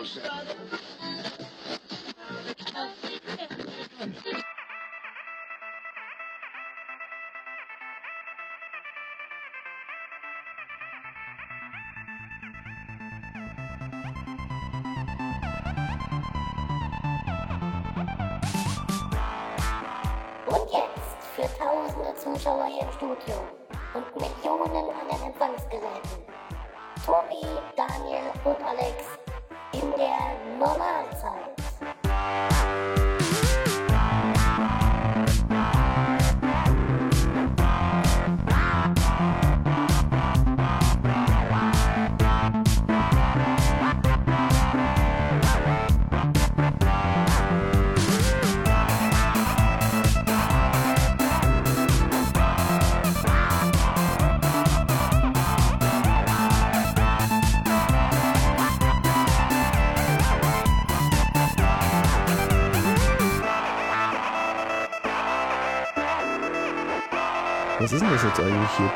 Und jetzt für tausende Zuschauer hier im Studio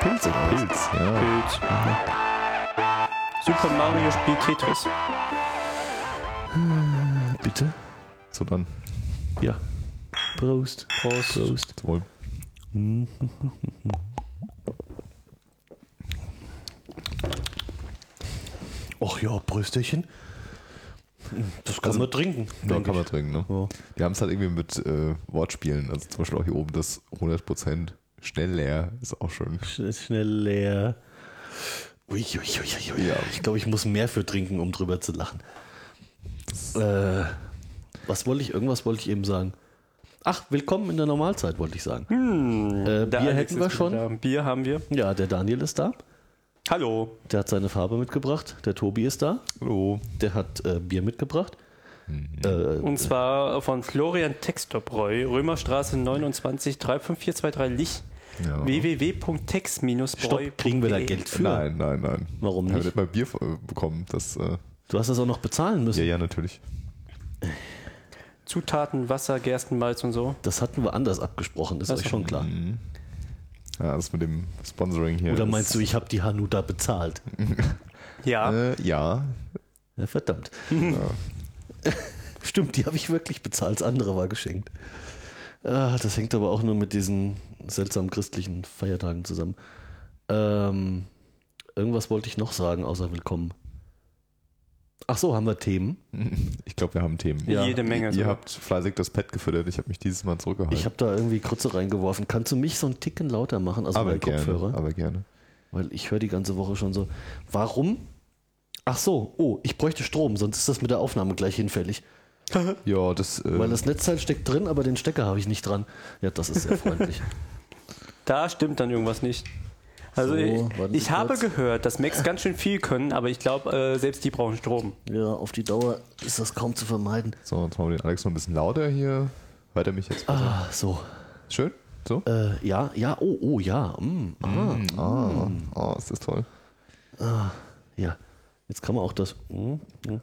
hier? Pilz? Pilz, ja. Bild. Super Mario spielt Tetris. Bitte? So dann. Ja. Prost. Prost. Prost. Wohl. Ach ja, Brüsterchen. Das kann man trinken. Ja, kann man trinken, ne? Ja. Wir haben es halt irgendwie mit äh, Wortspielen. Also zum Beispiel auch hier oben das 100% schnell leer ist auch schön. Sch- Schnell leer. Ui, ui, ui, ui, ui. Ja. Ich glaube, ich muss mehr für trinken, um drüber zu lachen. Äh, was wollte ich? Irgendwas wollte ich eben sagen. Ach, willkommen in der Normalzeit, wollte ich sagen. äh, Der Bier Alex hätten wir schon. da. Bier haben wir. Ja, der Daniel ist da. Hallo. Der hat seine Farbe mitgebracht. Der Tobi ist da. Hallo. Der hat äh, Bier mitgebracht. Äh, Und zwar von Florian Textobreu, Römerstraße 29 35423 Lich. Ja. Stopp, kriegen wir da Geld für? Nein, nein, nein. Warum Haben wir nicht? nicht mal Bier äh, bekommen? Das, äh, Du hast das auch noch bezahlen müssen. ja, ja, natürlich. Zutaten, Wasser, Gerstenmalz und so. Das hatten wir anders abgesprochen, ist Ach euch so. schon klar. Ja, das mit dem Sponsoring hier. Oder ist- meinst du, ich habe die Hanuta bezahlt? Ja. Äh, ja. Ja, verdammt. Stimmt, die habe ich wirklich bezahlt. Das andere war geschenkt. Ah, das hängt aber auch nur mit diesen seltsamen christlichen Feiertagen zusammen. Ähm, irgendwas wollte ich noch sagen, außer willkommen. Ach so, haben wir Themen? Ich glaube, wir haben Themen. Ja. Jede Menge. Ihr sogar. habt fleißig das Pad gefüttert. Ich habe mich dieses Mal zurückgehalten. Ich habe da irgendwie Krütze reingeworfen. Kannst du mich so einen Ticken lauter machen, also aber gerne, Kopfhörer? aber gerne. Weil ich höre die ganze Woche schon so. Warum? Ach so, oh, ich bräuchte Strom, sonst ist das mit der Aufnahme gleich hinfällig. Ja, das. Äh, Weil das Netzteil steckt drin, aber den Stecker habe ich nicht dran. Ja, das ist sehr freundlich. Da stimmt dann irgendwas nicht. Also So, ich, ich habe kurz. gehört, dass Macs ganz schön viel können, aber ich glaube, äh, selbst die brauchen Strom. ja, auf die Dauer ist das kaum zu vermeiden. so, jetzt machen wir den Alex noch ein bisschen lauter hier. Hört er mich jetzt besser? Ah, so. Schön? So? Äh, ja, ja, oh, oh, ja. Mm, ah, Ah, oh, ist das toll. ja. Jetzt kann man auch das. Mm, mm.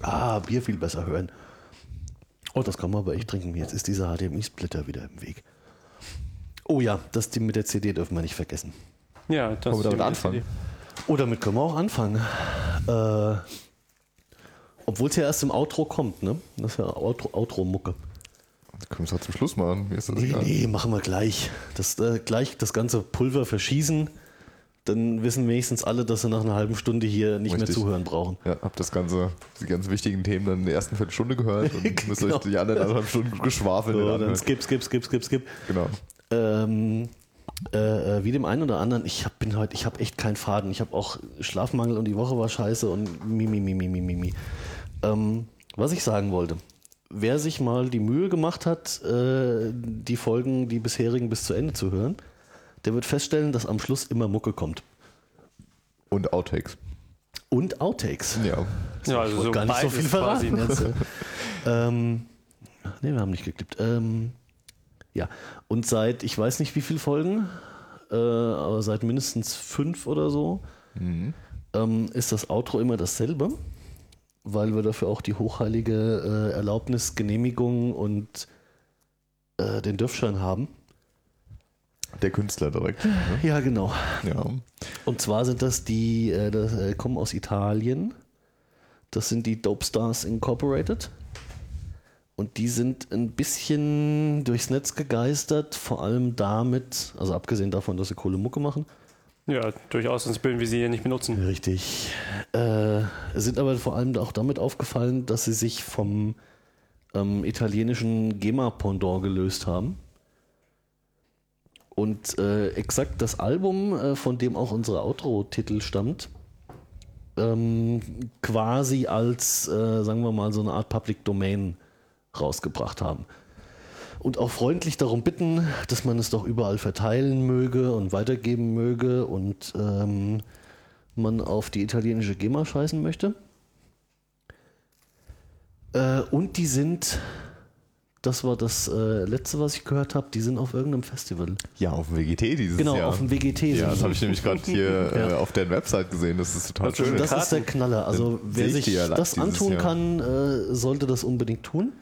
Ah, Bier viel besser hören. Oh, das kann man aber echt trinken. Jetzt ist dieser HDMI-Splitter wieder im Weg. Oh ja, das Ding mit der CD dürfen wir nicht vergessen. Ja, das Wollen wir damit ist die anfangen? Oh, damit können wir auch anfangen. Äh, Obwohl es ja erst im Outro kommt, ne? Das ist ja Outro- Outro-Mucke. Das können wir es auch zum Schluss machen. Mir ist das nee, egal. nee, machen wir gleich. Das, äh, gleich das ganze Pulver verschießen. Dann wissen wenigstens alle, dass sie nach einer halben Stunde hier nicht Richtig. mehr zuhören brauchen. Ja, habt das ganze, die ganz wichtigen Themen dann in der ersten Viertelstunde gehört und müsst Genau. euch die anderen anderthalb Stunden geschwafelt So, dann skip, skip, skip, skip, skip. Genau. Ähm, äh, äh, wie dem einen oder anderen, ich hab, bin heute, ich habe echt keinen Faden. Ich habe auch Schlafmangel und die Woche war scheiße und mi, mi, mi, mi, mi, mi, mi. Ähm, was ich sagen wollte, wer sich mal die Mühe gemacht hat, äh, die Folgen, die bisherigen bis zu Ende zu hören, der wird feststellen, dass am Schluss immer Mucke kommt. Und Outtakes. Und Outtakes. Ja. Ja, Ich also so gar nicht so viel verraten. quasi. Jetzt. ähm, ne, wir haben nicht geklippt. Ähm, ja, und seit, ich weiß nicht wie viele Folgen, äh, aber seit mindestens fünf oder so, ähm, ist das Outro immer dasselbe, weil wir dafür auch die hochheilige äh, Erlaubnis, Genehmigung und äh, den Dürfschein haben. Der Künstler direkt. Ne? Ja, genau. Ja. Und zwar sind das die, äh, das, äh, kommen aus Italien Das sind die Dope Stars Incorporated. Und die sind ein bisschen durchs Netz gegeistert, vor allem damit, also abgesehen davon, dass sie coole Mucke machen. Ja, durchaus, sonst würden wir sie hier nicht benutzen. Richtig. Äh, sind aber vor allem auch damit aufgefallen, dass sie sich vom ähm, italienischen GEMA-Pendant gelöst haben. Und äh, exakt das Album, äh, von dem auch unsere Outro-Titel stammt, ähm, quasi als, äh, sagen wir mal, so eine Art Public Domain rausgebracht haben. Und auch freundlich darum bitten, dass man es doch überall verteilen möge und weitergeben möge und ähm, man auf die italienische GEMA scheißen möchte. Äh, und die sind, das war das äh, letzte, was ich gehört habe, die sind auf irgendeinem Festival. Ja, auf dem WGT dieses Genau, Jahr. auf dem WGT. Ja, das habe ich nämlich gerade hier äh, auf deren Website gesehen. Das ist total Also schön. Das Karten. ist der Knaller. Also wer sich das antun Jahr. kann, äh, sollte das unbedingt tun.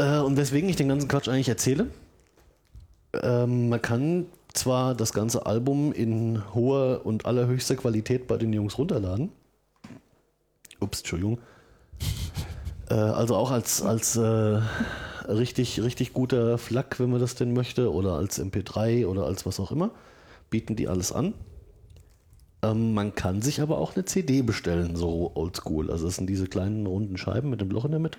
Äh, und weswegen ich den ganzen Quatsch eigentlich erzähle. Ähm, man kann zwar das ganze Album in hoher und allerhöchster Qualität bei den Jungs runterladen. Ups, Entschuldigung. äh, also auch als, als äh, richtig, richtig guter FLAC, wenn man das denn möchte, oder als MP3 oder als was auch immer. Bieten die alles an. Ähm, man kann sich aber auch eine CD bestellen, so oldschool. Also das sind diese kleinen runden Scheiben mit dem Loch in der Mitte.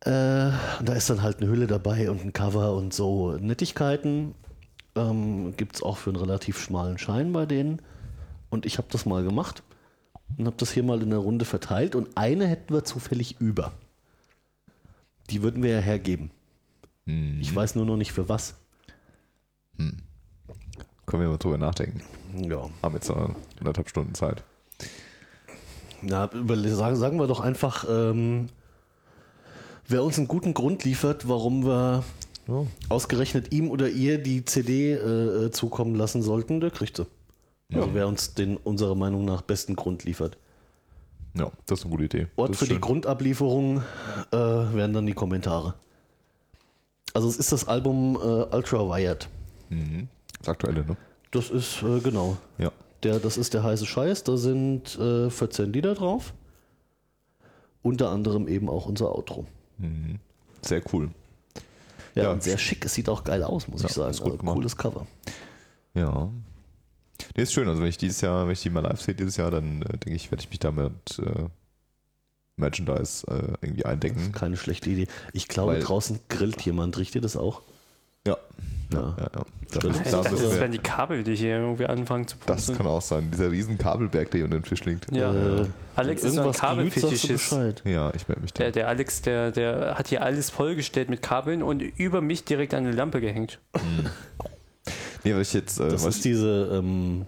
Äh, da ist dann halt eine Hülle dabei und ein Cover und so Nettigkeiten. Ähm, Gibt es auch für einen relativ schmalen Schein bei denen. Und ich habe das mal gemacht und habe das hier mal in der Runde verteilt. Und eine hätten wir zufällig über. Die würden wir ja hergeben. Hm. Ich weiß nur noch nicht für was. Können wir mal drüber nachdenken. Ja. Haben jetzt noch anderthalb Stunden Zeit. Na, sagen, sagen wir doch einfach, ähm, wer uns einen guten Grund liefert, warum wir Ja. ausgerechnet ihm oder ihr die CD äh, äh, zukommen lassen sollten, der kriegt sie. Also Ja. wer uns den unserer Meinung nach besten Grund liefert. Ja, das ist eine gute Idee. Ort für ist die schön. Grundablieferung äh, wären dann die Kommentare. Also es ist das Album äh, Ultra Wired. Mhm. Das aktuelle, ne? Das ist äh, genau. Ja. Der, das ist der heiße Scheiß. Da sind äh, 14 Lieder drauf. Unter anderem eben auch unser Outro. Mhm. Sehr cool. Ja, Ja. und sehr schick. Es sieht auch geil aus, muss Ja, ich sagen. ist gut Also, cooles Cover. Ja. Nee, ist schön. Also wenn ich dieses Jahr, wenn ich die mal live sehe dieses Jahr, dann äh, denke ich, werde ich mich damit äh, Merchandise äh, irgendwie eindecken. Keine schlechte Idee. Ich glaube, Weil- draußen grillt jemand. Riecht ihr das auch? Ja. Ja. Ja, ja. Da, Stimmt. Ich da dachte, müssen das wir, wären die Kabel, die hier irgendwie anfangen zu das pumpen. kann auch sein. Dieser riesen Kabelberg, der hier unter dem Tisch liegt. Ja. Äh, Alex ist so ein Kabelfetischist. Ja, ich melde mich da. Der, der Alex, der, der hat hier alles vollgestellt mit Kabeln und über mich direkt eine Lampe gehängt. Nee, was ich jetzt, äh, Das was ist diese ähm,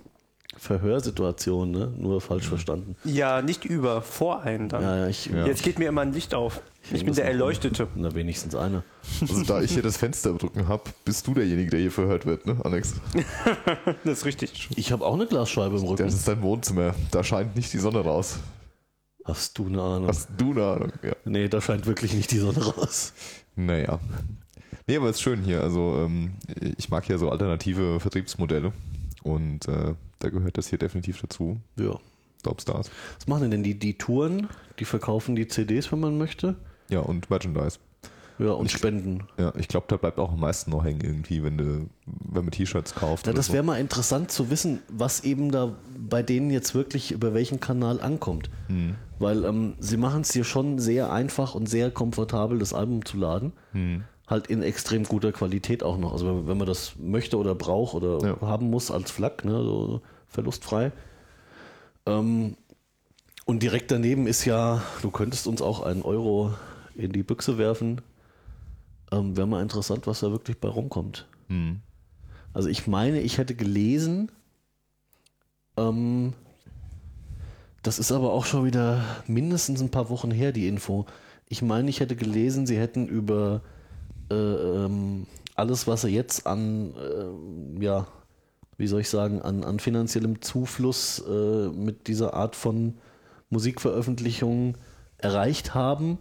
Verhörsituation, ne? nur falsch Mhm. verstanden. Ja, nicht über, vor einem dann. Ja, ja, ich, Ja. Jetzt geht mir immer ein Licht auf. Ich bin muss der Erleuchtete. Na, wenigstens eine. also da ich hier das Fenster drücken habe, bist du derjenige, der hier verhört wird, ne, Alex? Das ist richtig. Ich habe auch eine Glasscheibe im Rücken. Das ist dein Wohnzimmer. Da scheint nicht die Sonne raus. Hast du eine Ahnung? Hast du eine Ahnung? Ja. Nee, da scheint wirklich nicht die Sonne raus. Naja. Nee, aber es ist schön hier. Also ähm, ich mag ja so alternative Vertriebsmodelle und äh, da gehört das hier definitiv dazu. Ja. Top Stars. Was machen denn die, die Touren? Die verkaufen die CDs, wenn man möchte. Ja, und Merchandise. Ja, und Spenden. Ja, ich glaube, da bleibt auch am meisten noch hängen irgendwie, wenn du, wenn man T-Shirts kauft. Ja, das so. wäre mal interessant zu wissen, was eben da bei denen jetzt wirklich über welchen Kanal ankommt. Hm. Weil ähm, sie machen es hier schon sehr einfach und sehr komfortabel, das Album zu laden. Hm. Halt in extrem guter Qualität auch noch. Also wenn, wenn man das möchte oder braucht oder Ja. haben muss als Flak, ne, so verlustfrei. Ähm, und direkt daneben ist ja, du könntest uns auch einen Euro in die Büchse werfen. Ähm, Wäre mal interessant, was da wirklich bei rumkommt. Hm. Also ich meine, ich hätte gelesen, ähm, das ist aber auch schon wieder mindestens ein paar Wochen her, die Info. Ich meine, ich hätte gelesen, sie hätten über äh, ähm, alles, was sie jetzt an, äh, ja, wie soll ich sagen, an, an finanziellem Zufluss äh, mit dieser Art von Musikveröffentlichung erreicht haben,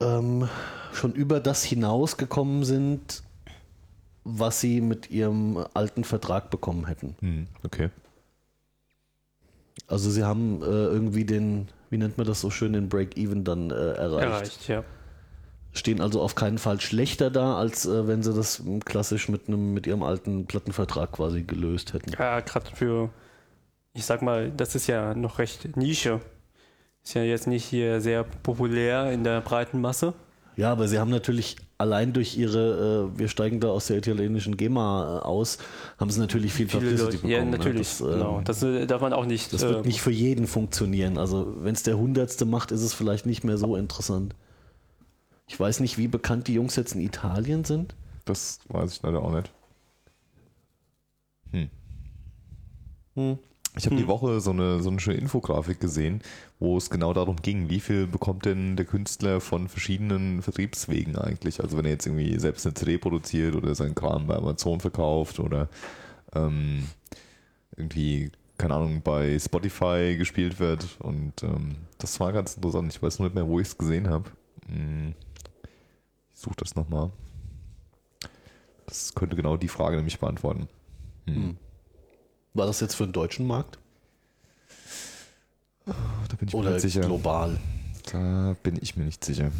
ähm, schon über das hinausgekommen sind, was sie mit ihrem alten Vertrag bekommen hätten. Hm. Okay. Also sie haben äh, irgendwie den, wie nennt man das so schön, den Break-Even dann äh, erreicht. Erreicht, ja. Stehen also auf keinen Fall schlechter da, als äh, wenn sie das ähm, klassisch mit einem mit ihrem alten Plattenvertrag quasi gelöst hätten. Ja, gerade für, ich sag mal, das ist ja noch recht Nische. Ist ja jetzt nicht hier sehr populär in der breiten Masse. Ja, aber sie haben natürlich allein durch ihre, äh, wir steigen da aus der italienischen GEMA äh, aus, haben sie natürlich viel Viele Publicity Leute, ja, bekommen. ne? natürlich. Das, ähm, genau. Das äh, darf man auch nicht. Das äh, wird nicht für jeden funktionieren. Also wenn es der Hundertste macht, ist es vielleicht nicht mehr so interessant. Ich weiß nicht, wie bekannt die Jungs jetzt in Italien sind. Das weiß ich leider auch nicht. Hm. Hm. Ich habe die Woche so eine, so eine schöne Infografik gesehen, wo es genau darum ging, wie viel bekommt denn der Künstler von verschiedenen Vertriebswegen eigentlich? Also wenn er jetzt irgendwie selbst eine CD produziert oder seinen Kram bei Amazon verkauft oder ähm, irgendwie, keine Ahnung, bei Spotify gespielt wird. Und ähm, das war ganz interessant. Ich weiß nur nicht mehr, wo ich es gesehen habe. Hm. Ich suche das nochmal. Das könnte genau die Frage nämlich beantworten. Hm. War das jetzt für den deutschen Markt? Da bin ich mir Oder nicht sicher. global? Da bin ich mir nicht sicher.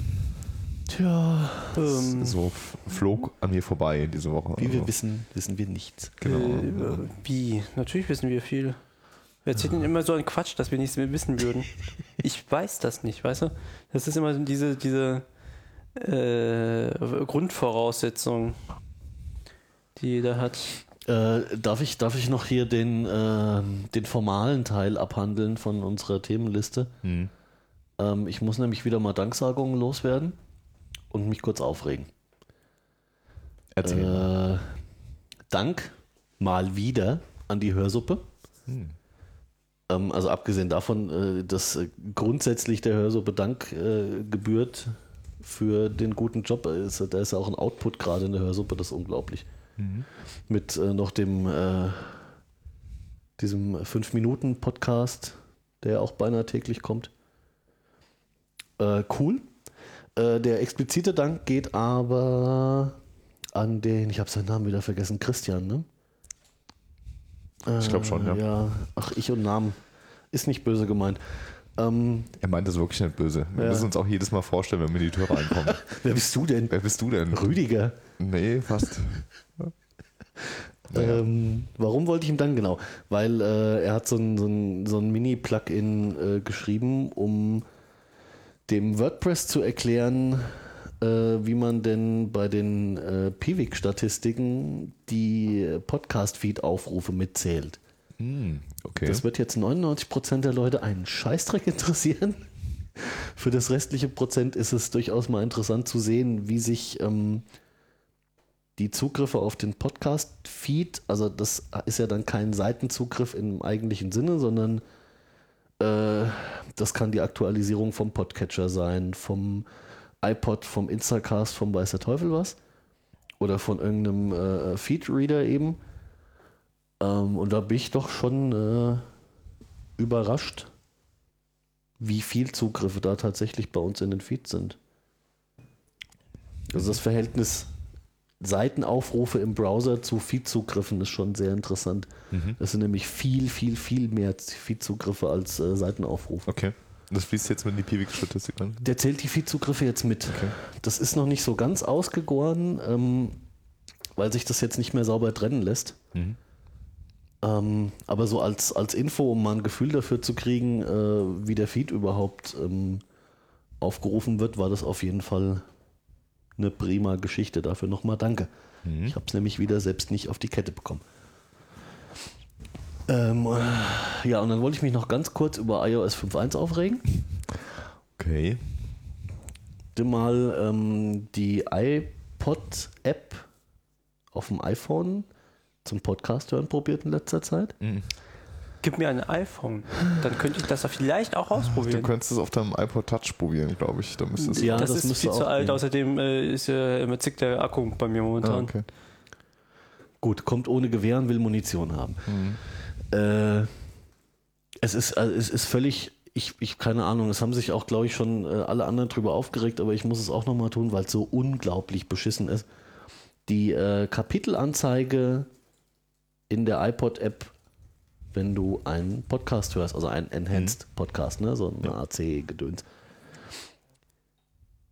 Tja, ähm, So flog an mir vorbei diese Woche. wie wir Also, wissen, wissen wir nichts. Genau. äh, wie? Natürlich wissen wir viel. Wir erzählen ihnen immer so einen Quatsch, dass wir nichts mehr wissen würden. Ich weiß das nicht, weißt du? Das ist immer diese, diese äh, Grundvoraussetzung, die jeder hat. Äh, darf, ich, darf ich noch hier den, äh, den formalen Teil abhandeln von unserer Themenliste? Hm. Ähm, ich muss nämlich wieder mal Danksagungen loswerden und mich kurz aufregen. Erzähl. Äh, Dank mal wieder an die Hörsuppe. Hm. Ähm, also abgesehen davon, äh, dass äh, grundsätzlich der Hörsuppe Dank äh, gebührt für den guten Job. Äh, Ist, da ist ja auch ein Output gerade in der Hörsuppe, das ist unglaublich. Mhm. Mit äh, noch dem äh, diesem 5-Minuten-Podcast, der ja auch beinahe täglich kommt. Äh, cool. Äh, der explizite Dank geht aber an den, ich habe seinen Namen wieder vergessen, Christian, ne? Ich glaub schon, ja. Ja, ach, ich und Namen. Ist nicht böse gemeint. Ähm, Er meint das wirklich nicht böse. Wir Ja. müssen uns auch jedes Mal vorstellen, wenn wir in die Tür reinkommen. wer bist du denn? Wer bist du denn? Rüdiger. Nee, fast. Naja. Ähm, warum wollte ich ihm dann genau? Weil äh, er hat so ein, so ein, so ein Mini-Plugin äh, geschrieben, um dem WordPress zu erklären, äh, wie man denn bei den äh, Piwik-Statistiken die Podcast-Feed-Aufrufe mitzählt. Hm, okay. Das wird jetzt 99% der Leute einen Scheißdreck interessieren. Für das restliche Prozent ist es durchaus mal interessant zu sehen, wie sich ähm, die Zugriffe auf den Podcast-Feed, also das ist ja dann kein Seitenzugriff im eigentlichen Sinne, sondern äh, das kann die Aktualisierung vom Podcatcher sein, vom iPod, vom Instacast, vom Weiß der Teufel was. Oder von irgendeinem äh, Feed-Reader eben. Ähm, und da bin ich doch schon äh, überrascht, wie viel Zugriffe da tatsächlich bei uns in den Feed sind. Also das Verhältnis Seitenaufrufe im Browser zu Feed-Zugriffen ist schon sehr interessant. Mhm. Das sind nämlich viel, viel, viel mehr Feed-Zugriffe als äh, Seitenaufrufe. Okay. Das fließt jetzt mit in die Piwik-Statistik an. Der zählt die Feed-Zugriffe jetzt mit. Okay. Das ist noch nicht so ganz ausgegoren, ähm, weil sich das jetzt nicht mehr sauber trennen lässt. Mhm. Ähm, aber so als, als Info, um mal ein Gefühl dafür zu kriegen, äh, wie der Feed überhaupt ähm, aufgerufen wird, war das auf jeden Fall eine prima Geschichte. Dafür nochmal danke. Mhm. Ich habe es nämlich wieder selbst nicht auf die Kette bekommen. Ähm, äh, ja, und dann wollte ich mich noch ganz kurz über iOS 5.1 aufregen. Okay. Mal ähm, die iPod-App auf dem iPhone zum Podcast hören probiert in letzter Zeit. Mhm. Gib mir ein iPhone, dann könnte ich das doch vielleicht auch Du ausprobieren. könntest es auf deinem iPod Touch probieren, glaube ich. Da müsstest Ja, das, das ist viel zu alt, gehen. außerdem äh, ist ja immer zickt der Akku bei mir Ah, momentan. okay. Gut, kommt ohne Gewehr und will Munition haben. Mhm. Äh, es, ist, also es ist völlig, ich, ich keine Ahnung, es haben sich auch, glaube ich, schon äh, alle anderen drüber aufgeregt, aber ich muss es auch nochmal tun, weil es so unglaublich beschissen ist. Die äh, Kapitelanzeige in der iPod-App wenn du einen Podcast hörst, also einen Enhanced Podcast, ne? so ein AC-Gedöns.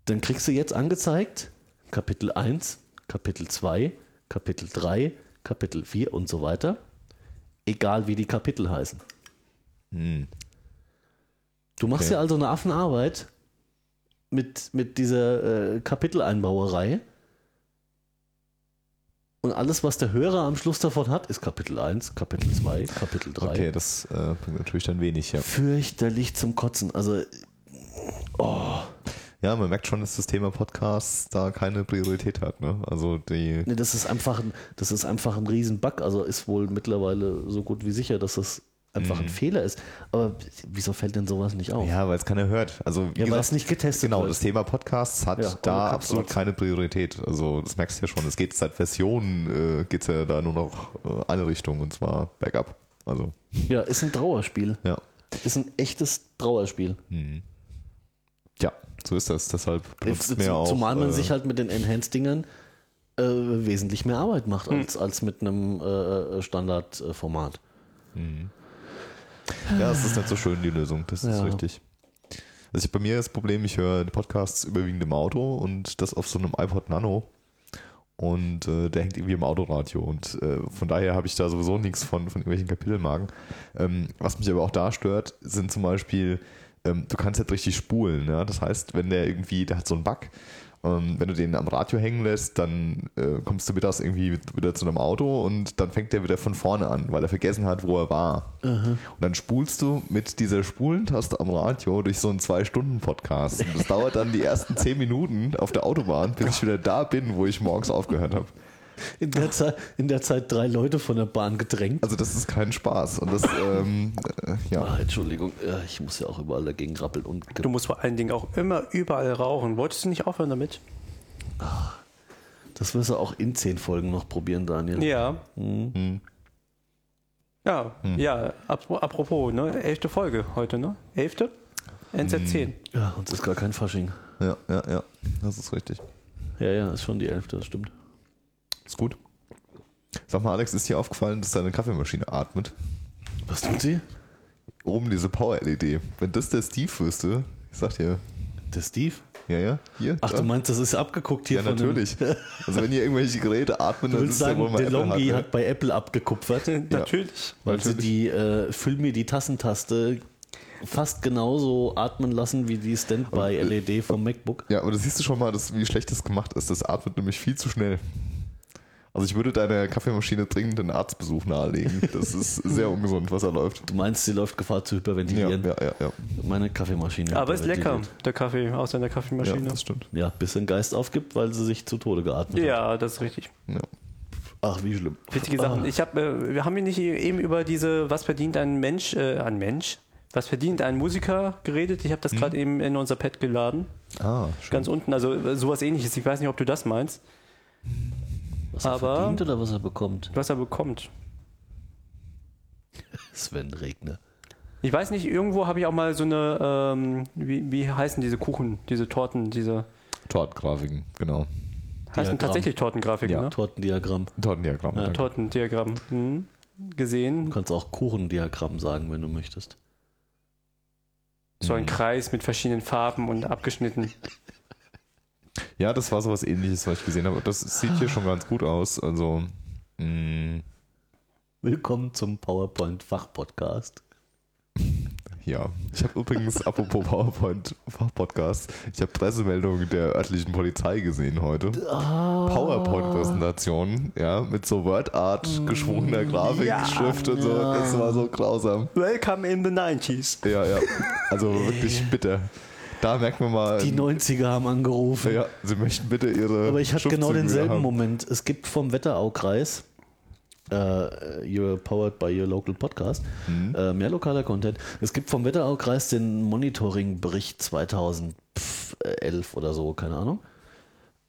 Dann kriegst du jetzt angezeigt Kapitel 1, Kapitel 2, Kapitel 3, Kapitel 4 und so weiter. Egal wie die Kapitel heißen. Du machst Okay. ja also eine Affenarbeit mit, mit dieser äh, Kapiteleinbauerei. Und alles, was der Hörer am Schluss davon hat, ist Kapitel 1, Kapitel 2, Kapitel 3. Okay, das äh, bringt natürlich dann wenig, ja. Fürchterlich zum Kotzen. Also, oh, Ja, man merkt schon, dass das Thema Podcasts da keine Priorität hat, ne? Also die. nee, das ist einfach ein, das ist einfach ein Riesenbug. Also ist wohl mittlerweile so gut wie sicher, dass das einfach ein Fehler ist. Aber wieso fällt denn sowas nicht auf? Mhm. Ja, weil es keiner hört. Also, Ja, weil es nicht getestet Genau, wird. das Thema Podcasts hat Ja, da Kopf absolut keine Priorität. Also das merkst du ja schon. Es geht seit Versionen, äh, geht es ja da nur noch äh, eine Richtung und zwar Backup. Also, Ja, ist ein Trauerspiel. ja. Ist ein echtes Trauerspiel. Ja, so ist das. Deshalb benutzt mehr auch. Zumal man äh, sich halt mit den Enhanced-Dingern äh, wesentlich mehr Arbeit macht Hm. als, als mit einem äh, Standardformat. Ja, es ist nicht so schön, die Lösung. Das ist Ja. richtig. Also ich, bei mir ist das Problem, ich höre Podcasts überwiegend im Auto und das auf so einem iPod Nano. Und äh, der hängt irgendwie im Autoradio. Und äh, von daher habe ich da sowieso nichts von, von irgendwelchen Kapitelmarken. Ähm, was mich aber auch da stört, sind zum Beispiel, ähm, du kannst jetzt richtig spulen. Ja? Das heißt, wenn der irgendwie, der hat so einen Bug, ähm, wenn du den am Radio hängen lässt, dann äh, kommst du mittags irgendwie wieder zu einem Auto und dann fängt der wieder von vorne an, weil er vergessen hat, wo er war. Und dann spulst du mit dieser Spulentaste am Radio durch so einen Zwei-Stunden-Podcast. Und das dauert dann die ersten zehn Minuten auf der Autobahn, bis ich wieder da bin, wo ich morgens aufgehört habe. In der, Zeit, in der Zeit drei Leute von der Bahn gedrängt. Also das ist kein Spaß. Und das, ähm, äh, ja. Ah, Entschuldigung, ja, ich muss ja auch überall dagegen rappeln und Du musst vor allen Dingen auch immer überall rauchen. Wolltest du nicht aufhören damit? das wirst du auch in zehn Folgen noch probieren, Daniel. Ja. Hm. Ja, ja, ap- apropos, ne? Elfte Folge heute, ne? Elfte? NZ10. Ja, uns ist gar kein Fasching. ja, ja, ja, das ist richtig. Ja, ja, ist schon die elfte, das stimmt. Ist gut. Sag mal, Alex, ist dir aufgefallen, dass deine Kaffeemaschine atmet? Was tut sie? Oben diese Power-LED. Wenn das der Steve wüsste, ich sag dir, Der Steve? ja, ja, hier. Ach, da. du meinst, das ist abgeguckt hier Ja, von dem- natürlich. Also wenn ihr irgendwelche Geräte atmen, Du dann ist ja sagen, wohl mal der Longi ne? hat bei Apple abgekupfert, Natürlich. weil sie die äh, Füll mir die Tassentaste fast genauso atmen lassen wie die Standby-LED vom MacBook. Ja, aber da siehst du schon mal, dass, wie schlecht das gemacht ist. Das atmet nämlich viel zu schnell. Also ich würde deiner Kaffeemaschine dringend einen Arztbesuch nahelegen. Das ist sehr ungesund, was da läuft. Du meinst, sie läuft Gefahr zu Ja, hyperventilieren? ja, ja, ja. Meine Kaffeemaschine. Aber ist lecker, der Kaffee aus deiner ja Kaffeemaschine. das stimmt. Ja, bis den Geist aufgibt, weil sie sich zu Tode geatmet hat. Ja, das ist richtig. Ja. Ach, wie schlimm. Wichtige Sachen. Ich habe, äh, wir haben hier nicht eben über diese, was verdient ein Mensch, äh, ein Mensch, was verdient ein Musiker geredet. Ich habe das gerade eben in unser Pad geladen, Ah, schön. ganz unten. Also äh, sowas ähnliches. Ich weiß nicht, ob du das meinst, Was er Aber- verdient oder was er bekommt? was er bekommt. Sven Regner. Ich weiß nicht, irgendwo habe ich auch mal so eine, ähm, wie, wie heißen diese Kuchen, diese Torten, diese, Tortengrafiken, genau. heißen Diagramm. tatsächlich Tortengrafiken, Ja. ne? Tortendiagramm. Tortendiagramm. Ja. Tortendiagramm. Mhm. Gesehen. Du kannst auch Kuchendiagramm sagen, wenn du möchtest. So ein Kreis mit verschiedenen Farben und abgeschnitten. Ja, das war sowas ähnliches, was ich gesehen habe. Das sieht hier schon ganz gut aus. Also, mh, Willkommen zum PowerPoint-Fachpodcast. ja. Ich habe übrigens, apropos PowerPoint-Fachpodcast, ich habe Pressemeldungen der örtlichen Polizei gesehen heute. PowerPoint-Präsentationen, ja, mit so WordArt, geschwungener Grafik, Ja. Schrift und so. Das war so grausam. Welcome in the 90s. Ja, ja. Also wirklich bitte. Da merkt man mal. Die 90er haben angerufen. ja, sie möchten bitte ihre. Aber ich hatte genau denselben haben. Moment. Es gibt vom Wetteraukreis, äh, you're powered by your local podcast, Mhm. äh, mehr lokaler Content. Es gibt vom Wetteraukreis den Monitoring-Bericht 2011 oder so, keine Ahnung,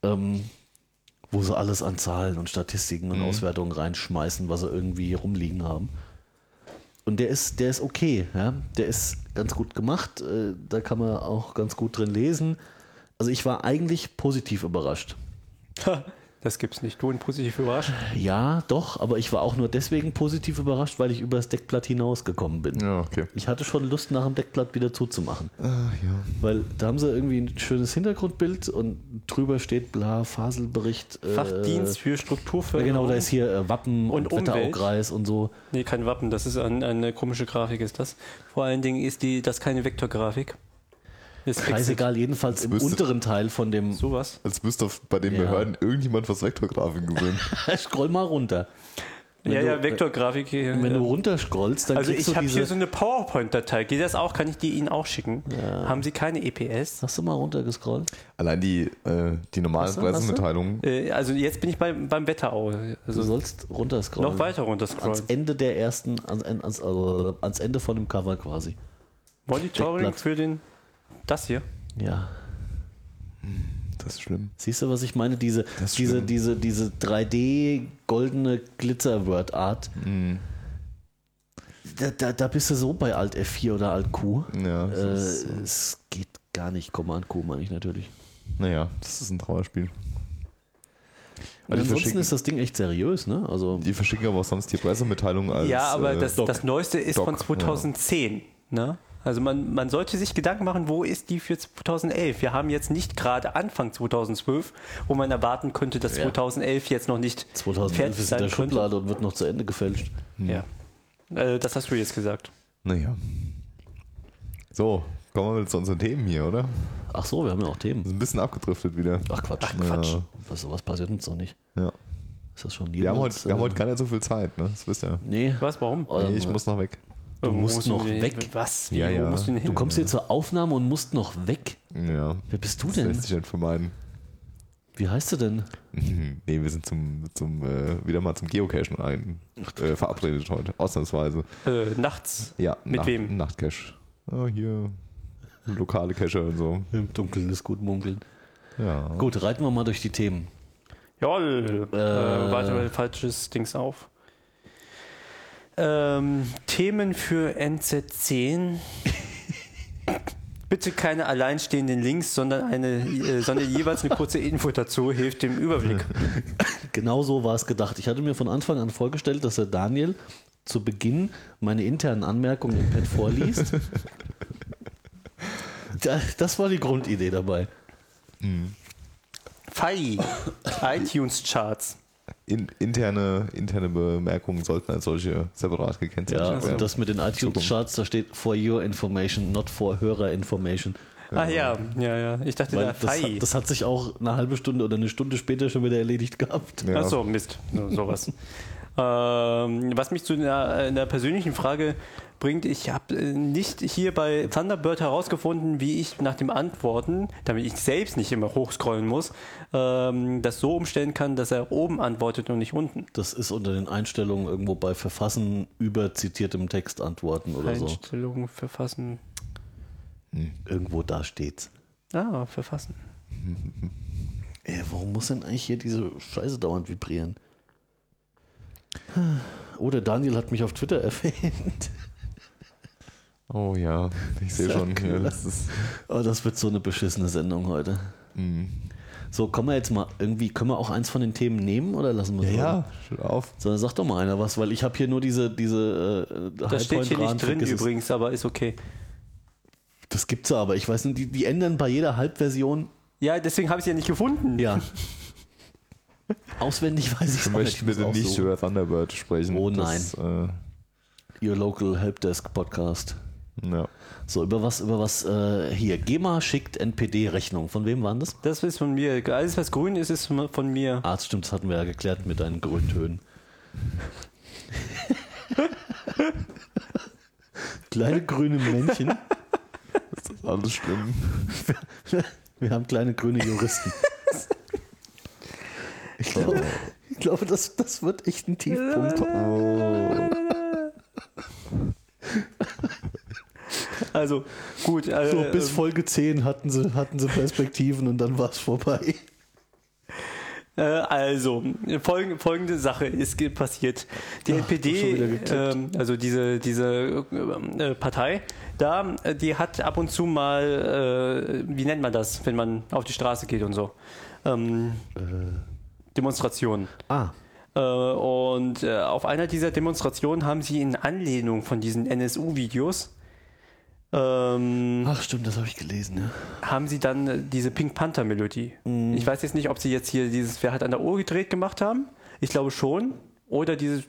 ähm, wo sie alles an Zahlen und Statistiken Mhm. und Auswertungen reinschmeißen, was sie irgendwie rumliegen haben. Und der ist, der ist okay, ja. Der ist ganz gut gemacht. Äh, da kann man auch ganz gut drin lesen. Also ich war eigentlich positiv überrascht. Da Das gibt's nicht. Du und positiv überrascht. Ja, doch, aber ich war auch nur deswegen positiv überrascht, weil ich über das Deckblatt hinausgekommen bin. Ja, okay. Ich hatte schon Lust, nach dem Deckblatt wieder zuzumachen. Ah, ja. Weil da haben sie irgendwie ein schönes Hintergrundbild und drüber steht bla, Faselbericht. äh, Fachdienst für Ja, Strukturförderung. genau, da ist hier äh, Wappen und, Und. Wetteraukreis und so. Nee, kein Wappen, das ist ein, eine komische Grafik, ist das. Vor allen Dingen ist die, das keine Vektorgrafik. Das ist Scheißegal, jedenfalls im müsste- unteren Teil von dem. sowas. Als müsste bei den Ja. Behörden irgendjemand was Vektorgrafiken gewöhnen. Scroll mal runter. Wenn ja, du, ja, Vektorgrafik. hier. Wenn du runterscrollst, dann also kriegst ich du habe hier so eine PowerPoint-Datei. Geht das auch? Kann ich die Ihnen auch schicken? Haben Sie keine EPS? Hast du mal runtergescrollt? Allein die, äh, die normalen du- du? Pressemitteilungen. Äh, also jetzt bin ich bei, beim Wetterau. Du Also sollst runterscrollen. noch weiter Ans runterscrollen. Ende der ersten, ans, ans, also ans Ende von dem Cover quasi. Monitoring Deckblatt. für den. Das hier. Ja. Das ist schlimm. Siehst du, was ich meine? Diese, diese, schlimm. diese, diese 3D goldene Glitzer-Word-Art. Mhm. Da, da, da bist du so bei Alt F4 oder Alt Q. Ja, Äh, das ist, es geht gar nicht. Command Q meine ich natürlich. naja, das ist ein Trauerspiel. Und Also ansonsten ist das Ding echt seriös, ne? Also die verschicken aber auch sonst die Pressemitteilung als. ja, aber äh, das, Doc. das Neueste ist Doc, von 2010. Ne? Also man, man sollte sich Gedanken machen, wo ist die für 2011? Wir haben jetzt nicht gerade Anfang 2012, wo man erwarten könnte, dass Ja. 2011 jetzt noch nicht 2011 fertig ist in sein der könnte. Schublade und wird noch zu Ende gefälscht. Ja. Äh, das hast du jetzt gesagt. Naja. So, kommen wir zu unseren Themen hier, oder? Ach so, wir haben ja auch Themen. sind ein bisschen abgedriftet wieder. Ach Quatsch. Ach, Quatsch. Ja. Was, sowas passiert uns doch nicht. Ja. Ist das schon Wir haben, heute, wir haben heute gar nicht so viel Zeit, ne? Das wisst ihr. Nee. Was, warum? Ähm, Nee, ich muss noch weg. Du musst noch weg. Was? Ja, Wo ja. musst du denn hin? Du kommst hier zur Aufnahme und musst noch weg. Ja. Wer bist du Das denn? lässt sich nicht vermeiden. Wie heißt du denn? nee, wir sind zum, zum äh, wieder mal zum Geocachen ein, äh, verabredet heute, ausnahmsweise. äh, nachts. Ja, Mit Nacht- wem? Nachtcache. Ah, hier lokale Cacher und so. Im Dunkeln ist gut munkeln. Ja. Gut, reiten wir mal durch die Themen. Jawohl. Äh, warte, falsches Dings auf. Ähm, Themen für NZ10. Bitte keine alleinstehenden Links, sondern, eine, äh, sondern jeweils eine kurze Info dazu, hilft dem Überblick. Genau so war es gedacht. Ich hatte mir von Anfang an vorgestellt, dass der Daniel zu Beginn meine internen Anmerkungen im Pad vorliest. Da- Das war die Grundidee dabei. FI, iTunes-Charts. In, interne, interne Bemerkungen sollten als solche separat gekennzeichnet Ja, werden. und das mit den iTunes-Charts, da steht for your information, not for hörer information. Ach ja, ja, ja. Ich dachte, Weil da das, hat- das hat sich auch eine halbe Stunde oder eine Stunde später schon wieder erledigt gehabt. Ja. Ach so, Mist. So, sowas. ähm, was mich zu einer, einer persönlichen Frage bringt, ich habe äh, nicht hier bei Thunderbird herausgefunden, wie ich nach dem Antworten, damit ich selbst nicht immer hochscrollen muss, ähm, das so umstellen kann, dass er oben antwortet und nicht unten. Das ist unter den Einstellungen irgendwo bei Verfassen über zitiertem Text antworten oder so. Einstellungen verfassen. Irgendwo da steht's. Ah, verfassen. Ey, warum muss denn eigentlich hier diese Scheiße dauernd vibrieren? Oder Daniel hat mich auf Twitter erwähnt. Oh ja, ich sehe schon. Ja, das ist, Oh, das wird so eine beschissene Sendung heute. mm. So, kommen wir jetzt mal irgendwie, können wir auch eins von den Themen nehmen oder lassen wir ja, es? ja, schau auf. So, dann sag doch mal einer was, weil ich habe hier nur diese, diese äh, Das steht hier nicht drin übrigens, aber ist okay. Das gibt's ja, aber ich weiß nicht, die, die ändern bei jeder Halbversion. Ja, deswegen habe ich es ja nicht gefunden. Ja. Auswendig weiß ich möchtest nicht. ich bitte muss nicht aussuchen. über Thunderbird sprechen. Oh Das, äh, Your Local Helpdesk Podcast. ja. So, über was, über was, äh, hier, GEMA schickt NPD-Rechnung. Von wem waren das? Das ist von mir. Alles, was grün ist, ist von mir. Ah, das stimmt, das hatten wir ja geklärt mit deinen Grüntönen. kleine grüne Männchen. Das ist alles schlimm. Wir haben kleine grüne Juristen. Ich glaube, ich glaube das, das wird echt ein Tiefpunkt. Also, gut. Äh, So, bis ähm, Folge 10 hatten sie, hatten sie Perspektiven und dann war es vorbei. Äh, also, folgende, folgende Sache ist passiert. Die schon NPD, ähm, also diese, diese äh, Partei, da, äh, die hat ab und zu mal, äh, wie nennt man das, wenn man auf die Straße geht und so? Ähm, Demonstrationen. Ah, Äh, und äh, auf einer dieser Demonstrationen haben sie in Anlehnung von diesen NSU-Videos ähm, ach stimmt, das habe ich gelesen. Ja. haben sie dann äh, diese Pink Panther Melodie. Ich weiß jetzt nicht, ob sie jetzt hier dieses Wer hat an der Uhr gedreht gemacht haben. Ich glaube schon. Oder dieses.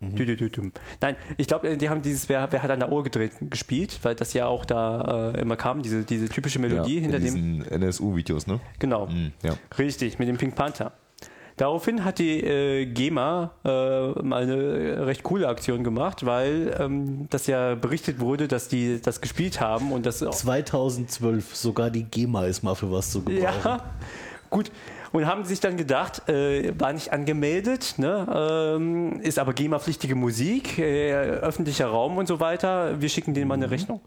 Düdüm. Nein, ich glaube, die haben dieses Wer, Wer hat an der Uhr gedreht gespielt, weil das ja auch da äh, immer kam, diese, diese typische Melodie ja, hinter in dem. diesen NSU-Videos, ne? Genau. Mhm, ja. Richtig, mit dem Pink Panther. Daraufhin hat die äh, GEMA äh, mal eine recht coole Aktion gemacht, weil ähm, das ja berichtet wurde, dass die das gespielt haben und das auch 2012, sogar die GEMA ist mal für was zu gebrauchen. Ja, gut. Und haben sich dann gedacht, äh, war nicht angemeldet, ne? ähm, ist aber GEMA-pflichtige Musik, äh, öffentlicher Raum und so weiter. Wir schicken denen mal eine Rechnung.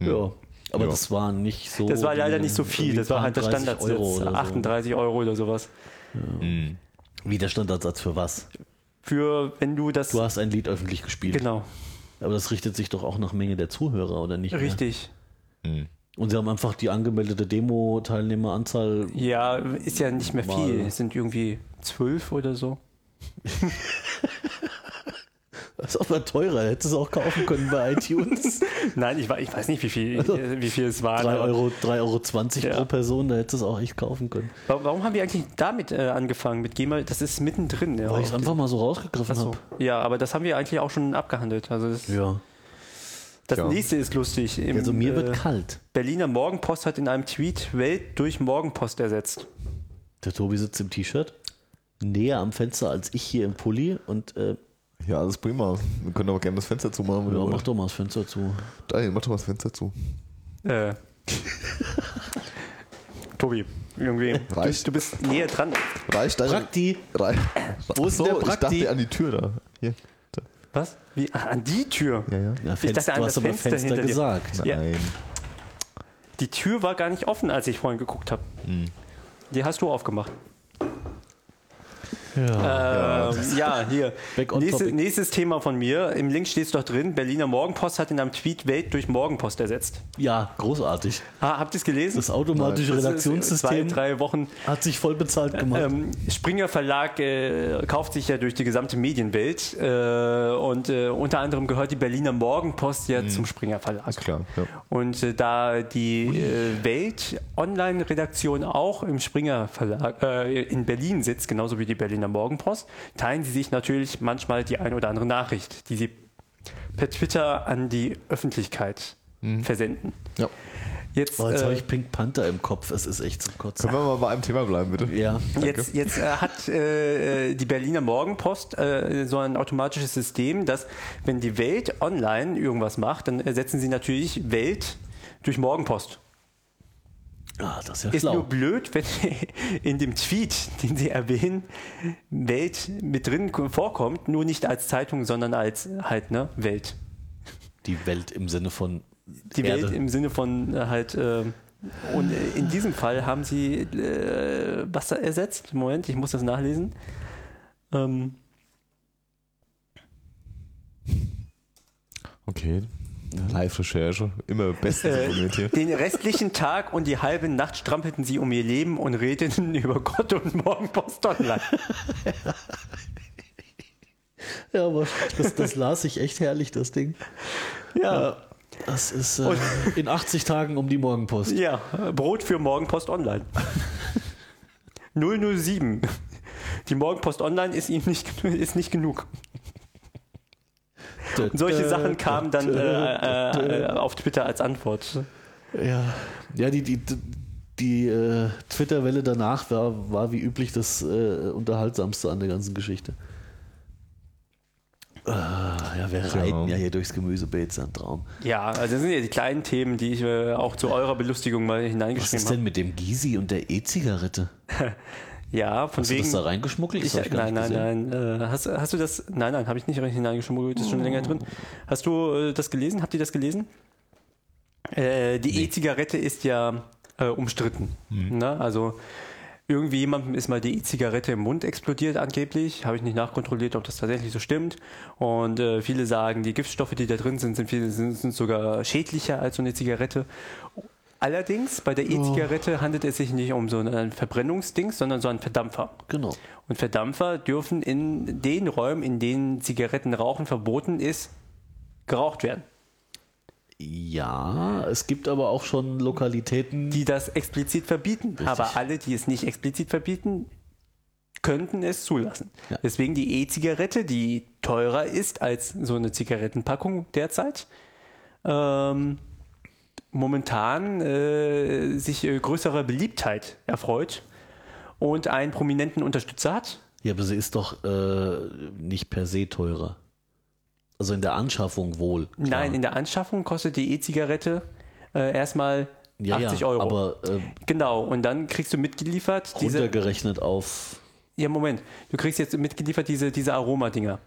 Ja. Aber Ja. das war nicht so. Das war leider nicht so viel, das war halt der 30 Standardsatz, Euro oder so. 38 Euro oder sowas. Mhm. Wie der Standardsatz für was? Für, wenn du das. Du hast ein Lied öffentlich gespielt. genau, Aber das richtet sich doch auch nach Menge der Zuhörer, oder nicht? mehr? richtig. Mhm. Und sie haben einfach die angemeldete Demo-Teilnehmeranzahl. Ja, ist ja nicht mehr Mal. viel. Es sind irgendwie zwölf oder so. Das ist aber teurer. Hättest du es auch kaufen können bei iTunes. Nein, ich, ich weiß nicht, wie viel, Also, wie viel es waren. 3 aber- Euro, 3,20 Euro 20 Ja. pro Person, da hättest du es auch echt kaufen können. Warum, warum haben wir eigentlich damit äh, angefangen mit GEMA? Das ist mittendrin. Ja, Weil ich es einfach mal so rausgegriffen habe. Ja, aber das haben wir eigentlich auch schon abgehandelt. Also Ja. Das Ja. nächste ist lustig. Im, Also mir äh, wird kalt. Berliner Morgenpost hat in einem Tweet Welt durch Morgenpost ersetzt. Der Tobi sitzt im T-Shirt, näher am Fenster als ich hier im Pulli und äh, Ja, alles prima. Wir können aber gerne das Fenster zumachen. ja, mach doch mal das Fenster zu. Daniel, mach doch mal das Fenster zu. Äh. Tobi, irgendwie. Du, Reicht. du bist näher dran. Reicht deine. Prakti, Rei Wo ist so, der ich Prakti? dachte an die Tür da. Hier. Was? Wie? Ah, an die Tür. Ja, ja. ja, Ich Fenster, dachte an das Fenster Fenster, hinter dir. gesagt. Ja. Nein. Die Tür war gar nicht offen, als ich vorhin geguckt habe. Hm. Die hast du aufgemacht. Ja. Ähm, ja, hier. Nächste, topic. nächstes Thema von mir. Im Link steht es doch drin. Berliner Morgenpost hat in einem Tweet Welt durch Morgenpost ersetzt. ja, großartig. Ah, habt ihr es gelesen? Das automatische Das ist Redaktionssystem Zwei, drei Wochen. hat sich voll bezahlt gemacht. Ähm, Springer Verlag äh, kauft sich ja durch die gesamte Medienwelt äh, und äh, unter anderem gehört die Berliner Morgenpost ja zum Springer Verlag. Ist klar. Ja. Und äh, da die äh, Welt Online-Redaktion auch im Springer Verlag äh, in Berlin sitzt, genauso wie die Berliner Morgenpost, teilen sie sich natürlich manchmal die ein oder andere Nachricht, die sie per Twitter an die Öffentlichkeit versenden. ja. Jetzt, Oh, jetzt äh, habe ich Pink Panther im Kopf. Es ist echt zum Kotzen. Können wir mal bei einem Thema bleiben, bitte? Ja. Jetzt, jetzt äh, hat äh, die Berliner Morgenpost äh, so ein automatisches System, dass wenn die Welt online irgendwas macht, dann ersetzen sie natürlich Welt durch Morgenpost. Ah, das ist ja Ist schlau. nur blöd, wenn in dem Tweet, den sie erwähnen, Welt mit drin vorkommt, nur nicht als Zeitung, sondern als halt, ne, Welt. Die Welt im Sinne von Die Erde. Welt im Sinne von äh, halt, äh, und in diesem Fall haben sie äh, was ersetzt? Moment, ich muss das nachlesen. Ähm, Okay. Live-Recherche. Immer Äh, informiert hier. Den restlichen Tag und die halbe Nacht strampelten sie um ihr Leben und redeten über Gott und Morgenpost online. Ja, aber das, das las ich echt herrlich, das Ding. Ja, Das ist äh, in 80 Tagen um die Morgenpost. ja, Brot für Morgenpost online. 007. Die Morgenpost online ist ihm nicht, ist nicht genug. Und solche Sachen kamen dann äh, äh, auf Twitter als Antwort. Ja, ja die, die, die äh, Twitter-Welle danach war, war wie üblich das äh, Unterhaltsamste an der ganzen Geschichte. Ah, ja, wir Tja. reiten ja hier durchs Gemüsebeet, ist ja ein Traum. Ja, also das sind ja die kleinen Themen, die ich äh, auch zu eurer Belustigung mal Was hineingeschrieben ist habe. denn mit dem Gysi und der E-Zigarette? Ja, von Hast du wegen. das da reingeschmuggelt? Ich, ich nein, nein, nein. Äh, hast, hast du das? Nein, nein, habe ich nicht hineingeschmuggelt. Das ist schon länger drin. Hast du äh, das gelesen? Habt ihr das gelesen? Äh, die E-Zigarette ist ja äh, umstritten. Ne? Also irgendwie jemandem ist mal die E-Zigarette im Mund explodiert angeblich. Habe ich nicht nachkontrolliert, ob das tatsächlich so stimmt. Und äh, viele sagen, die Giftstoffe, die da drin sind, sind, viele, sind, sind sogar schädlicher als so eine Zigarette. Allerdings, bei der E-Zigarette handelt es sich nicht um so ein Verbrennungsding, sondern so einen Verdampfer. Genau. Und Verdampfer dürfen in den Räumen, in denen Zigarettenrauchen verboten ist, geraucht werden. Ja, es gibt aber auch schon Lokalitäten, Die das explizit verbieten. Aber alle, die es nicht explizit verbieten, könnten es zulassen. Ja. Deswegen die E-Zigarette, die teurer ist als so eine Zigarettenpackung derzeit, ähm, momentan äh, sich äh, größerer Beliebtheit erfreut und einen prominenten Unterstützer hat. Ja, aber sie ist doch äh, nicht per se teurer. Also in der Anschaffung wohl. klar. Nein, in der Anschaffung kostet die E-Zigarette äh, erstmal ja, 80 ja, Euro. Aber äh, genau, und dann kriegst du mitgeliefert diese. runtergerechnet auf Ja, Moment. Du kriegst jetzt mitgeliefert diese, diese Aromadinger.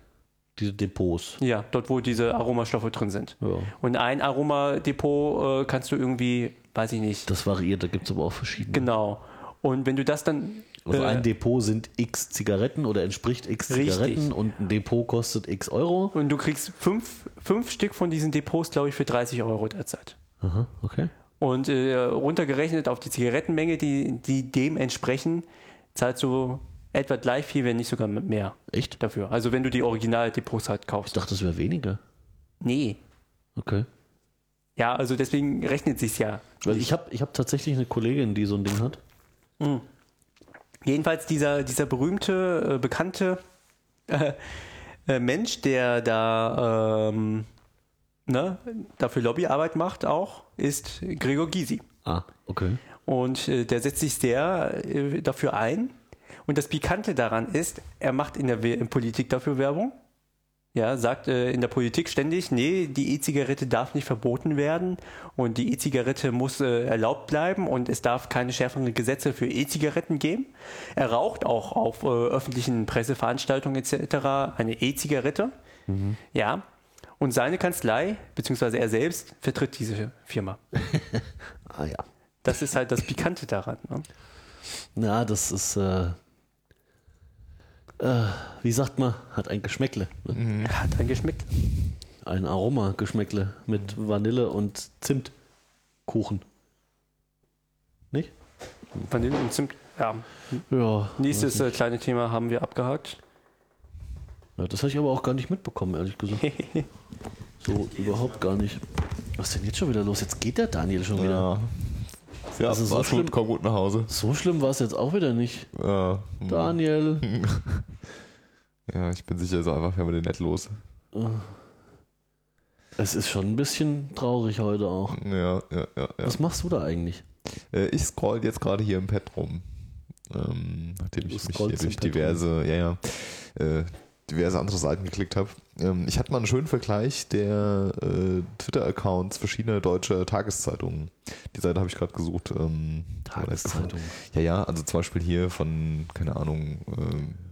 Diese Depots. Ja, dort, wo diese Aromastoffe drin sind. Ja. Und ein Aromadepot äh, kannst du irgendwie, weiß ich nicht. Das variiert, da gibt es aber auch verschiedene. Genau. Und wenn du das dann. Also äh, ein Depot sind x Zigaretten oder entspricht x Richtig. Zigaretten und ein Depot kostet x Euro. und du kriegst fünf, fünf Stück von diesen Depots, glaube ich, für 30 Euro derzeit. Aha, okay. Und äh, runtergerechnet auf die Zigarettenmenge, die, die dem entsprechen, zahlst du etwa gleich viel, wenn nicht sogar mehr Echt? dafür. Also wenn du die Originaldepots halt Ich kaufst. dachte, das wäre weniger. Nee. Okay. Ja, also deswegen rechnet sich's ja. Weil ich habe ich hab tatsächlich eine Kollegin, die so ein Ding hat. Jedenfalls dieser, dieser berühmte, äh, bekannte äh, äh, Mensch, der da ähm, ne, dafür Lobbyarbeit macht auch, ist Gregor Gysi. Ah, okay. Und äh, der setzt sich sehr äh, dafür ein. Und das Pikante daran ist, er macht in der We in Politik dafür Werbung. Ja, sagt äh, in der Politik ständig, nee, die E-Zigarette darf nicht verboten werden und die E-Zigarette muss äh, erlaubt bleiben und es darf keine schärferen Gesetze für E-Zigaretten geben. Er raucht auch auf äh, öffentlichen Presseveranstaltungen etc. eine E-Zigarette. Ja. Und seine Kanzlei, beziehungsweise er selbst, vertritt diese Firma. Ah ja. Das ist halt das Pikante daran. Ne? Na, das ist, äh, äh, wie sagt man, hat ein Geschmäckle. Ne? Hat ein geschmeckt. Ein Aroma-Geschmäckle mit Vanille und Zimtkuchen. Nicht? Vanille und Zimt. Ja. Ja. Nächstes äh, kleine Thema haben wir abgehakt. ja das habe ich aber auch gar nicht mitbekommen, ehrlich gesagt. So überhaupt gar nicht. Was ist denn jetzt schon wieder los? Jetzt geht der Daniel schon wieder. Ja. Ja, Also so schlimm- komm gut nach Hause. So schlimm war es jetzt auch wieder nicht. Ja, hm. Daniel. ja, ich bin sicher, so einfach werden wir den nicht los. Es ist schon ein bisschen traurig heute auch. Ja, ja, ja. Was machst du da eigentlich? Äh, ich scroll jetzt gerade hier im Pad rum. Ähm, nachdem Du ich mich hier durch diverse, ja, ja, äh, diverse andere Seiten geklickt habe. Ähm, ich hatte mal einen schönen Vergleich der äh, Twitter-Accounts verschiedener deutscher Tageszeitungen. Die Seite habe ich gerade gesucht. Ähm. Tageszeitung. Ja, ja, also zum Beispiel hier von, keine Ahnung,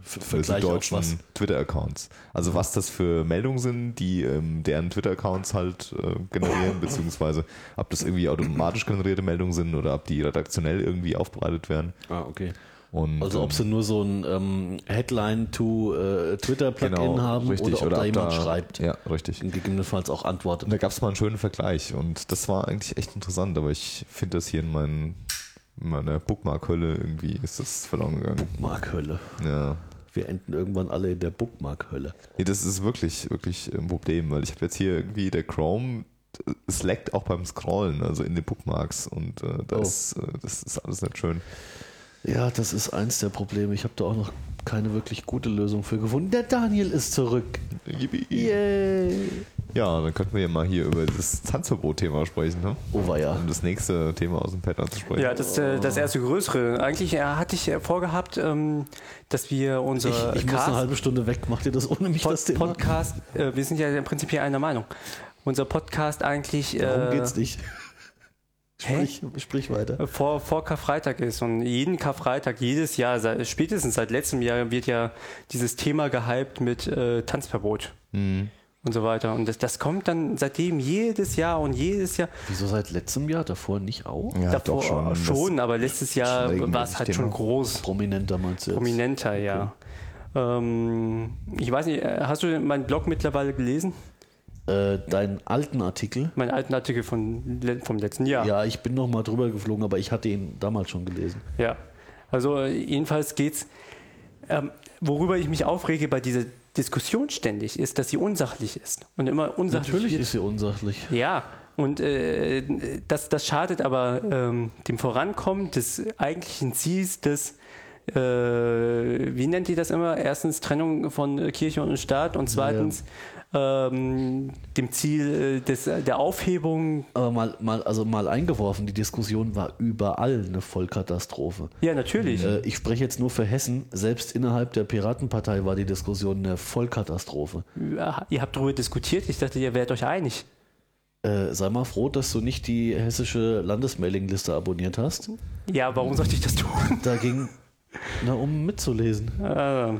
auf was? deutschen Twitter-Accounts. Also was das für Meldungen sind, die ähm, deren Twitter-Accounts halt äh, generieren, beziehungsweise ob das irgendwie automatisch generierte Meldungen sind oder ob die redaktionell irgendwie aufbereitet werden. Ah, okay. Und, Also ob ähm, sie nur so ein ähm, Headline-to-Twitter-Plugin genau, haben richtig, oder ob da ob jemand da- schreibt Ja, richtig. und gegebenenfalls auch antwortet. Und da gab es mal einen schönen Vergleich und das war eigentlich echt interessant, aber ich finde das hier in, meinen, in meiner Bookmark-Hölle irgendwie ist das verloren gegangen. Bookmark-Hölle. Ja. Wir enden irgendwann alle in der Bookmark-Hölle. Nee, das ist wirklich, wirklich ein Problem, weil ich habe jetzt hier irgendwie der Chrome, es leckt auch beim Scrollen, also in den Bookmarks und äh, das, äh, das ist alles nicht schön. Ja, das ist eins der Probleme. Ich habe da auch noch keine wirklich gute Lösung für gefunden. Der Daniel ist zurück. Yippie. Yay. Ja, dann könnten wir ja mal hier über das Tanzverbot-Thema sprechen, ne? Oh war ja. um das nächste Thema aus dem Pad anzusprechen. Ja, das, äh, das erste größere. Eigentlich äh, hatte ich äh, vorgehabt, ähm, dass wir Ich, unser ich muss eine halbe Stunde weg. Macht ihr das ohne mich, das Pod Thema? Podcast, äh, wir sind ja im Prinzip hier einer Meinung. Unser Podcast eigentlich Darum äh, geht's nicht. Sprich, sprich weiter. vor, vor Karfreitag ist und jeden Karfreitag, jedes Jahr, seit, spätestens seit letztem Jahr wird ja dieses Thema gehypt mit äh, Tanzverbot Mhm. und so weiter. Und das, das kommt dann seitdem jedes Jahr und jedes Jahr. Wieso seit letztem Jahr? Davor nicht auch? Ja, Davor doch schon. schon, aber letztes Jahr war es halt schon groß. Prominenter meinst du jetzt? Prominenter, ja. Ähm, ich weiß nicht, äh, hast du meinen Blog mittlerweile gelesen? Äh, deinen alten Artikel. Meinen alten Artikel von, vom letzten Jahr. Ja, ich bin noch mal drüber geflogen, aber ich hatte ihn damals schon gelesen. Ja, also äh, jedenfalls geht's. Ähm, worüber ich mich aufrege bei dieser Diskussion ständig, ist, dass sie unsachlich ist und immer unsachlich Natürlich ist sie unsachlich. Ja, und äh, das, das schadet aber ähm, dem Vorankommen des eigentlichen Ziels des, äh, wie nennt ihr das immer? Erstens Trennung von Kirche und Staat und zweitens ähm, dem Ziel äh, des, der Aufhebung. Aber mal, mal, also mal eingeworfen, die Diskussion war überall eine Vollkatastrophe. Ja, natürlich. Äh, ich spreche jetzt nur für Hessen. Selbst innerhalb der Piratenpartei war die Diskussion eine Vollkatastrophe. Ja, Ihr habt darüber diskutiert. Ich dachte, ihr werdet euch einig. Äh, sei mal froh, dass du nicht die hessische Landesmailingliste abonniert hast. Ja, warum sollte ich das tun? Da ging, na, um mitzulesen. Äh,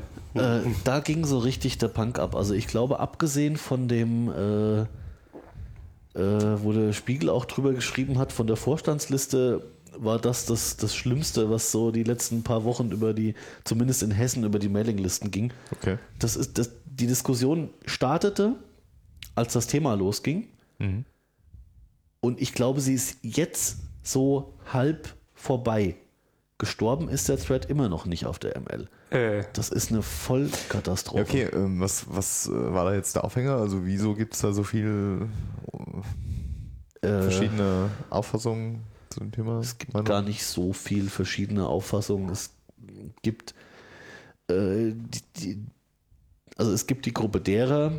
da ging so richtig der Punk ab. Also ich glaube, abgesehen von dem, äh, äh, wo der Spiegel auch drüber geschrieben hat, von der Vorstandsliste, war das, das das Schlimmste, was so die letzten paar Wochen über die, zumindest in Hessen, über die Mailinglisten ging. Okay. Das ist, das, die Diskussion startete, als das Thema losging. Und ich glaube, sie ist jetzt so halb vorbei. Gestorben ist der Thread immer noch nicht auf der ML. äh, Das ist eine Vollkatastrophe. Okay, ähm, was, was äh, war da jetzt der Aufhänger? Also wieso gibt es da so viel äh, Äh, verschiedene Auffassungen zu dem Thema? es gibt Meinung? gar nicht so viel verschiedene Auffassungen. Es gibt äh, die, die, also es gibt die Gruppe derer,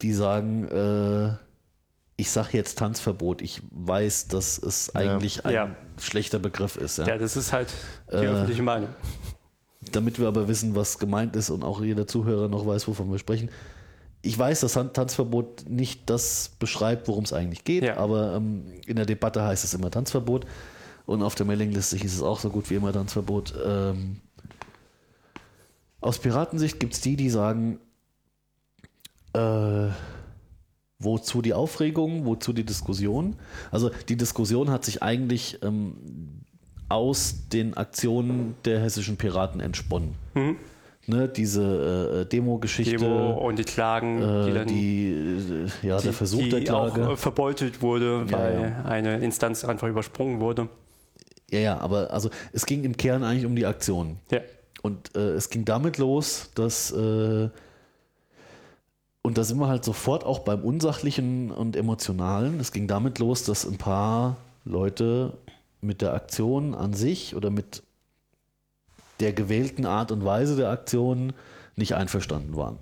die sagen, äh, ich sage jetzt Tanzverbot. Ich weiß, dass es eigentlich ein Ja. schlechter Begriff ist. Ja? ja, das ist halt die Äh, öffentliche Meinung. Damit wir aber wissen, was gemeint ist und auch jeder Zuhörer noch weiß, wovon wir sprechen. Ich weiß, dass Tan- Tanzverbot nicht das beschreibt, worum es eigentlich geht, Ja. aber ähm, in der Debatte heißt es immer Tanzverbot und auf der Mailingliste hieß es auch so gut wie immer Tanzverbot. Ähm, aus Piratensicht gibt es die, die sagen, äh, wozu die Aufregung, wozu die Diskussion. Also die Diskussion hat sich eigentlich ähm, aus den Aktionen der hessischen Piraten entsponnen. Ne, diese äh, Demo-Geschichte, Demo und die Klagen, die äh, dann die, äh, ja, der Versuch die der Klage. auch äh, verbeutelt wurde, Ja, weil ja. eine Instanz einfach übersprungen wurde. Ja, ja, aber also es ging im Kern eigentlich um die Aktion. Ja. Und äh, es ging damit los, dass äh, und da sind wir halt sofort auch beim Unsachlichen und Emotionalen. Es ging damit los, dass ein paar Leute mit der Aktion an sich oder mit der gewählten Art und Weise der Aktion nicht einverstanden waren.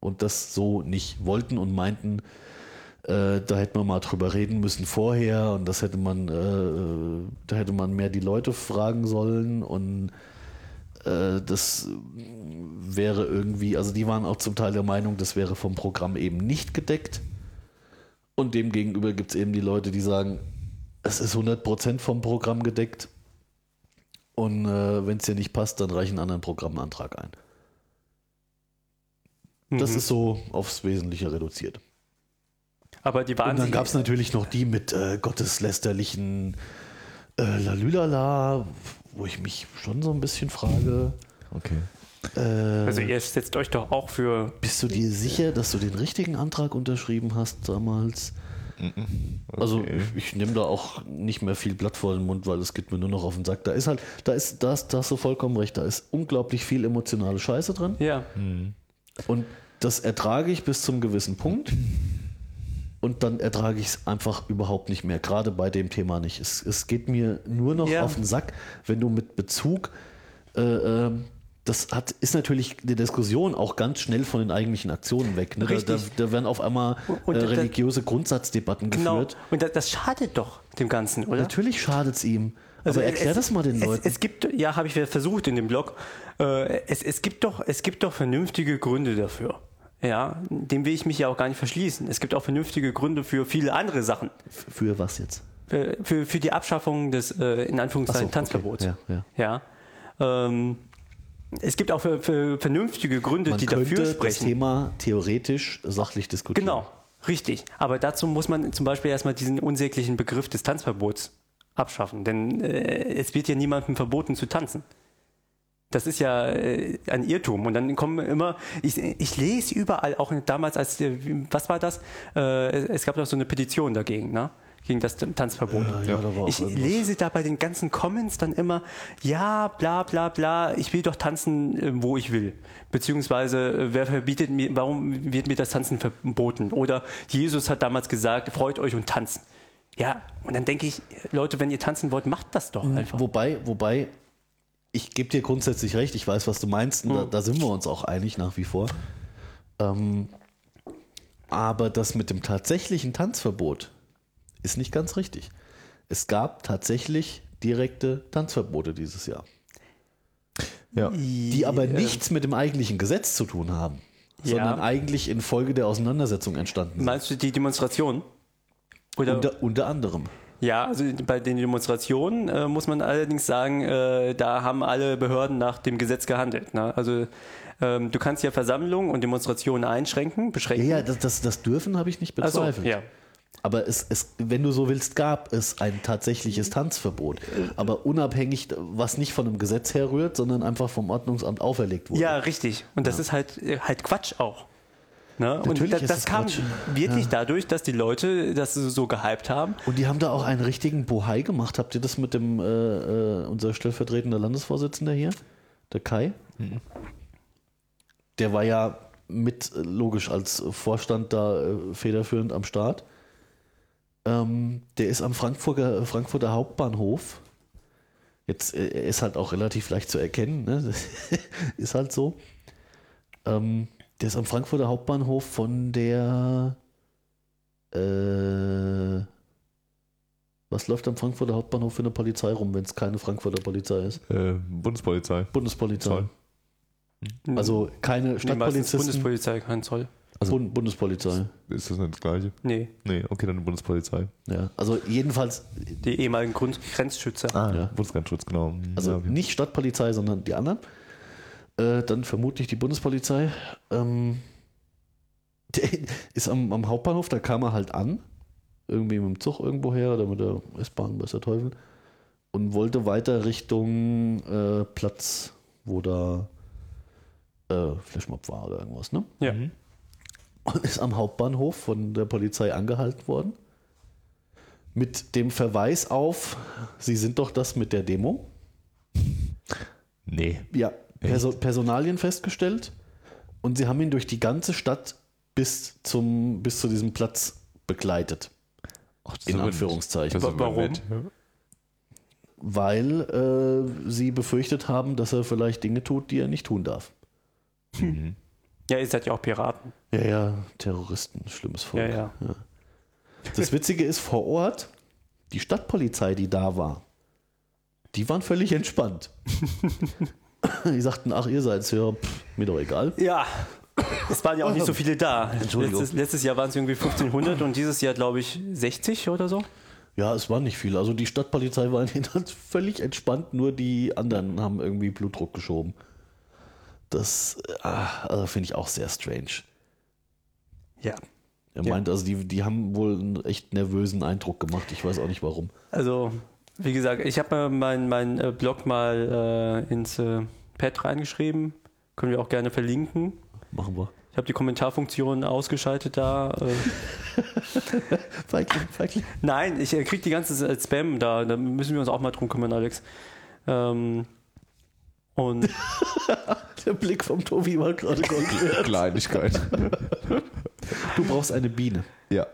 Und das so nicht wollten und meinten, äh, da hätte man mal drüber reden müssen vorher und das hätte man, äh, da hätte man mehr die Leute fragen sollen und das wäre irgendwie, also die waren auch zum Teil der Meinung, das wäre vom Programm eben nicht gedeckt. Und demgegenüber gibt es eben die Leute, die sagen, es ist 100% vom Programm gedeckt. Und äh, wenn es dir nicht passt, dann reichen einen anderen Programmantrag ein. Das Mhm. ist so aufs Wesentliche reduziert. Aber die waren Und dann gab es natürlich noch die mit äh, gotteslästerlichen äh, Lalülala, wo ich mich schon so ein bisschen frage, Okay. äh, Also ihr setzt euch doch auch für bist du dir sicher, dass du den richtigen Antrag unterschrieben hast damals? Also Okay. ich, ich nehme da auch nicht mehr viel Blatt vor den Mund, weil es geht mir nur noch auf den Sack. Da ist halt, da ist, da hast, da hast du vollkommen recht, da ist unglaublich viel emotionale Scheiße dran. ja. Und das ertrage ich bis zum gewissen Punkt. Und dann ertrage ich es einfach überhaupt nicht mehr, gerade bei dem Thema nicht. Es, es geht mir nur noch Ja. auf den Sack, wenn du mit Bezug, äh, ähm, das hat, ist natürlich die Diskussion auch ganz schnell von den eigentlichen Aktionen weg. Ne? Da, da, da werden auf einmal äh, religiöse Grundsatzdebatten Genau. geführt. Und das, das schadet doch dem Ganzen, oder? Natürlich schadet es ihm. Also Aber erklär es- das mal den es, Leuten. Es gibt, ja, habe ich versucht in dem Blog. Äh, es, es, gibt doch, es gibt doch vernünftige Gründe dafür. Ja, dem will ich mich ja auch gar nicht verschließen. Es gibt auch vernünftige Gründe für viele andere Sachen. Für was jetzt? Für, für, für die Abschaffung des, äh, in Anführungszeichen, so, Tanzverbots. okay. Ja, ja. Ja. Ähm, es gibt auch für, für vernünftige Gründe, Man die könnte dafür das sprechen. Thema theoretisch sachlich diskutieren. Genau, richtig. Aber dazu muss man zum Beispiel erstmal diesen unsäglichen Begriff des Tanzverbots abschaffen. Denn äh, es wird ja niemandem verboten zu tanzen. Das ist ja äh, ein Irrtum. Und dann kommen immer, ich, ich lese überall, auch damals als, äh, was war das? Äh, es, gab doch so eine Petition dagegen, ne? Gegen das Tanzverbot. Ja, da war auch ich lese da bei den ganzen Comments dann immer, ja, bla bla bla, ich will doch tanzen, äh, wo ich will. Beziehungsweise, äh, wer verbietet mir, warum wird mir das Tanzen verboten? Oder Jesus hat damals gesagt, freut euch und tanzen. Ja, und dann denke ich, Leute, wenn ihr tanzen wollt, macht das doch einfach. Wobei, wobei, ich gebe dir grundsätzlich recht, ich weiß, was du meinst, und da, Hm. da sind wir uns auch einig nach wie vor. Ähm, aber das mit dem tatsächlichen Tanzverbot ist nicht ganz richtig. Es gab tatsächlich direkte Tanzverbote dieses Jahr, Ja. die aber nichts mit dem eigentlichen Gesetz zu tun haben, Ja. sondern eigentlich infolge der Auseinandersetzung entstanden sind. Meinst du die Demonstration? Oder? Unter, unter anderem. Ja, also bei den Demonstrationen äh, muss man allerdings sagen, äh, da haben alle Behörden nach dem Gesetz gehandelt. Ne? Also ähm, du kannst ja Versammlungen und Demonstrationen einschränken, Ja, beschränken. ja, das, das, das dürfen habe ich nicht Ach so, bezweifelt. ja. Aber es, es, wenn du so willst, gab es ein tatsächliches Tanzverbot. Aber unabhängig, was nicht von einem Gesetz herrührt, sondern einfach vom Ordnungsamt auferlegt wurde. ja, richtig. Und das ist halt, äh, halt Quatsch auch. Ne? Und Natürlich das, ist das es kam Quatsch. wirklich dadurch, dass die Leute das so gehypt haben. Und die haben da auch einen richtigen Bohai gemacht. Habt ihr das mit dem, äh, äh, unser stellvertretender Landesvorsitzender hier, der Kai? Der war ja mit, äh, logisch, als Vorstand da äh, federführend am Start. Ähm, der ist am Frankfurter, Frankfurter Hauptbahnhof. Jetzt, äh, er ist halt auch relativ leicht zu erkennen, ne? Das ist halt so. Ähm, der ist am Frankfurter Hauptbahnhof von der äh, was läuft am Frankfurter Hauptbahnhof für eine Polizei rum, wenn es keine Frankfurter Polizei ist? Äh, Bundespolizei. Bundespolizei. Zoll. Also keine nee, Stadtpolizisten, Bundespolizei, kein Zoll. Also- Bund Bundespolizei. Ist das nicht das gleiche? Nee, Nee, okay, dann die Bundespolizei. Ja, also jedenfalls, die ehemaligen Grund Grenzschützer. Ah, Ja. ja. Bundesgrenzschutz, genau. also ja, okay. nicht Stadtpolizei, sondern die anderen. Äh, dann vermutlich die Bundespolizei. Ähm, der ist am, am Hauptbahnhof, da kam er halt an. Irgendwie mit dem Zug irgendwo her oder mit der S-Bahn, weiß der Teufel. Und wollte weiter Richtung äh, Platz, wo da äh, Flashmob war oder irgendwas, ne? Ja. Mhm. und ist am Hauptbahnhof von der Polizei angehalten worden. Mit dem Verweis auf, Sie sind doch das mit der Demo. Nee. Ja, Perso Personalien festgestellt und sie haben ihn durch die ganze Stadt bis, zum, bis zu diesem Platz begleitet. Ach, In Anführungszeichen. Warum? Weil äh, sie befürchtet haben, dass er vielleicht Dinge tut, die er nicht tun darf. Mhm. Ja, ihr seid ja auch Piraten. Ja, ja, Terroristen, schlimmes Volk. Ja, ja. Das Witzige ist, vor Ort, die Stadtpolizei, die da war, die waren völlig entspannt. die sagten, ach, ihr seid's, ja, pff, mir doch egal. Ja, es waren ja auch nicht so viele da. Entschuldigung. Letztes, letztes Jahr waren es irgendwie 1500 und dieses Jahr, glaube ich, 60 oder so. Ja, es war nicht viel. Also die Stadtpolizei war in Inhalt völlig entspannt, nur die anderen haben irgendwie Blutdruck geschoben. Das ah, also finde ich auch sehr strange. Ja. Er Ja. meint, also die, die haben wohl einen echt nervösen Eindruck gemacht. Ich weiß auch nicht warum. Also, wie gesagt, ich habe meinen mein, äh, Blog mal äh, ins äh, Pad reingeschrieben. Können wir auch gerne verlinken. Machen wir. Ich habe die Kommentarfunktion ausgeschaltet da. Äh, Feigling, Feigling. nein, ich kriege die ganze Zeit Spam da. Da müssen wir uns auch mal drum kümmern, Alex. Ähm, und Der Blick vom Tobi war gerade konkret. Kleinigkeit. Du brauchst eine Biene. ja,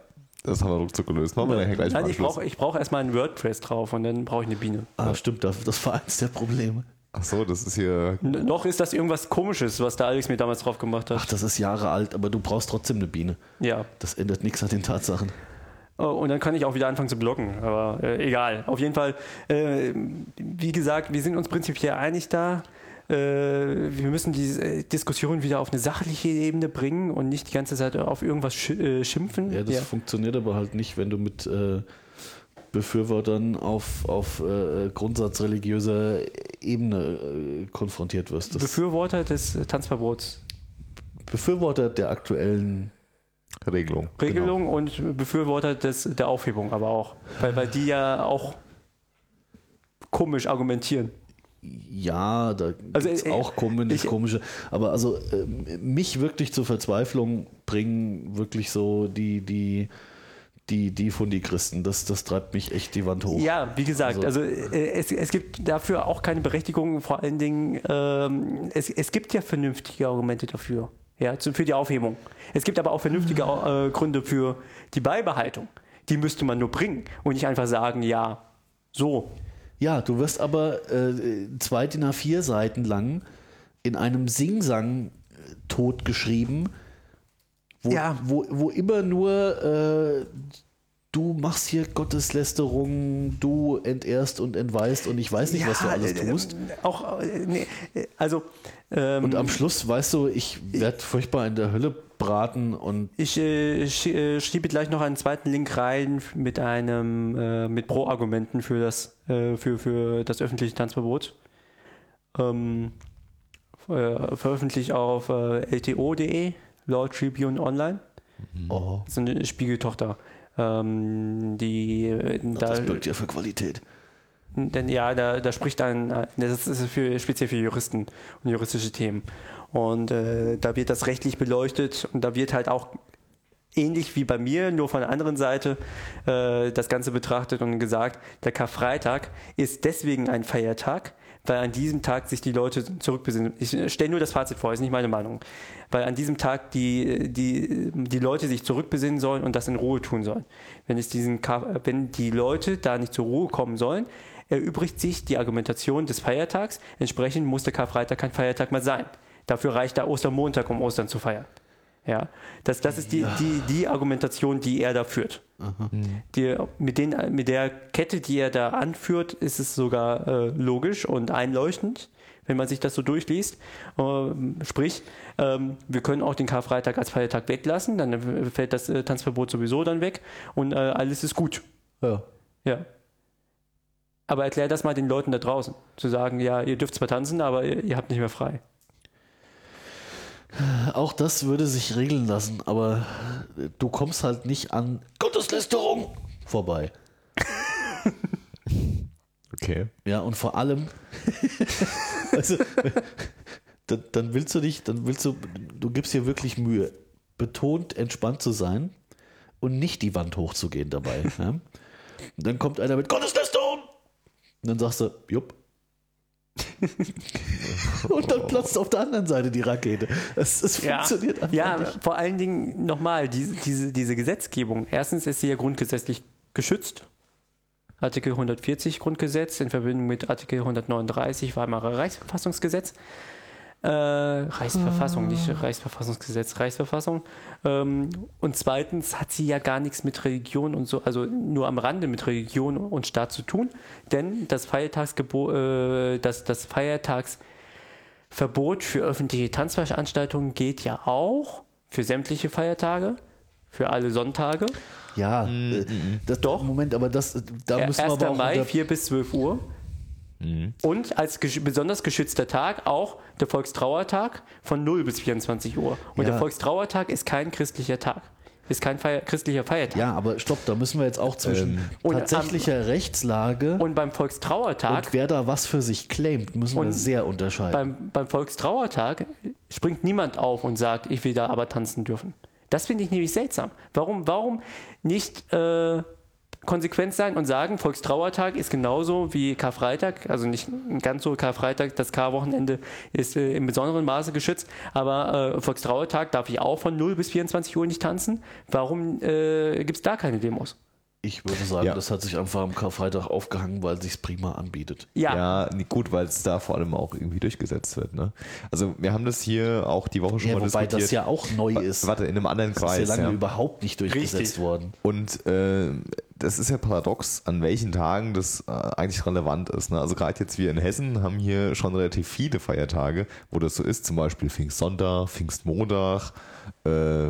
das haben wir ruckzuck gelöst. Machen wir nachher gleich nein, ich brauche ich brauch erstmal ein WordPress drauf und dann brauche ich eine Biene. Ah, stimmt, das das war eins der Probleme. Ach so, das ist hier. N noch ist das irgendwas Komisches, was der Alex mir damals drauf gemacht hat. Ach, das ist Jahre alt, aber du brauchst trotzdem eine Biene. Ja. Das ändert nichts an den Tatsachen. Oh, Und dann kann ich auch wieder anfangen zu bloggen. Aber äh, egal. Auf jeden Fall, äh, wie gesagt, wir sind uns prinzipiell einig da. Äh, wir müssen die äh, Diskussion wieder auf eine sachliche Ebene bringen und nicht die ganze Zeit auf irgendwas sch äh, schimpfen. Ja, das Ja. funktioniert aber halt nicht, wenn du mit äh, Befürwortern auf, auf äh, grundsatzreligiöser Ebene äh, konfrontiert wirst. Das Befürworter des äh, Tanzverbots Befürworter der aktuellen Regelung. Regelung und Befürworter des, der Aufhebung aber auch. Weil, weil die ja auch komisch argumentieren. Ja, da Also, gibt's äh, auch komische, ich- komische. Aber also ähm, mich wirklich zur Verzweiflung bringen wirklich so die, die, die, die von die Christen. Das, das treibt mich echt die Wand hoch. Ja, wie gesagt, Also- also, äh, es, es gibt dafür auch keine Berechtigung. Vor allen Dingen, ähm, es, es gibt ja vernünftige Argumente dafür, ja, zu, für die Aufhebung. Es gibt aber auch vernünftige äh, Gründe für die Beibehaltung. Die müsste man nur bringen und nicht einfach sagen, ja, so. Ja, du wirst aber äh, zwei DIN A4 Seiten lang in einem Singsang äh, totgeschrieben, wo, Ja. wo, wo immer nur äh, du machst hier Gotteslästerung, du entehrst und entweist und ich weiß nicht, was du alles äh, tust. äh, Auch, äh, nee, also, ähm, Und am Schluss weißt du, ich werde furchtbar in der Hölle braten und Ich äh, sch äh, schiebe gleich noch einen zweiten Link rein mit einem äh, mit Pro-Argumenten für das für, für das öffentliche Tanzverbot. Ähm, äh, veröffentlicht auf lto.de, Law Tribune Online. oh, Das ist eine Spiegeltochter. Ähm, die äh, da, das birgt ja für Qualität. denn ja, da, da spricht ein, das ist für, speziell für Juristen und juristische Themen. Und äh, da wird das rechtlich beleuchtet und da wird halt auch ähnlich wie bei mir, nur von der anderen Seite, äh, das Ganze betrachtet und gesagt, der Karfreitag ist deswegen ein Feiertag, weil an diesem Tag sich die Leute zurückbesinnen. Ich stelle nur das Fazit vor, ist nicht meine Meinung. Weil an diesem Tag die, die, die Leute sich zurückbesinnen sollen und das in Ruhe tun sollen. Wenn, es diesen wenn die Leute da nicht zur Ruhe kommen sollen, erübrigt sich die Argumentation des Feiertags. Entsprechend muss der Karfreitag kein Feiertag mehr sein. Dafür reicht der Ostermontag, um Ostern zu feiern. Ja, das, das ist die, die, die Argumentation, die er da führt. Die, mit, den, mit der Kette, die er da anführt, ist es sogar äh, logisch und einleuchtend, wenn man sich das so durchliest. Ähm, sprich, ähm, wir können auch den Karfreitag als Feiertag weglassen, dann fällt das äh, Tanzverbot sowieso dann weg und äh, alles ist gut. Ja. Ja. Aber erklär das mal den Leuten da draußen. Zu sagen, ja, ihr dürft zwar tanzen, aber ihr, ihr habt nicht mehr frei. Auch das würde sich regeln lassen, aber du kommst halt nicht an Gotteslästerung vorbei. Okay. Ja, und vor allem, also, dann, dann willst du dich, dann willst du, du gibst dir wirklich Mühe, betont entspannt zu sein und nicht die Wand hochzugehen dabei. Ja? Und dann kommt einer mit Gotteslästerung und dann sagst du, jupp. und dann platzt auf der anderen Seite die Rakete. Es, es funktioniert einfach ja, nicht. vor allen Dingen nochmal, diese, diese, diese Gesetzgebung. Erstens ist sie ja grundgesetzlich geschützt. Artikel 140 Grundgesetz in Verbindung mit Artikel 139 Weimarer Reichsverfassungsgesetz. Äh, Reichsverfassung, nicht Reichsverfassungsgesetz, Reichsverfassung. Ähm, und zweitens hat sie ja gar nichts mit Religion und so, also nur am Rande mit Religion und Staat zu tun, denn das Feiertagsgebot, äh, das, das Feiertagsverbot für öffentliche Tanzveranstaltungen gilt ja auch für sämtliche Feiertage, für alle Sonntage. Ja, äh, das, Doch. Moment, aber das, da Ja, müssen wir 1. aber auch Mai, unter- 4 bis 12 Uhr. Und als gesch besonders geschützter Tag auch der Volkstrauertag von 0 bis 24 Uhr. Und Ja. der Volkstrauertag ist kein christlicher Tag. Ist kein Feier christlicher Feiertag. Ja, aber stopp, da müssen wir jetzt auch zwischen Und am- tatsächlicher Rechtslage und, Und beim Volkstrauertag, wer da was für sich claimt, müssen wir Und sehr unterscheiden. beim, beim Volkstrauertag springt niemand auf und sagt, ich will da aber tanzen dürfen. Das finde ich nämlich seltsam. Warum, warum nicht äh, konsequent sein und sagen, Volkstrauertag ist genauso wie Karfreitag, also nicht ganz so Karfreitag, das Karwochenende ist äh, im besonderen Maße geschützt, aber äh, Volkstrauertag darf ich auch von 0 bis 24 Uhr nicht tanzen. Warum äh, gibt es da keine Demos? ich würde sagen, Ja. das hat sich einfach am Karfreitag aufgehangen, weil sich's prima anbietet. Ja, Ja, gut, weil es da vor allem auch irgendwie durchgesetzt wird. Ne? Also wir haben das hier auch die Woche schon Ja, mal wobei diskutiert. das ja auch neu ist. Warte, in einem anderen das ist Kreis. ja lange ja. überhaupt nicht durchgesetzt Richtig. worden. Und äh, das ist ja paradox, an welchen Tagen das äh, eigentlich relevant ist. Ne? Also gerade jetzt wir in Hessen haben hier schon relativ viele Feiertage, wo das so ist, zum Beispiel Pfingstsonntag, Pfingstmontag, äh,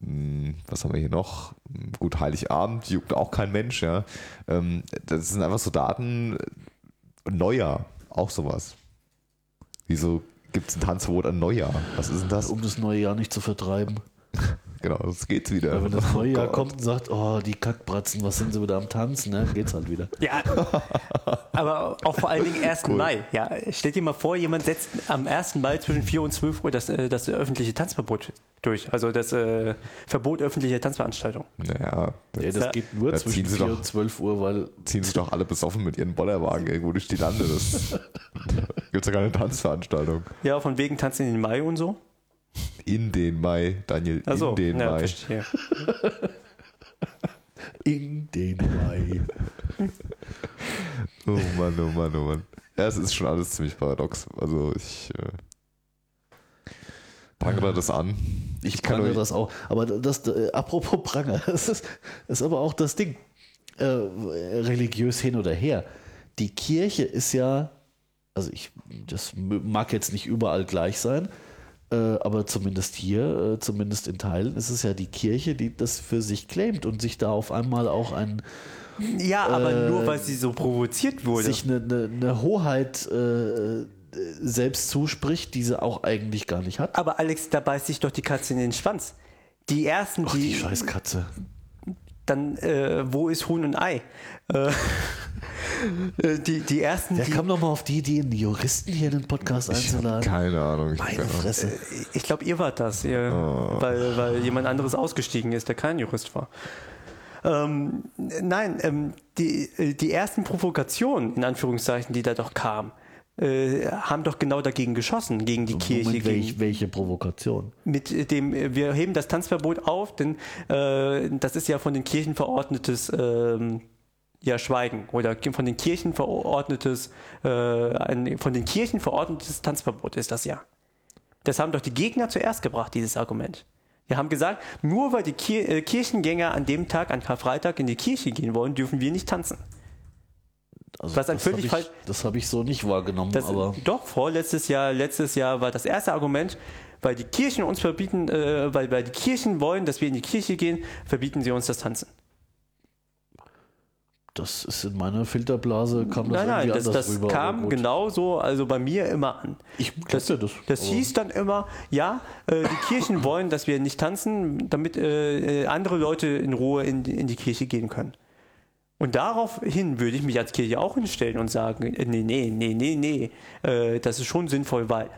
mh, was haben wir hier noch? Gut, Heiligabend, juckt auch kein Mensch, ja. Ähm, das sind einfach so Daten, Neujahr, auch sowas. Wieso gibt es ein Tanzverbot an Neujahr? Was ist denn das? Um das neue Jahr nicht zu vertreiben. Genau, das geht's wieder. Wenn das neue Oh Jahr kommt und sagt, oh, die Kackbratzen, was sind sie wieder am Tanzen, ne? geht's halt wieder. Ja, aber auch vor allen Dingen 1. Cool. Mai. Ja, stell dir mal vor, jemand setzt am 1. Mai zwischen 4 und 12 Uhr das, äh, das öffentliche Tanzverbot durch. Also das äh, Verbot öffentlicher Tanzveranstaltungen. Naja, Ja, das Ja. geht nur Da zwischen ziehen sie 4 doch- und 12 Uhr, weil ziehen sich doch alle besoffen mit ihren Bollerwagen irgendwo durch die Lande. Das gibt's ja keine Tanzveranstaltung. Ja, von wegen Tanzen in den Mai und so. In den Mai, Daniel, Also, in den ja, Mai. verstehe. in den Mai. Oh Mann, oh Mann, oh Mann. Ja, es ist schon alles ziemlich paradox. Also ich äh, prangere das an. Ich kann prangere das auch. Aber das, äh, apropos Pranger, das ist, ist aber auch das Ding. Äh, religiös hin oder her. Die Kirche ist ja, also ich, das mag jetzt nicht überall gleich sein, aber zumindest hier, äh, zumindest in Teilen, ist es ja die Kirche, die das für sich claimt und sich da auf einmal auch ein, Ja, aber Äh, nur weil sie so provoziert wurde. sich eine, eine, eine Hoheit äh, selbst zuspricht, die sie auch eigentlich gar nicht hat. Aber Alex, da beißt sich doch die Katze in den Schwanz. Die ersten, Ach, die die, scheiß Katze. Dann, äh, wo ist Huhn und Ei? Äh, äh, die, die ersten, Wer die, kam nochmal auf die Idee, einen Juristen hier in den Podcast einzuladen? keine Ahnung. Ich Meine keine Ahnung. Fresse. ich glaube, ihr wart das, ihr, Oh. weil, weil jemand anderes ausgestiegen ist, der kein Jurist war. Ähm, nein, ähm, die, äh, die ersten Provokationen, in Anführungszeichen, die da doch kamen, äh, haben doch genau dagegen geschossen, gegen die Kirche, Moment, gegen, welch, welche Provokation? mit dem, äh, wir heben das Tanzverbot auf, denn äh, das ist ja von den Kirchen verordnetes ähm, ja, Schweigen oder von den Kirchen verordnetes, äh, ein, von den Kirchen verordnetes Tanzverbot ist das ja. Das haben doch die Gegner zuerst gebracht, dieses Argument. Wir haben gesagt, nur weil die Kir äh, Kirchengänger an dem Tag, an Karfreitag, in die Kirche gehen wollen, dürfen wir nicht tanzen. Also Was ein das völlig falsch- Das habe ich so nicht wahrgenommen, Das, aber doch, vorletztes Jahr, letztes Jahr war das erste Argument, weil die Kirchen uns verbieten, äh, weil, weil die Kirchen wollen, dass wir in die Kirche gehen, verbieten sie uns das Tanzen. das ist in meiner Filterblase, kam das nein, nein, irgendwie das, anders das rüber. aber kam genauso, also bei mir immer an. Ich Das, dir das. das hieß dann immer, ja, äh, die Kirchen wollen, dass wir nicht tanzen, damit äh, äh, andere Leute in Ruhe in, in die Kirche gehen können. Und daraufhin würde ich mich als Kirche auch hinstellen und sagen, äh, nee, nee, nee, nee, nee, äh, das ist schon sinnvoll, weil.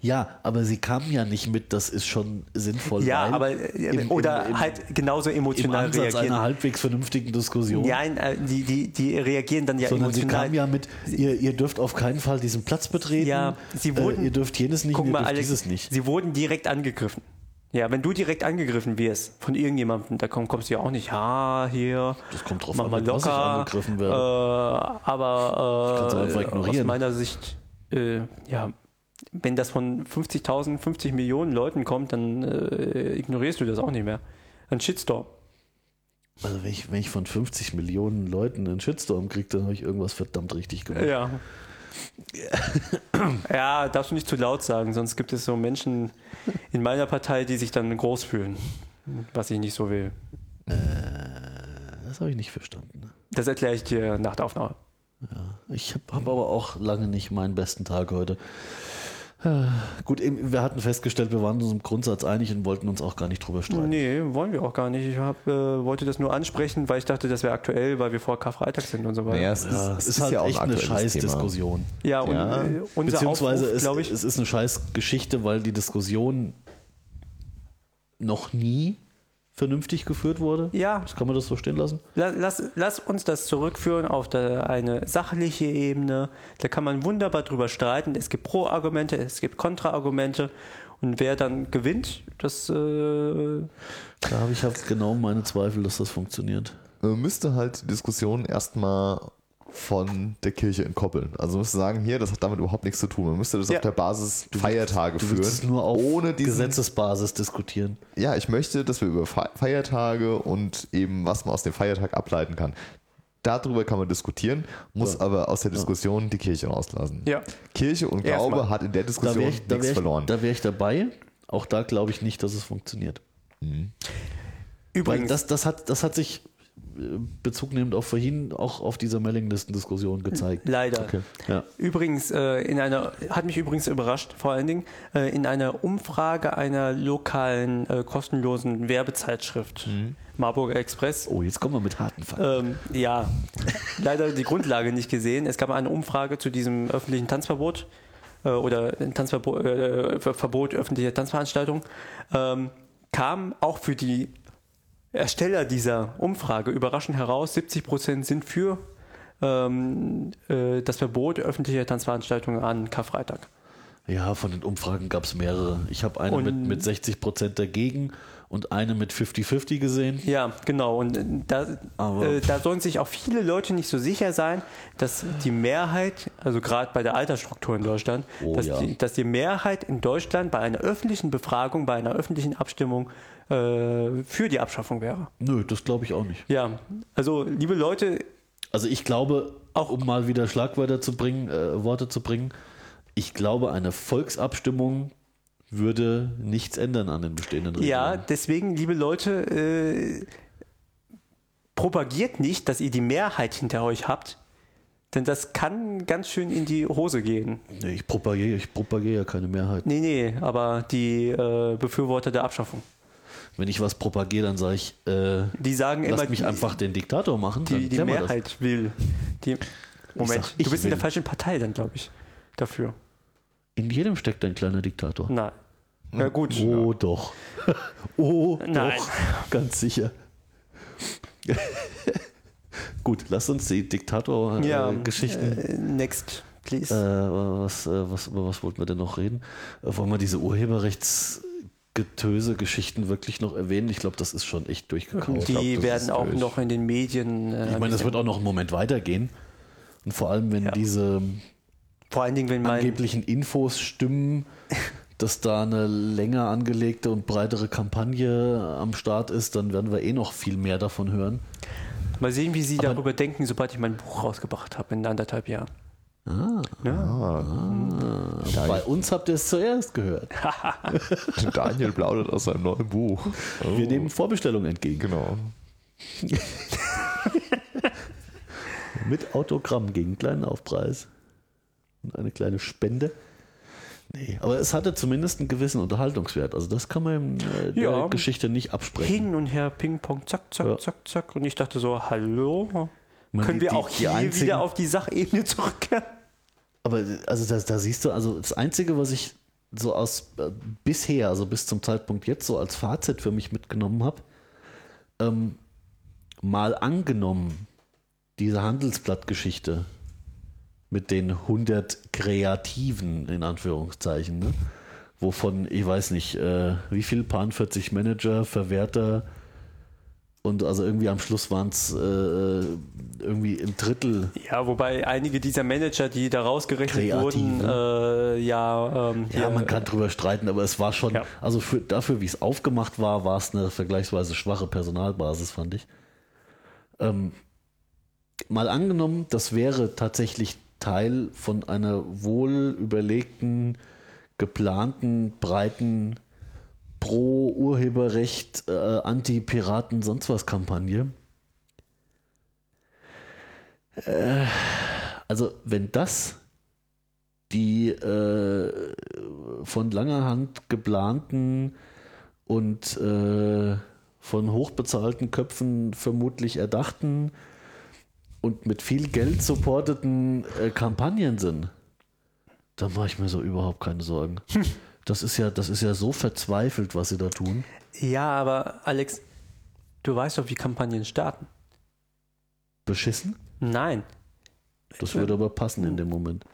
Ja, aber sie kamen ja nicht mit, das ist schon sinnvoll. Ja, weil aber äh, im- oder im, im, halt genauso im emotional Ansatz einer reagieren. halbwegs vernünftigen Diskussion. Nein, äh, die, die, die reagieren dann ja sondern sie emotional. kamen ja mit, ihr, ihr dürft auf keinen Fall diesen Platz betreten. Ja, sie wurden- äh, ihr dürft jenes nicht, Guck ihr mal, dürft Alex, dieses nicht. sie wurden direkt angegriffen. Ja, wenn du direkt angegriffen wirst von irgendjemandem, da komm, kommst du ja auch nicht, ha, hier, Das kommt drauf an, was ich angegriffen Äh, werde. aber kannst du äh, aus meiner Sicht, äh, ja, wenn das von 50.000, 50 Millionen Leuten kommt, dann äh, ignorierst du das auch nicht mehr. Ein Shitstorm. Also wenn ich, wenn ich von 50 Millionen Leuten einen Shitstorm kriege, dann habe ich irgendwas verdammt richtig gemacht. Ja. ja, darfst du nicht zu laut sagen, sonst gibt es so Menschen in meiner Partei, die sich dann groß fühlen, was ich nicht so will. Das habe ich nicht verstanden. Das erkläre ich dir nach der Aufnahme. Ich habe hab aber auch lange nicht meinen besten Tag heute. Äh, Gut, wir hatten festgestellt, wir waren uns im Grundsatz einig und wollten uns auch gar nicht drüber streiten. Nee, wollen wir auch gar nicht. Ich hab, äh, wollte das nur ansprechen, weil ich dachte, das wäre aktuell, weil wir vor Karfreitag sind und so weiter. Naja, es Ja, ist, es ist halt ja auch echt ein eine. Scheißdiskussion. ja, und Ja. äh, unser Beziehungsweise Aufruf, es, glaube ich, es ist eine Scheißgeschichte, weil die Diskussion noch nie vernünftig geführt wurde. ja, Das kann man das so stehen lassen? La- Lass, lass uns das zurückführen auf der, eine sachliche Ebene. Da kann man wunderbar drüber streiten. Es gibt Pro-Argumente, es gibt Kontra-Argumente. Und wer dann gewinnt, das. Äh, Da habe ich halt genau meine Zweifel, dass das funktioniert. Man müsste halt die Diskussion erstmal von der Kirche entkoppeln. Also man müsste sagen, hier, das hat damit überhaupt nichts zu tun. Man müsste das Ja. auf der Basis Feiertage Du willst es führen. nur auf ohne diesen, Gesetzesbasis diskutieren. Ja, ich möchte, dass wir über Fe- Feiertage und eben, was man aus dem Feiertag ableiten kann. Darüber kann man diskutieren, muss Ja. aber aus der Diskussion die Kirche rauslassen. ja. Kirche und Erstmal. Glaube hat in der Diskussion wäre ich, nichts ich, verloren. da wär ich dabei. Auch da glaube ich nicht, dass es funktioniert. Weil Übrigens, das, das, hat, das hat sich, Bezug nehmend auf vorhin auch auf dieser Mailinglisten-Diskussion gezeigt. Leider. Okay. Ja. Übrigens, äh, in einer, hat mich übrigens überrascht, vor allen Dingen, äh, in einer Umfrage einer lokalen äh, kostenlosen Werbezeitschrift, Marburger Express, Oh, jetzt kommen wir mit harten Fakten. ähm, ja, leider die Grundlage nicht gesehen. Es gab eine Umfrage zu diesem öffentlichen Tanzverbot äh, oder ein Tanzverbot, äh, Ver- Verbot öffentlicher Tanzveranstaltungen. Ähm, kam auch für die Ersteller dieser Umfrage überraschend heraus, 70 Prozent sind für ähm, äh, das Verbot öffentlicher Tanzveranstaltungen an Karfreitag. Ja, von den Umfragen gab es mehrere. Ich habe eine Und- mit, mit 60 Prozent dagegen und eine mit 50-50 gesehen. Ja, genau. Und äh, da, äh, da sollen sich auch viele Leute nicht so sicher sein, dass die Mehrheit, also gerade bei der Altersstruktur in Deutschland, Oh, dass, ja. die, dass die Mehrheit in Deutschland bei einer öffentlichen Befragung, bei einer öffentlichen Abstimmung äh, für die Abschaffung wäre. Nö, das glaube ich auch nicht. Ja, also liebe Leute, Also ich glaube, auch um mal wieder Schlagwörter zu bringen, äh, Worte zu bringen, ich glaube, eine Volksabstimmung würde nichts ändern an den bestehenden Regeln. ja, deswegen, liebe Leute, äh, propagiert nicht, dass ihr die Mehrheit hinter euch habt, denn das kann ganz schön in die Hose gehen. Nee, ich propagiere, ich propagiere ja keine Mehrheit. Nee, nee, aber die äh, Befürworter der Abschaffung. Wenn ich was propagiere, dann sage ich, äh, Die sagen immer, lasst mich die, einfach den Diktator machen. die, die Mehrheit will. Die, Moment, sag, du bist in der will. falschen Partei dann, glaube ich, dafür. Das. In jedem steckt ein kleiner Diktator. Nein. Ja gut. Oh doch. oh Nein. doch. Ganz sicher. Gut, lass uns die Ja, Diktator-Geschichten. äh, next, please. Äh, was, äh, was, über was wollten wir denn noch reden? Äh, wollen wir diese Urheberrechtsgetöse-Geschichten wirklich noch erwähnen? Ich glaube, das ist schon echt durchgekaut. die glaub, werden auch durch. noch in den Medien. Äh, Ich meine, das wird auch noch einen Moment weitergehen. Und vor allem, wenn Ja. diese vor allen Dingen, wenn angeblichen Infos stimmen, dass da eine länger angelegte und breitere Kampagne am Start ist, dann werden wir eh noch viel mehr davon hören. mal sehen, wie Sie darüber denken, sobald ich mein Buch rausgebracht habe in anderthalb Jahren. Ah, Ja. bei uns habt ihr es zuerst gehört. Daniel plaudert aus seinem neuen Buch. Oh, Wir nehmen Vorbestellungen entgegen. Genau. Mit Autogramm gegen einen kleinen Aufpreis. Und eine kleine Spende. Nee, aber es hatte zumindest einen gewissen Unterhaltungswert. Also das kann man äh, der Ja. Geschichte nicht absprechen. Hin und her, Ping-Pong, zack, zack, Ja. zack, zack. Und ich dachte so, hallo, Man, können die- wir die- auch die hier einzigen- wieder auf die Sachebene zurückkehren? Aber also da, da siehst du, also das Einzige, was ich so aus äh, bisher, also bis zum Zeitpunkt jetzt so als Fazit für mich mitgenommen habe, ähm, mal angenommen, diese Handelsblattgeschichte mit den 100 Kreativen in Anführungszeichen, ne? wovon, ich weiß nicht, äh, wie viel, paar 40 Manager, Verwerter und also irgendwie am Schluss waren es äh, irgendwie ein Drittel Ja, wobei einige dieser Manager, die da rausgerechnet Kreativ, wurden, äh, ja, ähm, Ja, man kann drüber streiten, aber es war schon, Ja. also für, dafür, wie es aufgemacht war, war es eine vergleichsweise schwache Personalbasis, fand ich. Ähm, mal angenommen, das wäre tatsächlich Teil von einer wohl überlegten, geplanten, breiten Pro-Urheberrecht, äh, Anti-Piraten, sonst was Kampagne. Äh, also, wenn das die äh, von langer Hand geplanten und äh, von hochbezahlten Köpfen vermutlich erdachten und mit viel Geld supporteten äh, Kampagnen sind, da mache ich mir so überhaupt keine Sorgen. Das ist ja, das ist ja so verzweifelt, was sie da tun. ja, aber Alex, du weißt doch, wie Kampagnen starten. Beschissen? Nein. Das würde aber passen in dem Moment.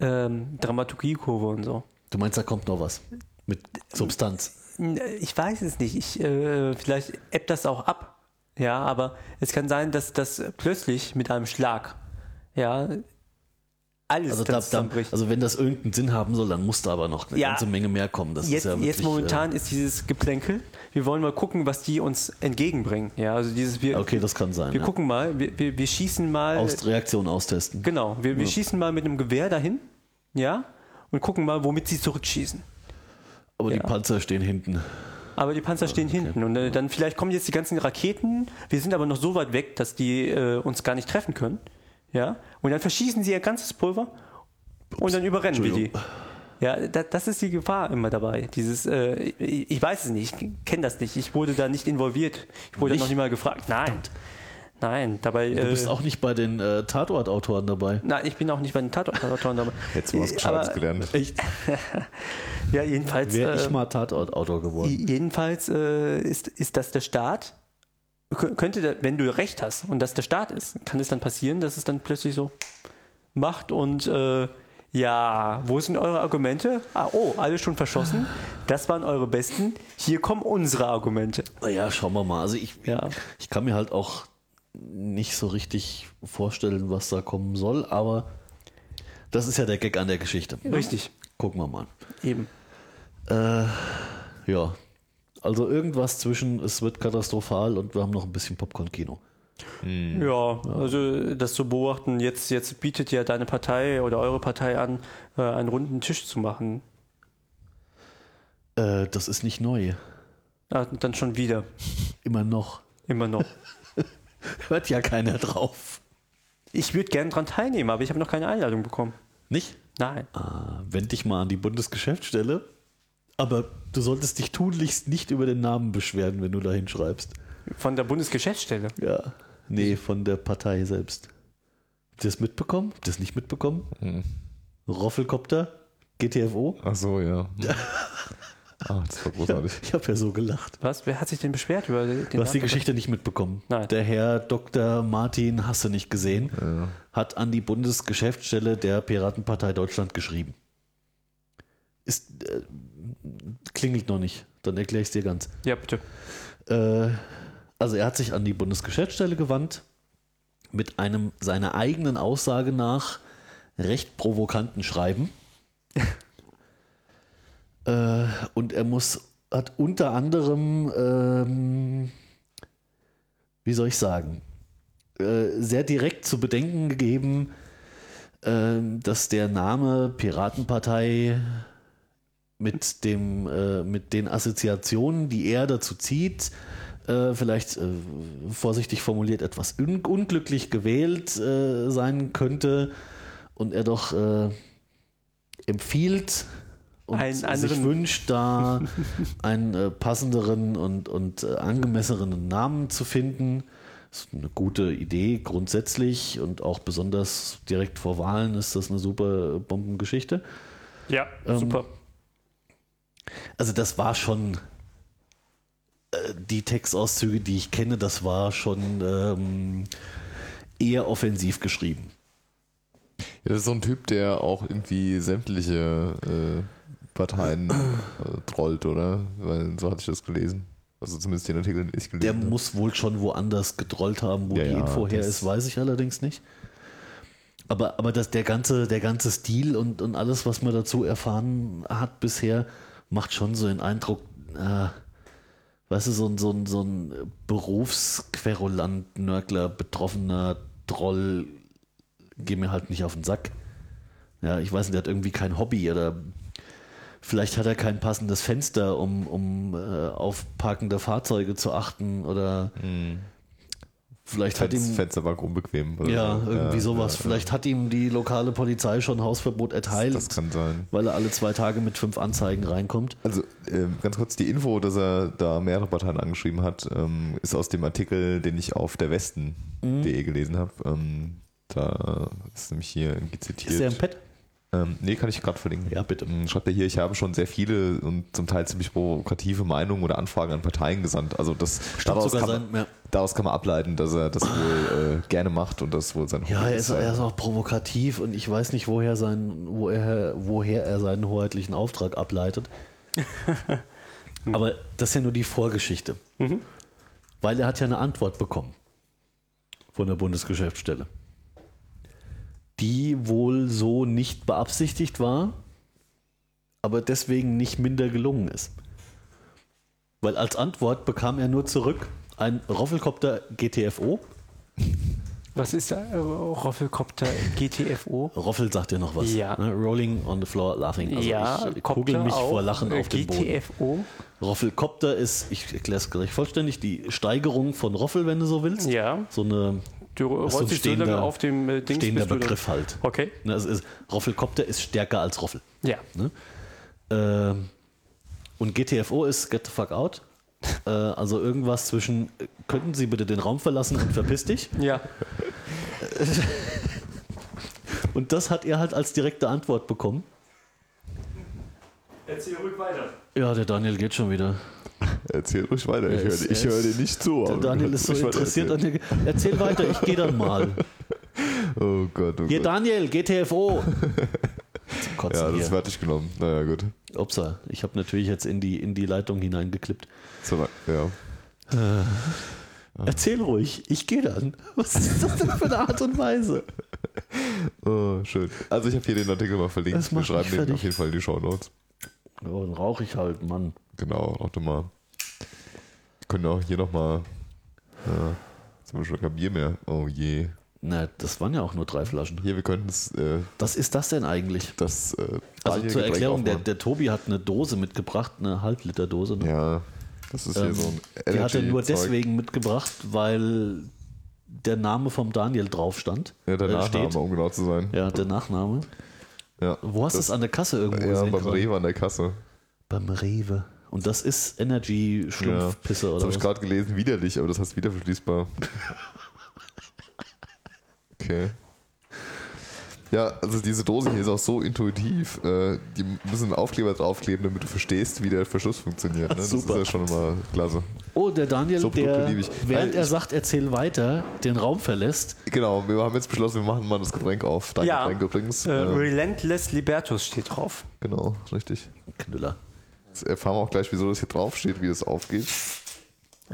Ähm, Dramaturgiekurve und so. Du meinst, da kommt noch was mit Substanz. Ich weiß es nicht. Ich, äh, vielleicht ebbt das auch ab. Ja, aber es kann sein, dass das plötzlich mit einem Schlag, ja, alles Also, da, da, also wenn das irgendeinen Sinn haben soll, dann muss da aber noch eine Ja. ganze Menge mehr kommen. Das jetzt, ist ja wirklich, jetzt momentan ist dieses Geplänkel. Wir wollen mal gucken, was die uns entgegenbringen. Ja, also dieses wir, Äh, okay, das kann sein. wir ja. gucken mal, wir, wir, wir schießen mal. Aus, Reaktion austesten. Genau, wir, wir schießen mal mit einem Gewehr dahin, ja, und gucken mal, womit sie zurückschießen. Aber die Ja. Panzer stehen hinten. aber die Panzer stehen hinten. Und äh, dann vielleicht kommen jetzt die ganzen Raketen. Wir sind aber noch so weit weg, dass die äh, uns gar nicht treffen können. Ja? Und dann verschießen sie ihr ganzes Pulver und dann überrennen wir die. Ja, da, das ist die Gefahr immer dabei. Dieses, äh, ich, ich weiß es nicht, ich kenne das nicht. Ich wurde da nicht involviert. Ich wurde Nicht? noch nicht mal gefragt. Nein. Nein, dabei. Du bist äh, auch nicht bei den äh, Tatortautoren dabei. Nein, ich bin auch nicht bei den Tatortautoren dabei. Jetzt was Äh, Gescheites gelernt. Echt? Ja, jedenfalls. Wäre äh, ich mal Tatortautor geworden. Jedenfalls äh, ist, ist das der Staat. Kö- Könnte, der, wenn du recht hast und das der Staat ist, kann es dann passieren, dass es dann plötzlich so macht und äh, ja, wo sind eure Argumente? Ah, oh, alle schon verschossen. Das waren eure besten. Hier kommen unsere Argumente. Naja, schauen wir mal. Also ich, Ja. ich kann mir halt auch nicht so richtig vorstellen, was da kommen soll, aber das ist ja der Gag an der Geschichte. Richtig. Gucken wir mal. Eben. Äh, ja. Also irgendwas zwischen es wird katastrophal und wir haben noch ein bisschen Popcorn-Kino. Ja, also das zu beobachten, jetzt, jetzt bietet ja deine Partei oder eure Partei an, äh, einen runden Tisch zu machen. Äh, das ist nicht neu. Ah, dann schon wieder. Immer noch. Immer noch. Hört ja keiner drauf. Ich würde gerne dran teilnehmen, aber ich habe noch keine Einladung bekommen. Nicht? Nein. Ah, wend dich mal an die Bundesgeschäftsstelle. Aber du solltest dich tunlichst nicht über den Namen beschweren, wenn du da hinschreibst. Von der Bundesgeschäftsstelle. Ja. Nee, von der Partei selbst. Habt ihr das mitbekommen? Habt ihr das nicht mitbekommen? Hm. Roffelkopter? GTFO? Ach so, ja. Ah, das war Ja, großartig. ich habe ja so gelacht. Was? Wer hat sich denn beschwert über den Du hast die? Geschichte nicht mitbekommen. Nein. Der Herr Dr. Martin, hast du nicht gesehen, hat an die Bundesgeschäftsstelle der Piratenpartei Deutschland geschrieben. Ist, äh, klingelt noch nicht. Dann erkläre ich es dir ganz. Ja, bitte. Äh, also er hat sich an die Bundesgeschäftsstelle gewandt mit einem seiner eigenen Aussage nach recht provokanten Schreiben. äh, und er muss, hat unter anderem, ähm, wie soll ich sagen, äh, sehr direkt zu bedenken gegeben, ähm, dass der Name Piratenpartei mit dem äh, mit den Assoziationen, die er dazu zieht, äh, vielleicht äh, vorsichtig formuliert etwas un unglücklich gewählt äh, sein könnte und er doch äh, empfiehlt und Einen sich wünscht, da einen äh, passenderen und, und angemesseneren Namen zu finden. Das ist eine gute Idee grundsätzlich und auch besonders direkt vor Wahlen ist das eine super Bombengeschichte. Ja, Ähm, super. Also das war schon äh, die Textauszüge, die ich kenne, das war schon ähm, eher offensiv geschrieben. Ja, das ist so ein Typ, der auch irgendwie sämtliche äh, Parteien äh, trollt, oder? Weil so hatte ich das gelesen. Also zumindest den Artikel, den ich gelesen Der habe. muss wohl schon woanders getrollt haben, wo Ja, die ja, Info her ist, weiß ich allerdings nicht. Aber, aber das, der, ganze, der ganze Stil und, und alles, was man dazu erfahren hat bisher, macht schon so den Eindruck, äh, weißt du, so ein, so ein, so ein Berufsquerulant, Nörgler, betroffener Troll, geh mir halt nicht auf den Sack. Ja, ich weiß nicht, der hat irgendwie kein Hobby oder vielleicht hat er kein passendes Fenster, um, um äh, auf parkende Fahrzeuge zu achten oder vielleicht hat Fenster, ihm Fenster war unbequem. Oder ja, irgendwie Ja, sowas. ja, Vielleicht hat ihm die lokale Polizei schon Hausverbot erteilt, Das kann sein. weil er alle zwei Tage mit fünf Anzeigen reinkommt. Also ähm, ganz kurz die Info, dass er da mehrere Parteien angeschrieben hat, ähm, ist aus dem Artikel, den ich auf der Westen.de gelesen habe. Ähm, da ist nämlich hier zitiert. Ist er im Pad? Ähm, nee, kann ich gerade verlinken. Ja, bitte. Ähm, Schreibt er hier, ich habe schon sehr viele und zum Teil ziemlich provokative Meinungen oder Anfragen an Parteien gesandt. Also das daraus kann, man, sein, ja. daraus kann man ableiten, dass er das wohl äh, gerne macht und das wohl sein Ja, Hobby er ist, er ist auch provokativ und ich weiß nicht, woher, sein, wo er, woher er seinen hoheitlichen Auftrag ableitet. Aber das ist ja nur die Vorgeschichte. Weil er hat ja eine Antwort bekommen von der Bundesgeschäftsstelle, die wohl so nicht beabsichtigt war, aber deswegen nicht minder gelungen ist. Weil als Antwort bekam er nur zurück ein Roffelkopter GTFO Was ist da? Äh, Roffelkopter GTFO? Roffel sagt dir noch was. Ja. Ne? Rolling on the floor laughing. Also ja, ich kugel mich vor Lachen Äh, auf den Boden. GTFO? Roffelkopter ist, ich erkläre es gleich vollständig, die Steigerung von Roffel, wenn du so willst. Ja. So eine Du ist so rollst dich so lange auf dem äh, Dings. stehender Begriff halt. Okay. Ne, es ist, Roffelkopter ist stärker als Roffel. Ja. Ne? Ähm, und GTFO ist Get the fuck out. Äh, also irgendwas zwischen, könnten Sie bitte den Raum verlassen und verpiss dich? Ja. Und das hat er halt als direkte Antwort bekommen. Erzähl ruhig weiter. Ja, der Daniel geht schon wieder. Erzähl ruhig weiter. Er Ich höre ich dir nicht zu. Der Daniel ist so interessiert an der. Erzähl weiter, ich gehe dann mal. Oh Gott, oh Hier, Gott. Daniel, GTFO. Zum Ja, Kotzen das ist fertig genommen. Naja, gut. Upsa, ich habe natürlich jetzt in die, in die Leitung hineingeklippt. So, ja. Erzähl ruhig, ich gehe dann. Was ist das denn für eine Art und Weise? Oh, schön. Also ich habe hier den Artikel mal verlinkt. Das Wir schreiben den auf jeden Fall in die Show Notes. Oh, dann rauche ich halt, Mann. Genau, warte mal. Wir können auch hier nochmal. Ja, jetzt haben wir schon kein Bier mehr. Oh je. Na, das waren ja auch nur drei Flaschen. Hier, wir könnten es. Äh, Was ist das denn eigentlich? das. Äh, Also zur Erklärung, der, der Tobi hat eine Dose mitgebracht, eine Halbliter-Dose. Ne? Ja, das ist hier Ähm, so ein die hat er nur Energy-Zeug. deswegen mitgebracht, weil der Name vom Daniel drauf stand. Ja, der äh, Nachname, steht. um genau zu sein. Ja, der Nachname. Ja. Wo hast du es an der Kasse irgendwo Ja, gesehen? beim gerade? Rewe an der Kasse. Beim Rewe. Und das ist Energy-Schlumpfpisse Das oder habe ich gerade gelesen, widerlich, aber das heißt wieder verschließbar. Okay. Ja, also diese Dose hier ist auch so intuitiv. Äh, die müssen einen Aufkleber draufkleben, damit du verstehst, wie der Verschluss funktioniert. Ne? Das ist ja schon immer klasse. Oh, der Daniel, So der, liebe ich. während Weil er sagt, erzähl weiter, den Raum verlässt. Genau, wir haben jetzt beschlossen, wir machen mal das Getränk auf. Dein Ja. Getränk übrigens. Äh, Äh, Relentless Libertus steht drauf. genau, richtig. Knüller. Jetzt erfahren wir auch gleich, wieso das hier draufsteht, wie das aufgeht.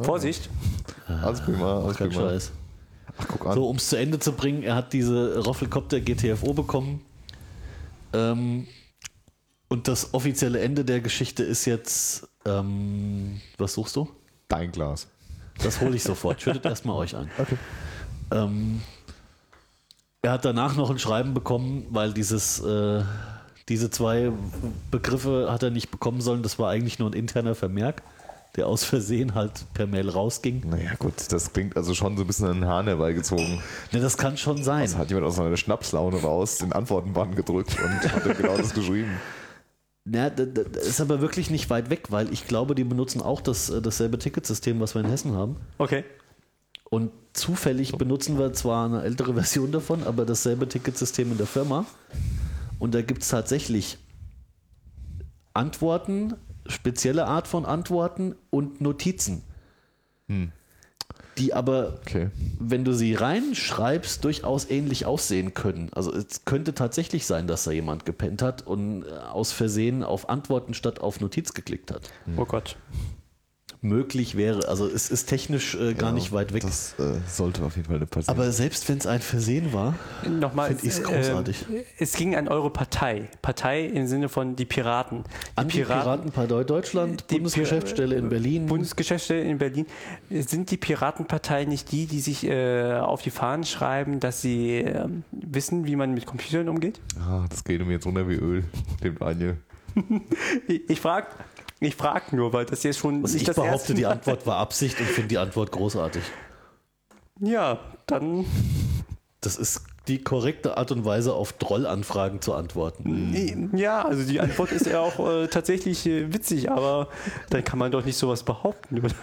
Vorsicht. Alles prima, alles Kein prima. Scheiß. Ach. So, um es zu Ende zu bringen, er hat diese Roffelkopter GTFO bekommen. Ähm, und das offizielle Ende der Geschichte ist jetzt, ähm, was suchst du? Dein Glas. Das hole ich sofort. Schüttet erstmal euch ein. Ähm, er hat danach noch ein Schreiben bekommen, weil dieses, äh, diese zwei Begriffe hat er nicht bekommen sollen. Das war eigentlich nur ein interner Vermerk, der aus Versehen halt per Mail rausging. Naja, gut, das klingt also schon so ein bisschen an den Hahn herbeigezogen. Ne, das kann schon sein. Das hat jemand aus seiner Schnapslaune raus den Antwortenband gedrückt und hat dann genau das geschrieben. Ja, das ist aber wirklich nicht weit weg, weil ich glaube, die benutzen auch das, äh, dasselbe Ticketsystem, was wir in Hessen haben. Okay. Und zufällig benutzen wir zwar eine ältere Version davon, aber dasselbe Ticketsystem in der Firma. Und da gibt es tatsächlich Antworten, spezielle Art von Antworten und Notizen. Die aber, Okay. wenn du sie reinschreibst, durchaus ähnlich aussehen können. Also es könnte tatsächlich sein, dass da jemand gepennt hat und äh, aus Versehen auf Antworten statt auf Notiz geklickt hat. Oh Gott. Möglich wäre, also es ist technisch äh, gar nicht weit weg. Das äh, sollte auf jeden Fall eine passieren. Aber selbst wenn es ein Versehen war, Nochmal. Find ich's großartig. äh, es ging an eure Partei. Partei im Sinne von die Piraten. Die an die Piratenpartei Deutschland, Die Bundesgeschäftsstelle in Berlin. Bundesgeschäftsstelle in Berlin. Sind die Piratenpartei nicht die, die sich äh, auf die Fahnen schreiben, dass sie ähm, wissen, wie man mit Computern umgeht? ah, das geht mir jetzt runter wie Öl, dem Daniel. Ich, ich frage ich frag nur, weil das jetzt schon Also ich das behaupte, erste die Antwort war Absicht und finde die Antwort großartig. Ja, dann. Das ist die korrekte Art und Weise, auf Trollanfragen zu antworten. Ja, also die Antwort ist ja auch äh, tatsächlich äh, witzig, aber dann kann man doch nicht sowas behaupten. oder?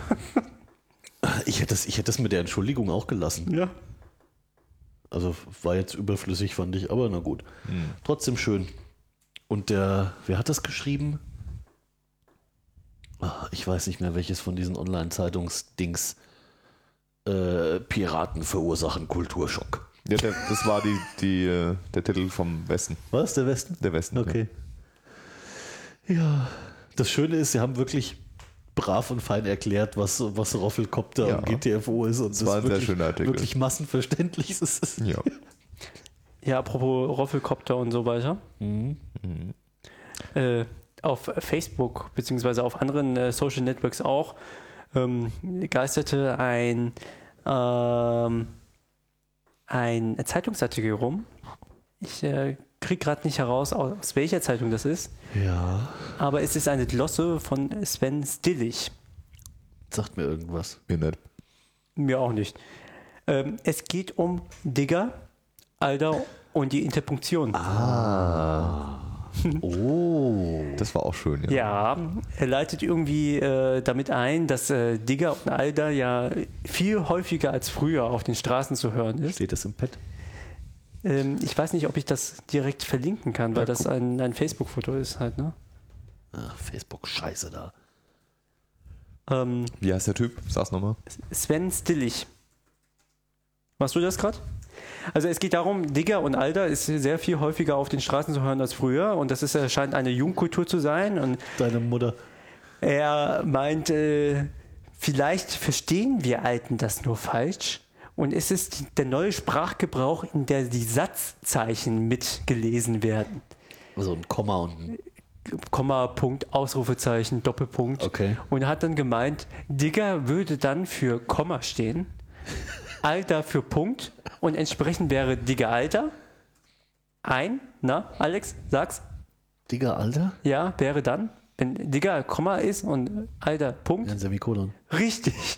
Ich hätte es ich hätte es mit der Entschuldigung auch gelassen. Ja. Also war jetzt überflüssig, fand ich, aber na gut. Trotzdem schön. Und der, wer hat das geschrieben? Ah, Ich weiß nicht mehr, welches von diesen Online-Zeitungsdings. Äh, Piraten verursachen Kulturschock. Ja, der, das war die, die, äh, der Titel vom Westen. Was, der Westen? Der Westen. Okay. Ja, das Schöne ist, sie haben wirklich brav und fein erklärt, was, was Roffelkopter Ja. und GTFO ist. Und Das war ein sehr wirklich, schöner Artikel. Wirklich massenverständlich. Ja. ja. Ja, apropos Roffelkopter und so weiter. Äh, auf Facebook beziehungsweise auf anderen äh, Social Networks auch ähm, geisterte ein, ähm, ein Zeitungsartikel rum. Ich äh, kriege gerade nicht heraus, aus welcher Zeitung das ist, Ja, aber es ist eine Glosse von Sven Stillig. sagt mir irgendwas. Mir nicht. Mir auch nicht. Ähm, es geht um Digger, Alter und die Interpunktion. Oh. Das war auch schön, ja. Ja, er leitet irgendwie äh, damit ein, dass äh, Digger und Alter ja viel häufiger als früher auf den Straßen zu hören ist. Steht das im Pad? Ähm, ich weiß nicht, ob ich das direkt verlinken kann, weil das ein, ein Facebook-Foto ist halt, ne? Ach, Facebook, scheiße da. Ähm, Wie heißt der Typ? Sag's nochmal. Sven Stillig. Machst du das gerade? Also es geht darum, Digger und Alter ist sehr viel häufiger auf den Straßen zu hören als früher und das ist, äh, scheint eine Jugendkultur zu sein und Deine Mutter. er meint, äh, vielleicht verstehen wir Alten das nur falsch und es ist der neue Sprachgebrauch, in der die Satzzeichen mitgelesen werden. So ein Komma und ein Komma, Punkt, Ausrufezeichen, Doppelpunkt. Okay. Und er hat dann gemeint, Digger würde dann für Komma stehen, Alter für Punkt und entsprechend wäre Digger Alter ein, na, Alex, sag's, Digga, Alter? ja, wäre dann, wenn Digger Komma ist und Alter Punkt, Ein Semikolon. richtig.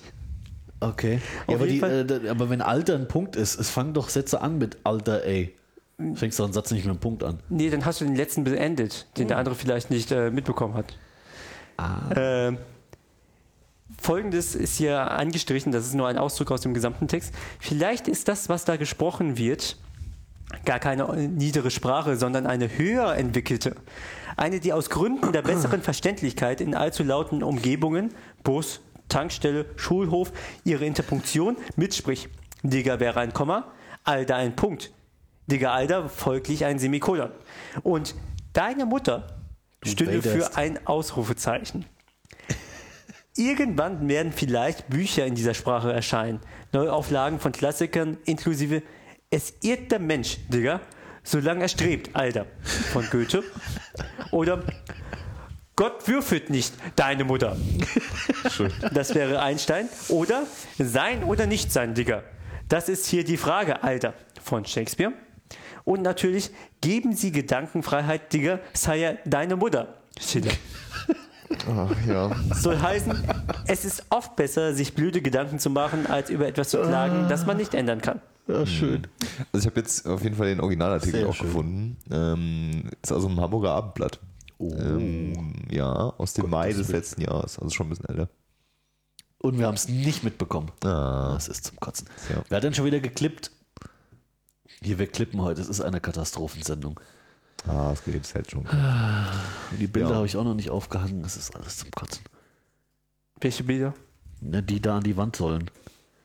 Okay. Ja, aber, die, äh, aber wenn Alter ein Punkt ist, es fangen doch Sätze an mit Alter, ey. Fängst doch einen Satz nicht mit einem Punkt an. Nee, dann hast du den letzten beendet, den der andere vielleicht nicht äh, mitbekommen hat. Ähm, Folgendes ist hier angestrichen, das ist nur ein Auszug aus dem gesamten Text. Vielleicht ist das, was da gesprochen wird, gar keine niedere Sprache, sondern eine höher entwickelte. Eine, die aus Gründen der besseren Verständlichkeit in allzu lauten Umgebungen, Bus, Tankstelle, Schulhof, ihre Interpunktion mitspricht. Digger wäre ein Komma, Alter ein Punkt. Digger Alter folglich ein Semikolon. Und deine Mutter stünde für ein Ausrufezeichen. Irgendwann werden vielleicht Bücher in dieser Sprache erscheinen. Neuauflagen von Klassikern inklusive Es irrt der Mensch, Digga, solange er strebt, Alter, von Goethe. Oder Gott würfelt nicht, deine Mutter. Das wäre Einstein. Oder Sein oder nicht sein, Digga. Das ist hier die Frage, Alter, von Shakespeare. Und natürlich, geben Sie Gedankenfreiheit, Digga, sei ja deine Mutter. Schiller. Ach ja. Soll heißen, es ist oft besser, sich blöde Gedanken zu machen, als über etwas zu klagen, das man nicht ändern kann. Ja, schön. Also ich habe jetzt auf jeden Fall den Originalartikel Sehr auch schön. gefunden. Ähm, ist also im Hamburger Abendblatt. Ähm, ja, aus dem Mai des letzten Jahres, also schon ein bisschen älter. Und wir haben es nicht mitbekommen. Ah, Das ist zum Kotzen. Ja. Wer hat denn schon wieder geklippt? Hier, wir klippen heute. Es ist eine Katastrophensendung. Ah es geht jetzt halt schon. Die Bilder Ja. habe ich auch noch nicht aufgehangen. Das ist alles zum Kotzen. Welche Bilder? Ne, die da an die Wand sollen.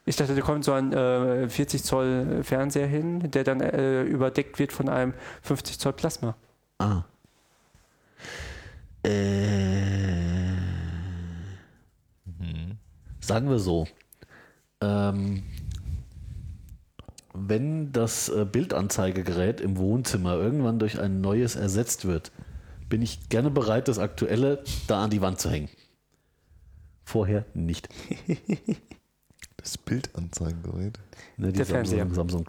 Ich dachte, da kommt so ein äh, 40 Zoll Fernseher hin, der dann äh, überdeckt wird von einem 50 Zoll Plasma. Ah. Äh, Sagen wir so. Ähm, wenn das äh, Bildanzeigegerät im Wohnzimmer irgendwann durch ein neues ersetzt wird, bin ich gerne bereit, das aktuelle da an die Wand zu hängen. Vorher nicht. Das Bildanzeigengerät. Ne, die Der Fernseher. Samsung,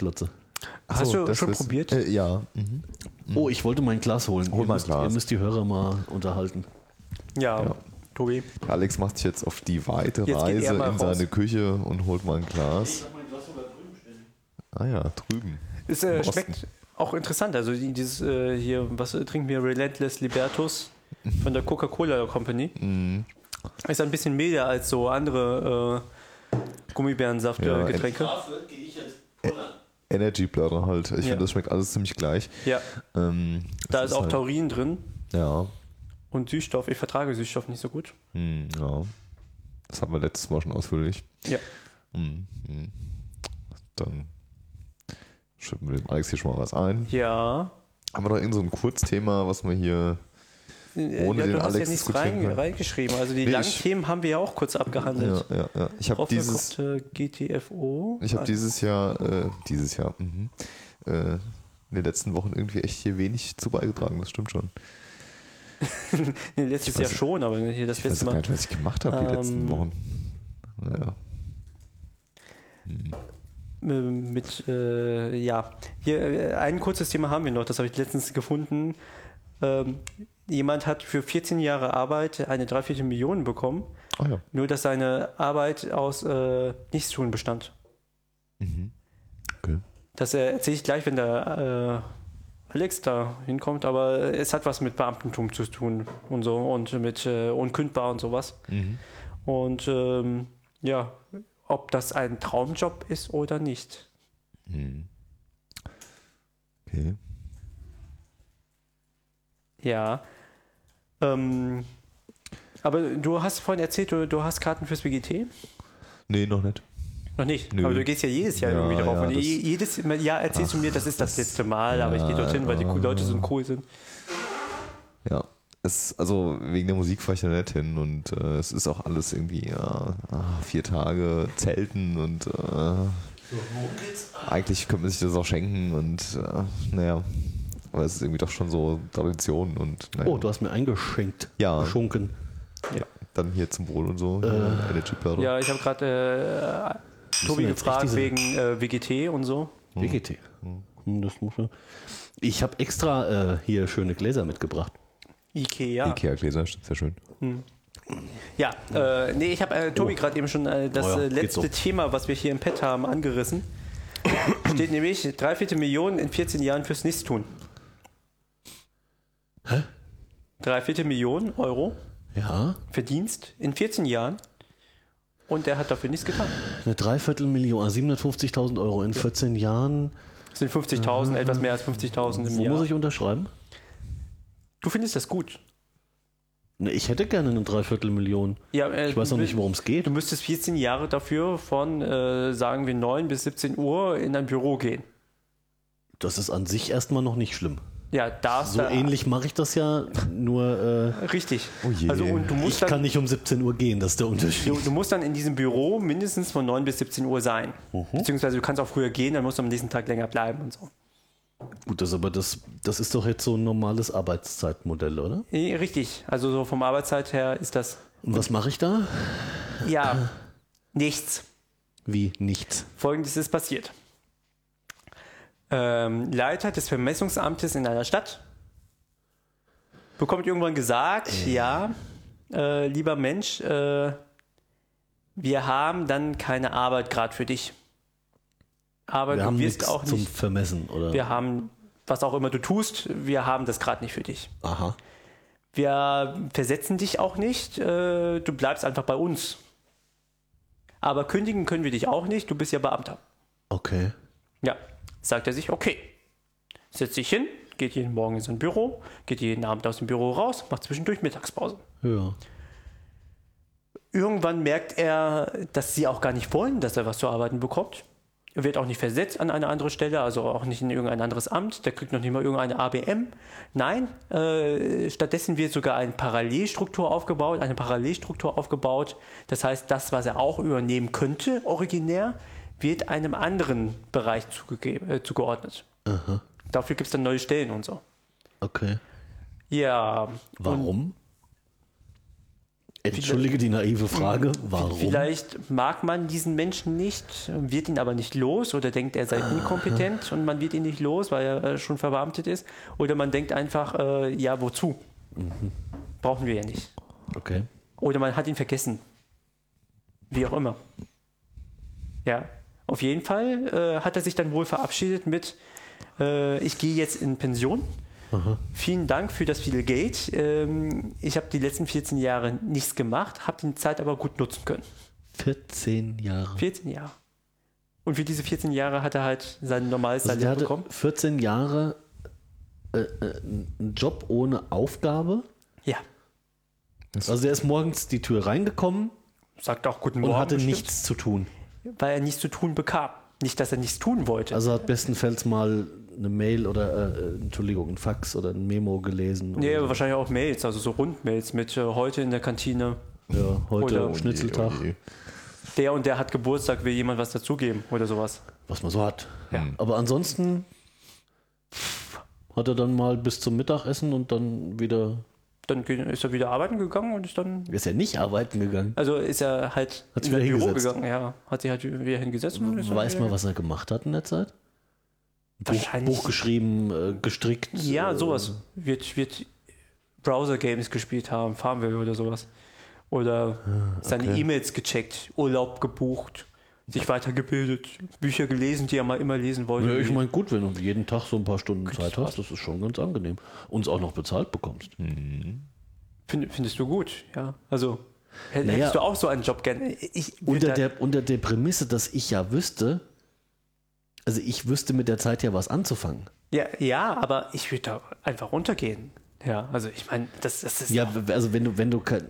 Hast so, du das schon ist- probiert? Äh, ja. Mhm. Oh, ich wollte mein Glas holen. Hol ihr, mal müsst, Glas. ihr müsst die Hörer mal unterhalten. Ja, Ja. Tobi. Alex macht sich jetzt auf die weite Jetzt Reise in raus. seine Küche und holt mal ein Glas. Ah ja, drüben. Es äh, schmeckt auch interessant. Also die- dieses äh, hier, was äh, trinken wir? Relentless Libertus von der Coca-Cola Company. Mhm. Ist ein bisschen milder als so andere äh, Gummibärensaft Ja, äh. Energy Blurrer halt. Ich Ja. finde, das schmeckt alles ziemlich gleich. Ja, Ähm, da das ist auch halt, Taurin drin Ja. und Süßstoff. Ich vertrage Süßstoff nicht so gut. Hm, ja. Das hatten wir letztes Mal schon ausführlich. Ja. Hm, hm. Dann schütten wir dem Alex hier schon mal was ein. Ja. Haben wir noch irgend so ein Kurzthema, was wir hier. Äh, Ohne ja, den du hast Alex ja nichts rein, reingeschrieben. Also die Nee, langen Themen haben wir ja auch kurz abgehandelt. Ja, ja, ja. Ich habe dieses, Draufgeguckt, äh, GTFO. ich habe dieses Jahr, äh, dieses Jahr, mhm, äh, in den letzten Wochen irgendwie echt hier wenig zu beigetragen. Das stimmt schon. Nee, letztes weiß Jahr schon, aber hier das Ich weiß letzte gar Mal. nicht, was ich gemacht habe die Ähm, letzten Wochen. Naja. Mit, äh, ja, hier äh, ein kurzes Thema haben wir noch, das habe ich letztens gefunden. Ähm, jemand hat für 14 Jahre Arbeit eine Dreiviertel Million bekommen, Ah ja. nur dass seine Arbeit aus äh, Nichtstun bestand. Okay. Das äh, erzähle ich gleich, wenn der äh, Alex da hinkommt, aber es hat was mit Beamtentum zu tun und so und mit äh, unkündbar und sowas. Und ähm, ja, ob das ein Traumjob ist oder nicht. Okay. Ja. Ähm, aber du hast vorhin erzählt, du, du hast Karten fürs BGT? Nee, noch nicht. Noch nicht. Nö. Aber du gehst ja jedes Jahr Ja, irgendwie drauf. ja, und das- je- jedes Jahr erzählst du mir, das ist das letzte Mal, aber ich gehe dorthin, weil die Leute so cool sind. Ja. Es, also wegen der Musik fahre ich da nicht hin und äh, es ist auch alles irgendwie ja, ah, vier Tage Zelten und äh, eigentlich könnte man sich das auch schenken und äh, naja, aber es ist irgendwie doch schon so Tradition und naja. Oh, du hast mir eingeschenkt. Ja. Geschunken. ja, dann hier zum Wohl und so. Energy Platter. Ja, ich habe gerade äh, Tobi gefragt wegen äh, WGT und so. WGT. Hm, Das muss man. Ich habe extra äh, hier schöne Gläser mitgebracht. Ikea. Ikea-Gläser, sehr schön. Ja, äh, nee, ich habe äh, Tobi gerade eben schon äh, das Oh ja, äh, letzte so. Thema, was wir hier im Pad haben, angerissen. Steht nämlich dreiviertel Millionen in 14 Jahren fürs Nichtstun. Hä? Dreiviertel Millionen Euro Ja, Verdienst in 14 Jahren und der hat dafür nichts getan. eine Dreiviertelmillion, also 750.000 Euro in 14 Jahren. Das sind 50.000, etwas mehr als 50.000 im Wo Jahr. muss ich unterschreiben? Du findest das gut? Ne, ich hätte gerne eine Dreiviertelmillion. Ja, äh, Ich weiß noch nicht, worum es geht. Du müsstest 14 Jahre dafür von, äh, sagen wir, 9 bis 17 Uhr in ein Büro gehen. Das ist an sich erstmal noch nicht schlimm. Ja, darfst So da- ähnlich mache ich das ja, nur Richtig. Oh je. Also und du äh, musst ich dann, kann nicht um 17 Uhr gehen, das ist der Unterschied. Du, du musst dann in diesem Büro mindestens von 9 bis 17 Uhr sein. Mhm. Beziehungsweise du kannst auch früher gehen, dann musst du am nächsten Tag länger bleiben und so. Gut, das aber das, das ist doch jetzt so ein normales Arbeitszeitmodell, oder? Richtig. Also so vom Arbeitszeit her ist das Und was mache ich da? ja nichts. Wie nichts. Folgendes ist passiert. Ähm, Leiter des Vermessungsamtes in einer Stadt bekommt irgendwann gesagt, ja, äh, lieber Mensch, äh, wir haben dann keine Arbeit gerade für dich. Aber Wir du haben wirst auch zum nicht Vermessen, oder? wir haben, was auch immer du tust, wir haben das gerade nicht für dich. Aha. Wir versetzen dich auch nicht, äh, du bleibst einfach bei uns. Aber kündigen können wir dich auch nicht, du bist ja Beamter. Okay. Ja, sagt er sich, okay. Setzt sich hin, geht jeden Morgen in sein Büro, geht jeden Abend aus dem Büro raus, macht zwischendurch Mittagspause. Ja. Irgendwann merkt er, dass sie auch gar nicht wollen, dass er was zu arbeiten bekommt. Er wird auch nicht versetzt an eine andere Stelle, also auch nicht in irgendein anderes Amt. Der kriegt noch nicht mal irgendeine ABM. Nein, äh, stattdessen wird sogar eine Parallelstruktur aufgebaut, eine Parallelstruktur aufgebaut. Das heißt, das, was er auch übernehmen könnte, originär, wird einem anderen Bereich äh, zugeordnet. Dafür gibt es dann neue Stellen und so. Okay. Ja. Warum? Entschuldige die naive Frage. Warum? Vielleicht mag man diesen Menschen nicht, wird ihn aber nicht los oder denkt, er sei inkompetent und man wird ihn nicht los, weil er äh, schon verbeamtet ist. Oder man denkt einfach, äh, ja, wozu? Brauchen wir ja nicht. Okay. Oder man hat ihn vergessen. Wie auch immer. Ja, auf jeden Fall äh, hat er sich dann wohl verabschiedet mit, äh, ich gehe jetzt in Pension. Vielen Dank für das viele Geld. Ähm, ich habe die letzten 14 Jahre nichts gemacht, habe die Zeit aber gut nutzen können. 14 Jahre. 14 Jahre. Und für diese 14 Jahre hat er halt sein normales Also Salär bekommen. 14 Jahre äh, äh, einen Job ohne Aufgabe. Ja. Also der ist morgens die Tür reingekommen Sagt auch guten und Morgen. hatte bestimmt, nichts zu tun. Weil er nichts zu tun bekam. Nicht, dass er nichts tun wollte. Also hat bestenfalls mal eine Mail oder, äh, äh, Entschuldigung, ein Fax oder ein Memo gelesen. nee, aber so. wahrscheinlich auch Mails, also so Rundmails mit äh, heute in der Kantine. ja, heute oder- Schnitzeltag, Oh je. Der und der hat Geburtstag, will jemand was dazugeben oder sowas. was man so hat. Ja. Aber ansonsten hat er dann mal bis zum Mittagessen und dann wieder dann ist er wieder arbeiten gegangen und ist dann. Er ist ja nicht arbeiten gegangen. Also ist er halt Hat sich in das wieder Büro hingesetzt. gegangen, ja. Hat sich halt wieder hingesetzt und Weiß wieder man, was er gemacht hat in der Zeit? Buch, Wahrscheinlich- Buch geschrieben, äh, gestrickt. Ja, äh, sowas. Wird, wird Browser-Games gespielt haben, Farmville oder sowas. Oder seine Ah, okay. E-Mails gecheckt, Urlaub gebucht, sich weitergebildet, Bücher gelesen, die er mal immer lesen wollte. Ja, ich meine, gut, wenn du jeden Tag so ein paar Stunden Zeit hast, das ist schon ganz angenehm. Und es auch noch bezahlt bekommst. Find, findest du gut, ja. Also hätt- Naja. hättest du auch so einen Job gerne. Ich Unter der, unter der Prämisse, dass ich ja wüsste, also ich wüsste mit der Zeit ja was anzufangen. ja, ja, aber ich würde da einfach runtergehen. Ja, also ich meine, das, das ist Ja, also wenn du, wenn du kein,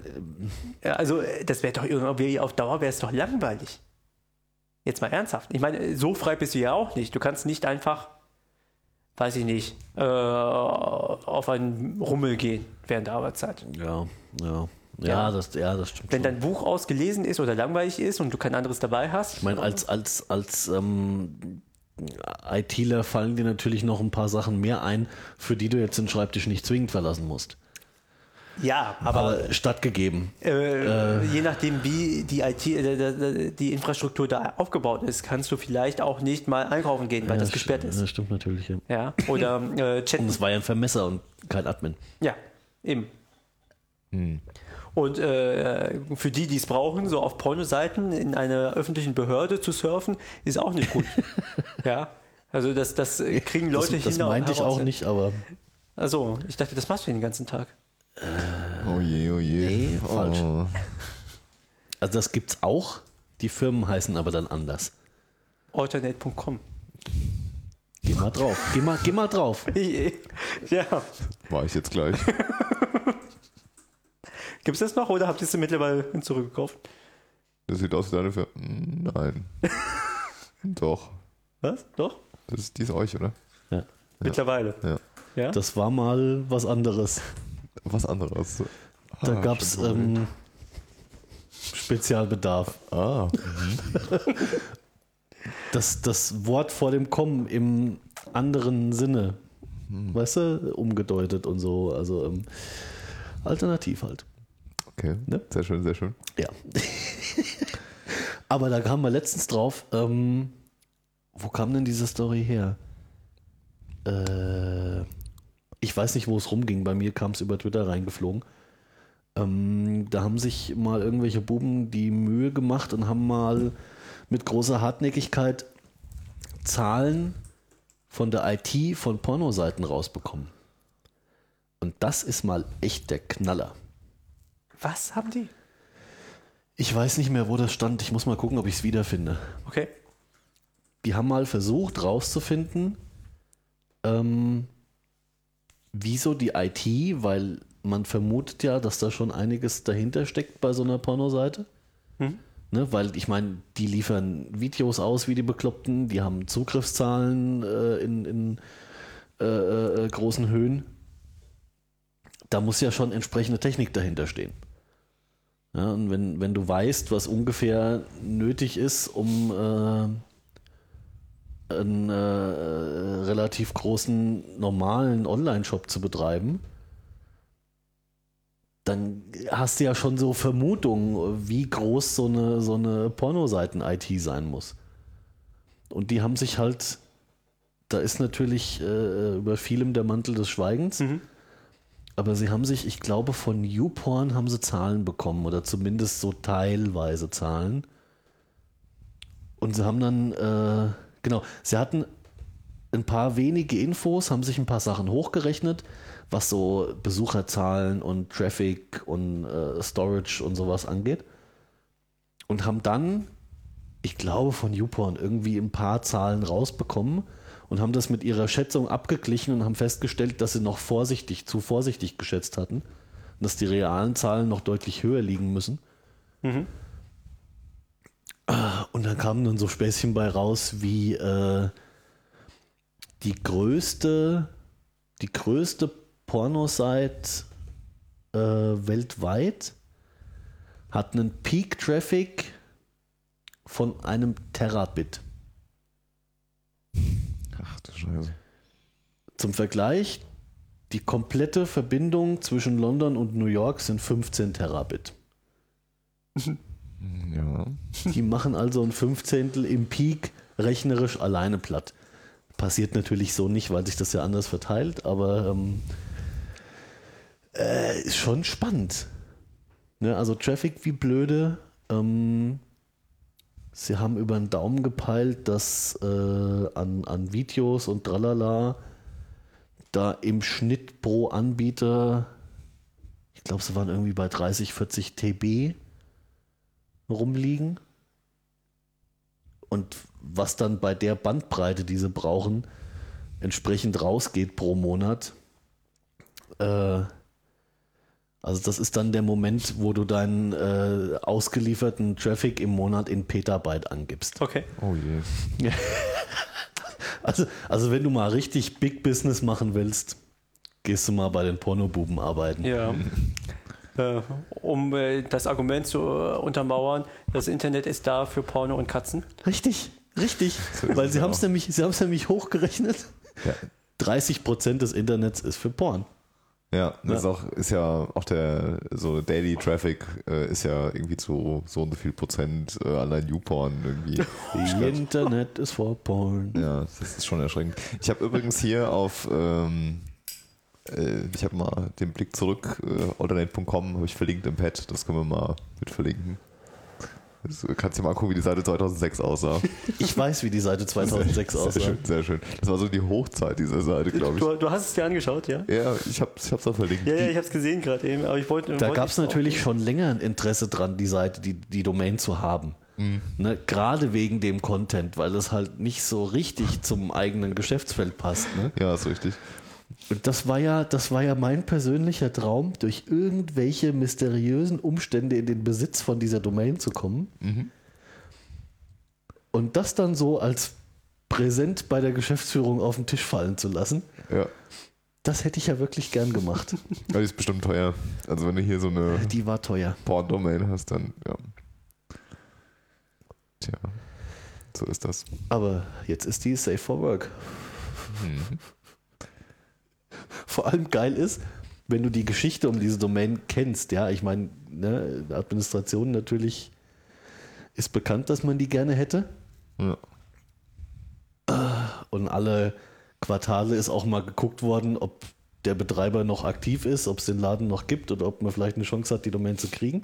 Ja, also äh, das wäre doch irgendwie auf Dauer wäre es doch langweilig. Jetzt mal ernsthaft. Ich meine, so frei bist du ja auch nicht. Du kannst nicht einfach, weiß ich nicht, äh, auf einen Rummel gehen während der Arbeitszeit. ja, ja, ja, Ja. das, ja, das stimmt. Wenn schon. dein Buch ausgelesen ist oder langweilig ist und du kein anderes dabei hast. Ich meine, als, als, als ähm, ITler fallen dir natürlich noch ein paar Sachen mehr ein, für die du jetzt den Schreibtisch nicht zwingend verlassen musst. ja, aber, Aber stattgegeben. äh, je nachdem, wie die IT, äh, äh, die Infrastruktur da aufgebaut ist, kannst du vielleicht auch nicht mal einkaufen gehen, weil das Ja, gesperrt stimmt, ist. Das stimmt natürlich, ja. Ja, oder äh, chatten. Und es war ja ein Vermesser und kein Admin. Ja, eben. Und äh, für die, die es brauchen, so auf Pornoseiten in einer öffentlichen Behörde zu surfen, ist auch nicht gut. ja. Also das, das äh, kriegen Leute das, das hin. meinte ich auch nicht, aber Also, ich dachte, das machst du den ganzen Tag. Oh je, oh je. Nee, falsch. Oh. also das gibt's auch. Die Firmen heißen aber dann anders. Alternate.com. Geh mal drauf. Geh mal, geh mal drauf. ja. War ich jetzt gleich. Gibt es das noch oder habt ihr es mittlerweile zurückgekauft? Das sieht aus wie deine Firma. Nein. Doch. Was? Doch? Das ist, die ist euch, oder? Ja. Mittlerweile. Ja. Ja? Das war mal was anderes. Was anderes. Da Ah, gab's stimmt. ähm, Spezialbedarf. Ah, Das, das Wort vor dem Kommen im anderen Sinne, weißt du, umgedeutet und so. Also ähm, alternativ halt. Okay. Ne? Sehr schön, sehr schön. Ja. Aber da kamen wir letztens drauf. Ähm, wo kam denn diese Story her? Äh, ich weiß nicht, wo es rumging. Bei mir kam es über Twitter reingeflogen. Ähm, da haben sich mal irgendwelche Buben die Mühe gemacht und haben mal mit großer Hartnäckigkeit Zahlen von der IT von Pornoseiten rausbekommen. Und das ist mal echt der Knaller. Was haben die? Ich weiß nicht mehr, wo das stand. Ich muss mal gucken, ob ich es wiederfinde. Okay. Die haben mal versucht rauszufinden, ähm, wieso die IT, weil man vermutet ja, dass da schon einiges dahinter steckt bei so einer Pornoseite. Hm. Ne, weil ich meine, die liefern Videos aus wie die Bekloppten, die haben Zugriffszahlen äh, in, in äh, äh, großen Höhen. Da muss ja schon entsprechende Technik dahinter stehen. Ja, und wenn, wenn du weißt, was ungefähr nötig ist, um äh, einen äh, relativ großen normalen Online-Shop zu betreiben, dann hast du ja schon so Vermutungen, wie groß so eine, so eine Pornoseiten-IT sein muss. Und die haben sich halt, da ist natürlich äh, über vielem der Mantel des Schweigens, Mhm. Aber sie haben sich, ich glaube, von YouPorn haben sie Zahlen bekommen oder zumindest so teilweise Zahlen. Und sie haben dann, äh, genau, sie hatten ein paar wenige Infos, haben sich ein paar Sachen hochgerechnet, was so Besucherzahlen und Traffic und äh, Storage und sowas angeht. Und haben dann, ich glaube, von YouPorn irgendwie ein paar Zahlen rausbekommen und haben das mit ihrer Schätzung abgeglichen und haben festgestellt, dass sie noch vorsichtig, zu vorsichtig geschätzt hatten. Dass die realen Zahlen noch deutlich höher liegen müssen. Mhm. Und dann kamen dann so Späßchen bei raus wie äh, die größte, die größte Pornosite äh, weltweit hat einen Peak Traffic von einem Terabit. Ach du Scheiße. Zum Vergleich, Die komplette Verbindung zwischen London und New York sind 15 Terabit. Ja. Die machen also ein Fünfzehntel im Peak rechnerisch alleine platt. Passiert natürlich so nicht, weil sich das ja anders verteilt, aber ähm, äh, ist schon spannend. Ne, also Traffic wie blöde. Ähm, sie haben über den Daumen gepeilt, dass äh, an, an Videos und tralala da im Schnitt pro Anbieter, ich glaube, sie waren irgendwie bei 30, 40 TB rumliegen. Und was dann bei der Bandbreite, die sie brauchen, entsprechend rausgeht pro Monat. Äh, also das ist dann der Moment, wo du deinen äh, ausgelieferten Traffic im Monat in Petabyte angibst. Okay. Oh je. Also, also wenn du mal richtig Big Business machen willst, gehst du mal bei den Pornobuben arbeiten. Ja. Äh, um äh, das Argument zu äh, untermauern, das Internet ist da für Porno und Katzen. Richtig, richtig. Weil sie haben es nämlich, sie haben es nämlich hochgerechnet. Ja. 30 Prozent des Internets ist für Porn. Ja, das Ja. Ist, auch, ist ja auch der so Daily Traffic äh, ist ja irgendwie zu so und so viel Prozent äh, allein YouPorn irgendwie. Internet ist for Porn. Ja, das ist schon erschreckend. Ich habe übrigens hier auf, ähm, äh, ich habe mal den Blick zurück, äh, alternate.com habe ich verlinkt im Pad, das können wir mal mit verlinken. Du kannst dir mal angucken, wie die Seite 2006 aussah. Ich weiß, wie die Seite 2006 Sehr aussah. schön, sehr schön. Das war so die Hochzeit dieser Seite, glaube ich. Du, du hast es dir angeschaut, ja? Ja, ich habe ich hab's auch verlinkt. Ja, ja, ich habe es gesehen gerade eben, aber ich wollte. Da gab es ich- natürlich schon länger ein Interesse dran, die Seite, die, die Domain zu haben. Ne, gerade wegen dem Content, weil es halt nicht so richtig zum eigenen Geschäftsfeld passt. Ne? Ja, ist richtig. Und das war ja, das war ja mein persönlicher Traum, durch irgendwelche mysteriösen Umstände in den Besitz von dieser Domain zu kommen. Und das dann so als Präsent bei der Geschäftsführung auf den Tisch fallen zu lassen, Ja. das hätte ich ja wirklich gern gemacht. Aber die ist bestimmt teuer. Also wenn du hier so eine Die war teuer. Porn-Domain hast, dann ja. Tja, so ist das. Aber jetzt ist die safe for work. Vor allem geil ist, wenn du die Geschichte um diese Domain kennst, ja, ich meine, ne, Administration natürlich ist bekannt, dass man die gerne hätte. Ja. Und alle Quartale ist auch mal geguckt worden, ob der Betreiber noch aktiv ist, ob es den Laden noch gibt oder ob man vielleicht eine Chance hat, die Domain zu kriegen.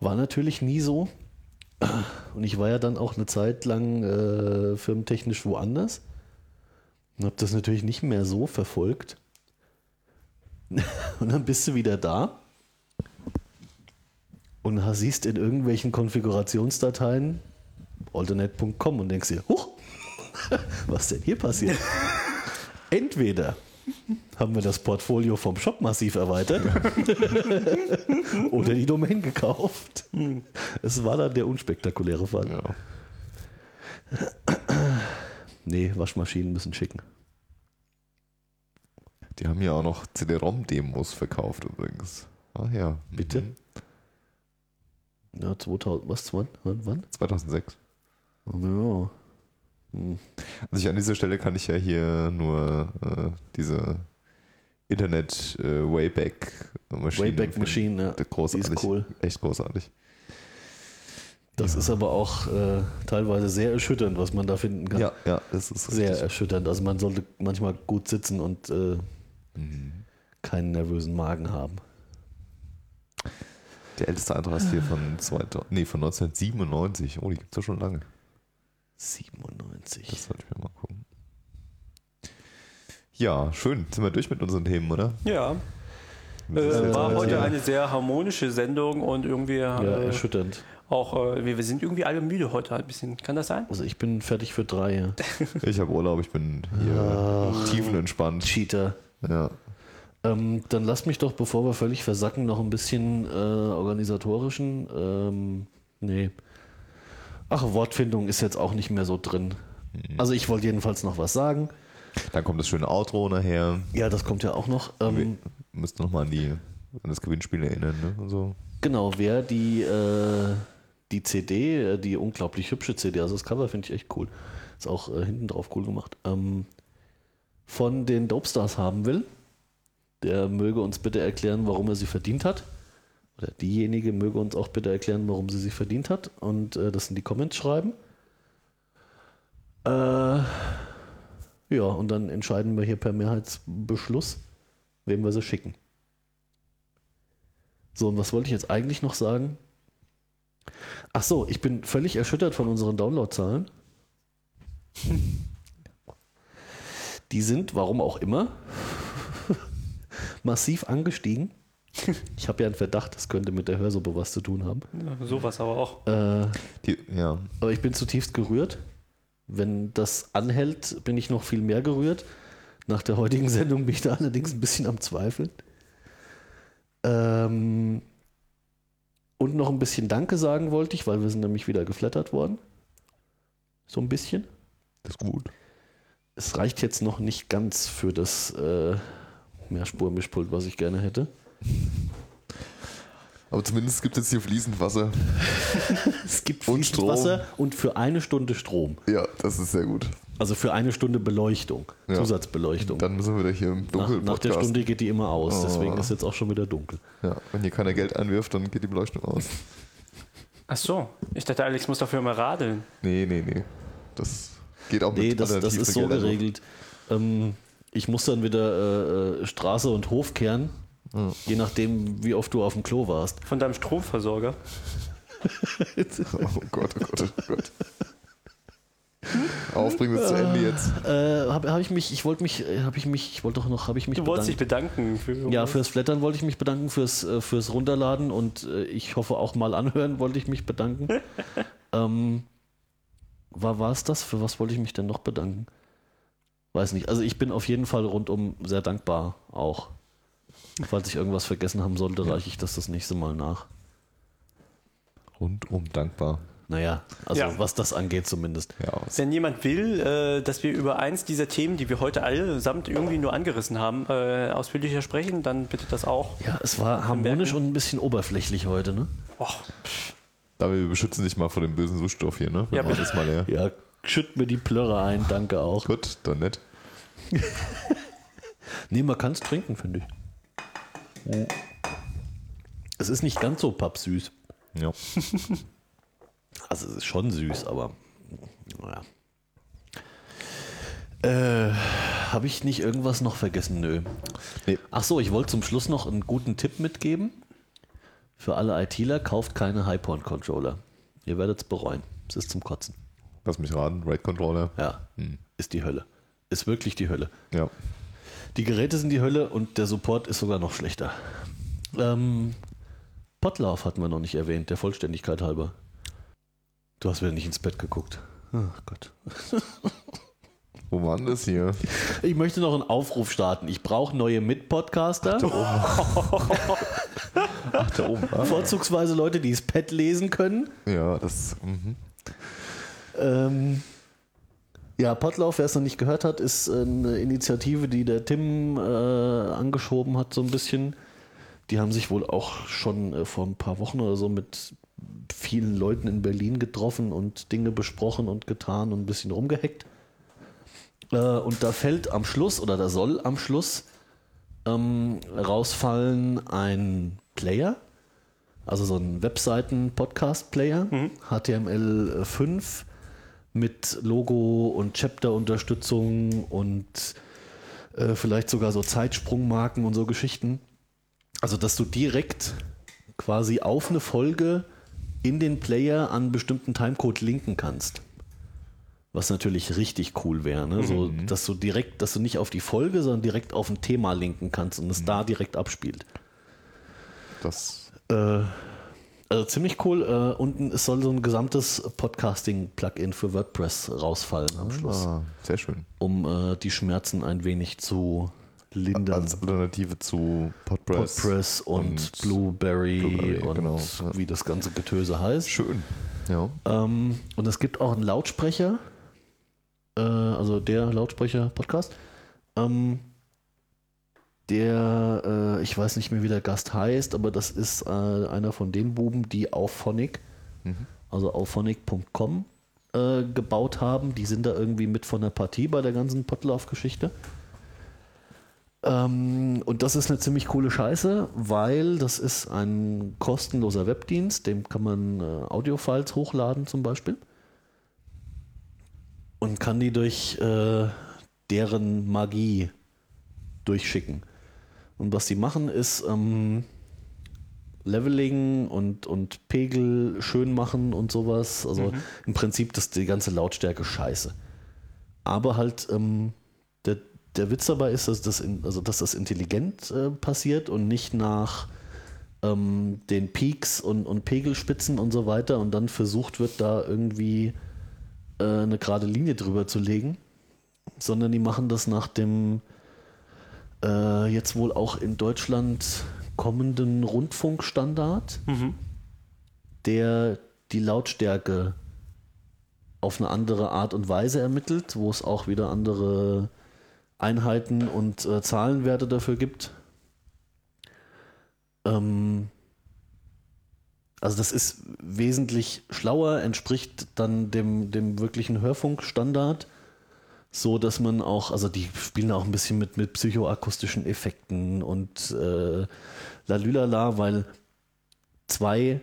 War natürlich nie so. Und ich war ja dann auch eine Zeit lang äh, firmentechnisch woanders und habe das natürlich nicht mehr so verfolgt. Und dann bist du wieder da und siehst in irgendwelchen Konfigurationsdateien alternate.com und denkst dir, huch, was denn hier passiert? Entweder haben wir das Portfolio vom Shop massiv erweitert oder die Domain gekauft. Es war dann der unspektakuläre Fall. ja. Nee, Waschmaschinen müssen schicken. Die haben ja auch noch CD-ROM-Demos verkauft übrigens. Ach ja. Bitte? Mhm. Ja, 2000, was, wann? Wann? wann? 2006. Ja. Hm. Also ich, an dieser Stelle kann ich ja hier nur äh, diese Internet äh, Wayback Maschine. Wayback Machine, ja. Großartig. Die ist cool. Echt großartig. Das ist aber auch äh, teilweise sehr erschütternd, was man da finden kann. Ja, ja, das ist Sehr richtig. erschütternd. Also man sollte manchmal gut sitzen und äh, Mhm. keinen nervösen Magen haben. Der älteste Eintrag ist hier von, 2000, nee, von 1997. Oh, die gibt es ja schon lange. 97. Das sollte ich mir mal gucken. Ja, schön. Sind wir durch mit unseren Themen, oder? Ja, äh, war heute ja. eine sehr harmonische Sendung und irgendwie ja, äh, erschütternd. Auch, äh, wir, wir sind irgendwie alle müde heute ein bisschen. Kann das sein? Also ich bin fertig für drei. Ja. Ich habe Urlaub, ich bin hier tiefenentspannt. Cheater. Ja. Ähm, dann lass mich doch, bevor wir völlig versacken, noch ein bisschen äh, organisatorischen. Ähm, nee. Ach, Wortfindung ist jetzt auch nicht mehr so drin. Also ich wollte jedenfalls noch was sagen. Dann kommt das schöne Outro nachher. Ja, das kommt ja auch noch. Ähm, Wir müssten nochmal an, die- an das Gewinnspiel erinnern. Ne? Und so. genau, wer die, äh, die CD, äh, die unglaublich hübsche CD, also das Cover finde ich echt cool. Ist auch äh, hinten drauf cool gemacht. Ähm, von den Dopestars haben will, der möge uns bitte erklären, warum er sie verdient hat. Oder diejenige möge uns auch bitte erklären, warum sie sie verdient hat. Und äh, das in die Comments schreiben. Äh, ja, und dann entscheiden wir hier per Mehrheitsbeschluss, wem wir sie schicken. So, und was wollte ich jetzt eigentlich noch sagen? Ach so, ich bin völlig erschüttert von unseren Downloadzahlen. Die sind, warum auch immer, massiv angestiegen. Ich habe ja einen Verdacht, das könnte mit der Hörsuppe was zu tun haben. Ja, sowas aber auch. Äh, Die, ja. aber ich bin zutiefst gerührt. Wenn das anhält, bin ich noch viel mehr gerührt. Nach der heutigen Sendung bin ich da allerdings ein bisschen am Zweifeln. Ähm, und noch ein bisschen Danke sagen wollte ich, weil wir sind nämlich wieder geflattert worden. So ein bisschen. Das ist gut. Es reicht jetzt noch nicht ganz für das äh, Mehrspur-Mischpult, was ich gerne hätte. Aber zumindest gibt es jetzt hier fließend Wasser. Es gibt Und fließend Strom. Wasser und für eine Stunde Strom. Ja, das ist sehr gut. Also für eine Stunde Beleuchtung, Ja. Zusatzbeleuchtung. Dann müssen wir wieder hier im Nach, Dunkeln nach der podcasten. Stunde geht die immer aus, Oh. deswegen ist jetzt auch schon wieder dunkel. Ja, wenn hier keiner Geld einwirft, dann geht die Beleuchtung aus. Ach so, ich dachte, Alex muss dafür immer radeln. Nee, nee, nee. Das geht auch mit Nee, das, das ist so Geldern. geregelt. Ähm, ich muss dann wieder äh, äh, Straße und Hof kehren, je nachdem, wie oft du auf dem Klo warst. Von deinem Stromversorger. Oh Gott, oh Gott, oh Gott. Aufbringen wir es zu Ende jetzt. Äh, habe hab ich mich, ich wollte mich, äh, habe ich mich, ich wollte doch noch, habe ich mich Du wolltest dich bedanken für Ja, fürs Flattern wollte ich mich bedanken, fürs, äh, fürs Runterladen und äh, ich hoffe auch mal anhören wollte ich mich bedanken. ähm, war war es das? Für was wollte ich mich denn noch bedanken? Weiß nicht. Also ich bin auf jeden Fall rundum sehr dankbar auch. Falls ich irgendwas vergessen haben sollte, reiche ich das das nächste Mal nach. Rundum dankbar. Naja, also Ja. was das angeht zumindest. Ja, Wenn jemand will, äh, dass wir über eins dieser Themen, die wir heute allesamt irgendwie nur angerissen haben, äh, ausführlicher sprechen, dann bitte das auch. Ja, es war harmonisch merken. und ein bisschen oberflächlich heute, ne? Och, da wir beschützen dich mal vor dem bösen Suchstoff hier, ne? Ja, Wenn wir bitte. das mal. Ja, schütt mir die Plörre ein, danke auch. Gut, dann nett. Nee, man kann es trinken, finde ich. Es ist nicht ganz so pappsüß. Ja. Also es ist schon süß, aber naja. Äh, Habe ich nicht irgendwas noch vergessen? Nö. Nee. Ach so, ich wollte zum Schluss noch einen guten Tipp mitgeben. Für alle ITler, kauft keine High-Point-Controller. Ihr werdet es bereuen. Es ist zum Kotzen. Lass mich raten, Raid Controller. Ja, ist die Hölle. Ist wirklich die Hölle. Ja. Die Geräte sind die Hölle und der Support ist sogar noch schlechter. Ähm, Potlauf hatten wir noch nicht erwähnt, der Vollständigkeit halber. Du hast wieder nicht ins Bett geguckt. Ach Gott. Wo war denn das hier? Ich möchte noch einen Aufruf starten. Ich brauche neue Mit-Podcaster. Ach, da oben. Ah. Vorzugsweise Leute, die das Pad lesen können. Ja, das. Mhm. Ähm, ja, Potlauf, wer es noch nicht gehört hat, ist eine Initiative, die der Tim äh, angeschoben hat, so ein bisschen. Die haben sich wohl auch schon äh, vor ein paar Wochen oder so mit vielen Leuten in Berlin getroffen und Dinge besprochen und getan und ein bisschen rumgehackt. Äh, und da fällt am Schluss oder da soll am Schluss ähm, rausfallen ein Player, also so ein Webseiten-Podcast-Player, HTML5 mit Logo und Chapter-Unterstützung und äh, vielleicht sogar so Zeitsprungmarken und so Geschichten. Also, dass du direkt quasi auf eine Folge in den Player an bestimmten Timecode linken kannst. Was natürlich richtig cool wäre, ne? So, dass du direkt, dass du nicht auf die Folge, sondern direkt auf ein Thema linken kannst und es da direkt abspielt. Das. Äh, also ziemlich cool. Äh, unten es soll so ein gesamtes Podcasting-Plugin für WordPress rausfallen am Schluss, Ah, sehr schön. um äh, die Schmerzen ein wenig zu lindern. Als Alternative zu Podpress. Podpress und, und Blueberry, Blueberry, und genau, wie das ganze Getöse heißt. Schön. Ja. Ähm, und es gibt auch einen Lautsprecher, äh, also der Lautsprecher-Podcast, ähm, der, äh, ich weiß nicht mehr, wie der Gast heißt, aber das ist äh, einer von den Buben, die Auphonic, also auphonic.com äh, gebaut haben. Die sind da irgendwie mit von der Partie bei der ganzen Potlauf-Geschichte. Ähm, und das ist eine ziemlich coole Scheiße, weil das ist ein kostenloser Webdienst, dem kann man äh, Audiofiles hochladen zum Beispiel und kann die durch äh, deren Magie durchschicken. Und was die machen ist ähm, Leveling und, und Pegel schön machen und sowas. Also im Prinzip das die ganze Lautstärke scheiße. Aber halt ähm, der, Witz dabei ist, dass das, in, also dass das intelligent äh, passiert und nicht nach ähm, den Peaks und, und Pegelspitzen und so weiter und dann versucht wird, da irgendwie äh, eine gerade Linie drüber zu legen, sondern die machen das nach dem äh, jetzt wohl auch in Deutschland kommenden Rundfunkstandard, der die Lautstärke auf eine andere Art und Weise ermittelt, wo es auch wieder andere Einheiten und äh, Zahlenwerte dafür gibt. Ähm, also das ist wesentlich schlauer, entspricht dann dem, dem wirklichen Hörfunkstandard, so dass man auch, also die spielen auch ein bisschen mit, mit psychoakustischen Effekten und äh, lalülala, weil zwei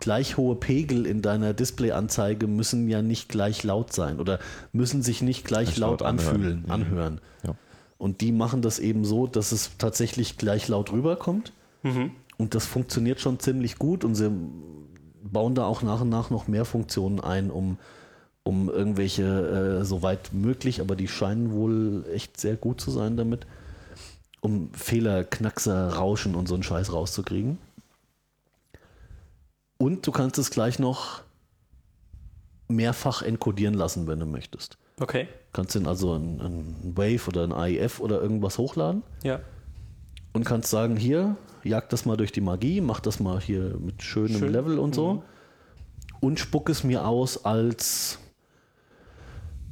gleich hohe Pegel in deiner Displayanzeige müssen ja nicht gleich laut sein oder müssen sich nicht gleich laut laut anhören. anfühlen, Mhm. anhören. Ja. Und die machen das eben so, dass es tatsächlich gleich laut rüberkommt. Und das funktioniert schon ziemlich gut und sie bauen da auch nach und nach noch mehr Funktionen ein, um, um irgendwelche, äh, soweit möglich, aber die scheinen wohl echt sehr gut zu sein damit, um Fehler, Knackser, Rauschen und so einen Scheiß rauszukriegen. Und du kannst es gleich noch mehrfach enkodieren lassen, wenn du möchtest. Okay. Kannst den also ein, ein Wave oder ein AIF oder irgendwas hochladen Ja. und kannst sagen, hier, jag das mal durch die Magie, mach das mal hier mit schönem Schön. Level und so und spuck es mir aus als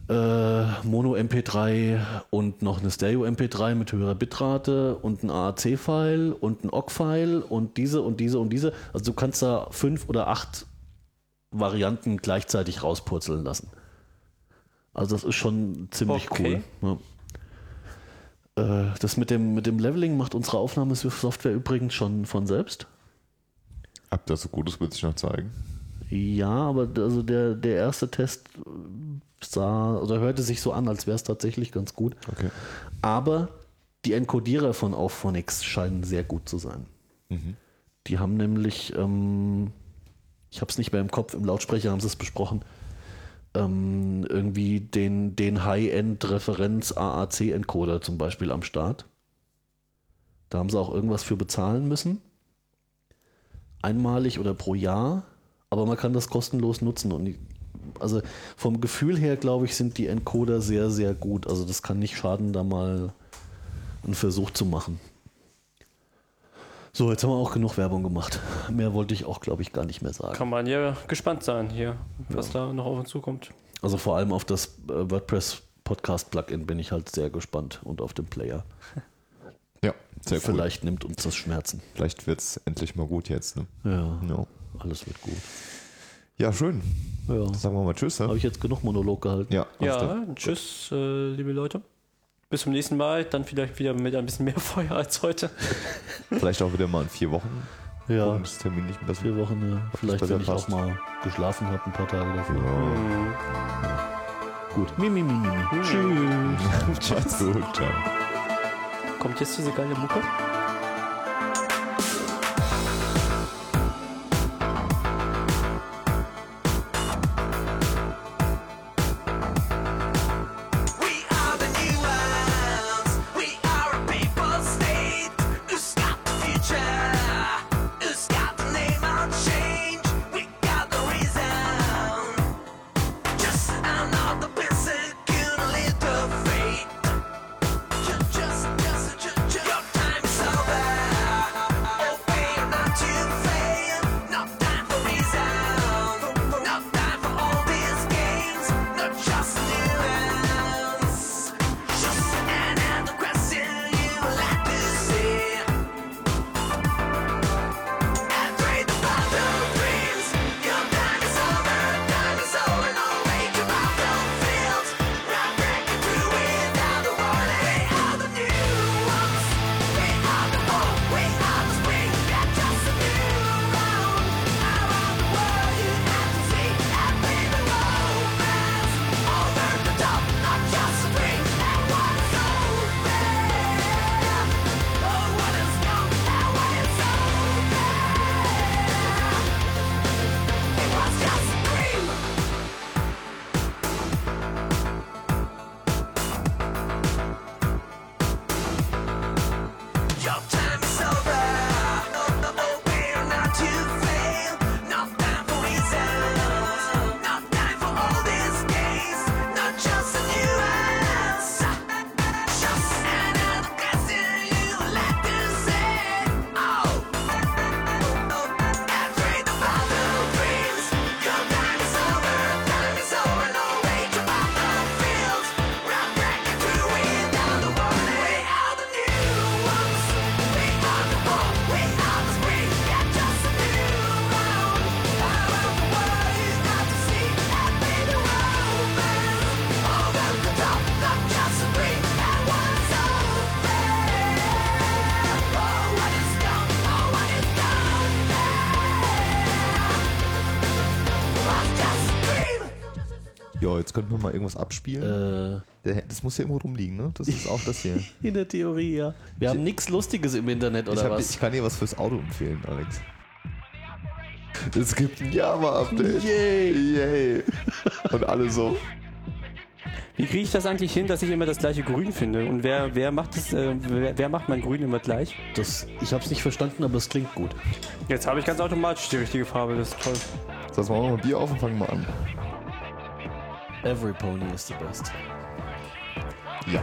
äh, Mono MP3 und noch eine Stereo MP3 mit höherer Bitrate und ein AAC-File und ein OGG-File und diese und diese und diese. Also du kannst da fünf oder acht Varianten gleichzeitig rauspurzeln lassen. Also das ist schon ziemlich Okay. cool. Ja. Äh, Das mit dem, mit dem Leveling macht unsere Aufnahmesoftware übrigens schon von selbst. Ob das so gut ist, wird sich noch zeigen. Ja, aber also der, der erste Test sah oder hörte sich so an, als wäre es tatsächlich ganz gut. Okay. Aber die Enkodierer von Auphonics scheinen sehr gut zu sein. Die haben nämlich, ähm, ich habe es nicht mehr im Kopf, im Lautsprecher haben sie es besprochen, ähm, irgendwie den, den High-End-Referenz-AAC-Encoder zum Beispiel am Start. Da haben sie auch irgendwas für bezahlen müssen. Einmalig oder pro Jahr. Aber man kann das kostenlos nutzen. Und die, also vom Gefühl her, glaube ich, sind die Encoder sehr, sehr gut. Also das kann nicht schaden, da mal einen Versuch zu machen. So, jetzt haben wir auch genug Werbung gemacht. Mehr wollte ich auch, glaube ich, gar nicht mehr sagen. Kann man ja gespannt sein hier, was da noch auf uns zukommt. Also vor allem auf das äh, WordPress Podcast Plugin bin ich halt sehr gespannt und auf den Player. Ja, sehr cool. Vielleicht nimmt uns das Schmerzen. Vielleicht wird es endlich mal gut jetzt. Ne? Ja, Ja. Alles wird gut. ja, schön. Ja. Sagen wir mal Tschüss. Habe Ne? ich jetzt genug Monolog gehalten? Ja. Ja, tschüss, äh, liebe Leute. Bis zum nächsten Mal. Dann vielleicht wieder mit ein bisschen mehr Feuer als heute. Vielleicht auch wieder mal in vier Wochen. Ja, das Termin nicht besser. vier Wochen. Ja. Vielleicht, wenn ich passt. auch mal geschlafen habe, ein paar Tage davor. Ja. Gut. Mi, mi, mi, mi. Tschüss. Gut. Ciao. Kommt jetzt diese geile Mucke? Könnten wir mal irgendwas abspielen. Äh, das muss ja irgendwo rumliegen, ne? Das ist auch das hier. in der Theorie, ja. Wir haben nichts Lustiges im Internet, Ich, oder hab, was? ich kann dir was fürs Auto empfehlen, Alex. Es gibt ein Java-Update. Yay. Yay. Und alle so. Wie kriege ich das eigentlich hin, dass ich immer das gleiche Grün finde? Und wer, wer macht das, äh, wer, wer macht mein Grün immer gleich? Das, ich habe es nicht verstanden, aber es klingt gut. Jetzt habe ich ganz automatisch die richtige Farbe, das ist toll. So, jetzt machen wir mal Bier auf und fangen mal an. Every pony is the best. Ja.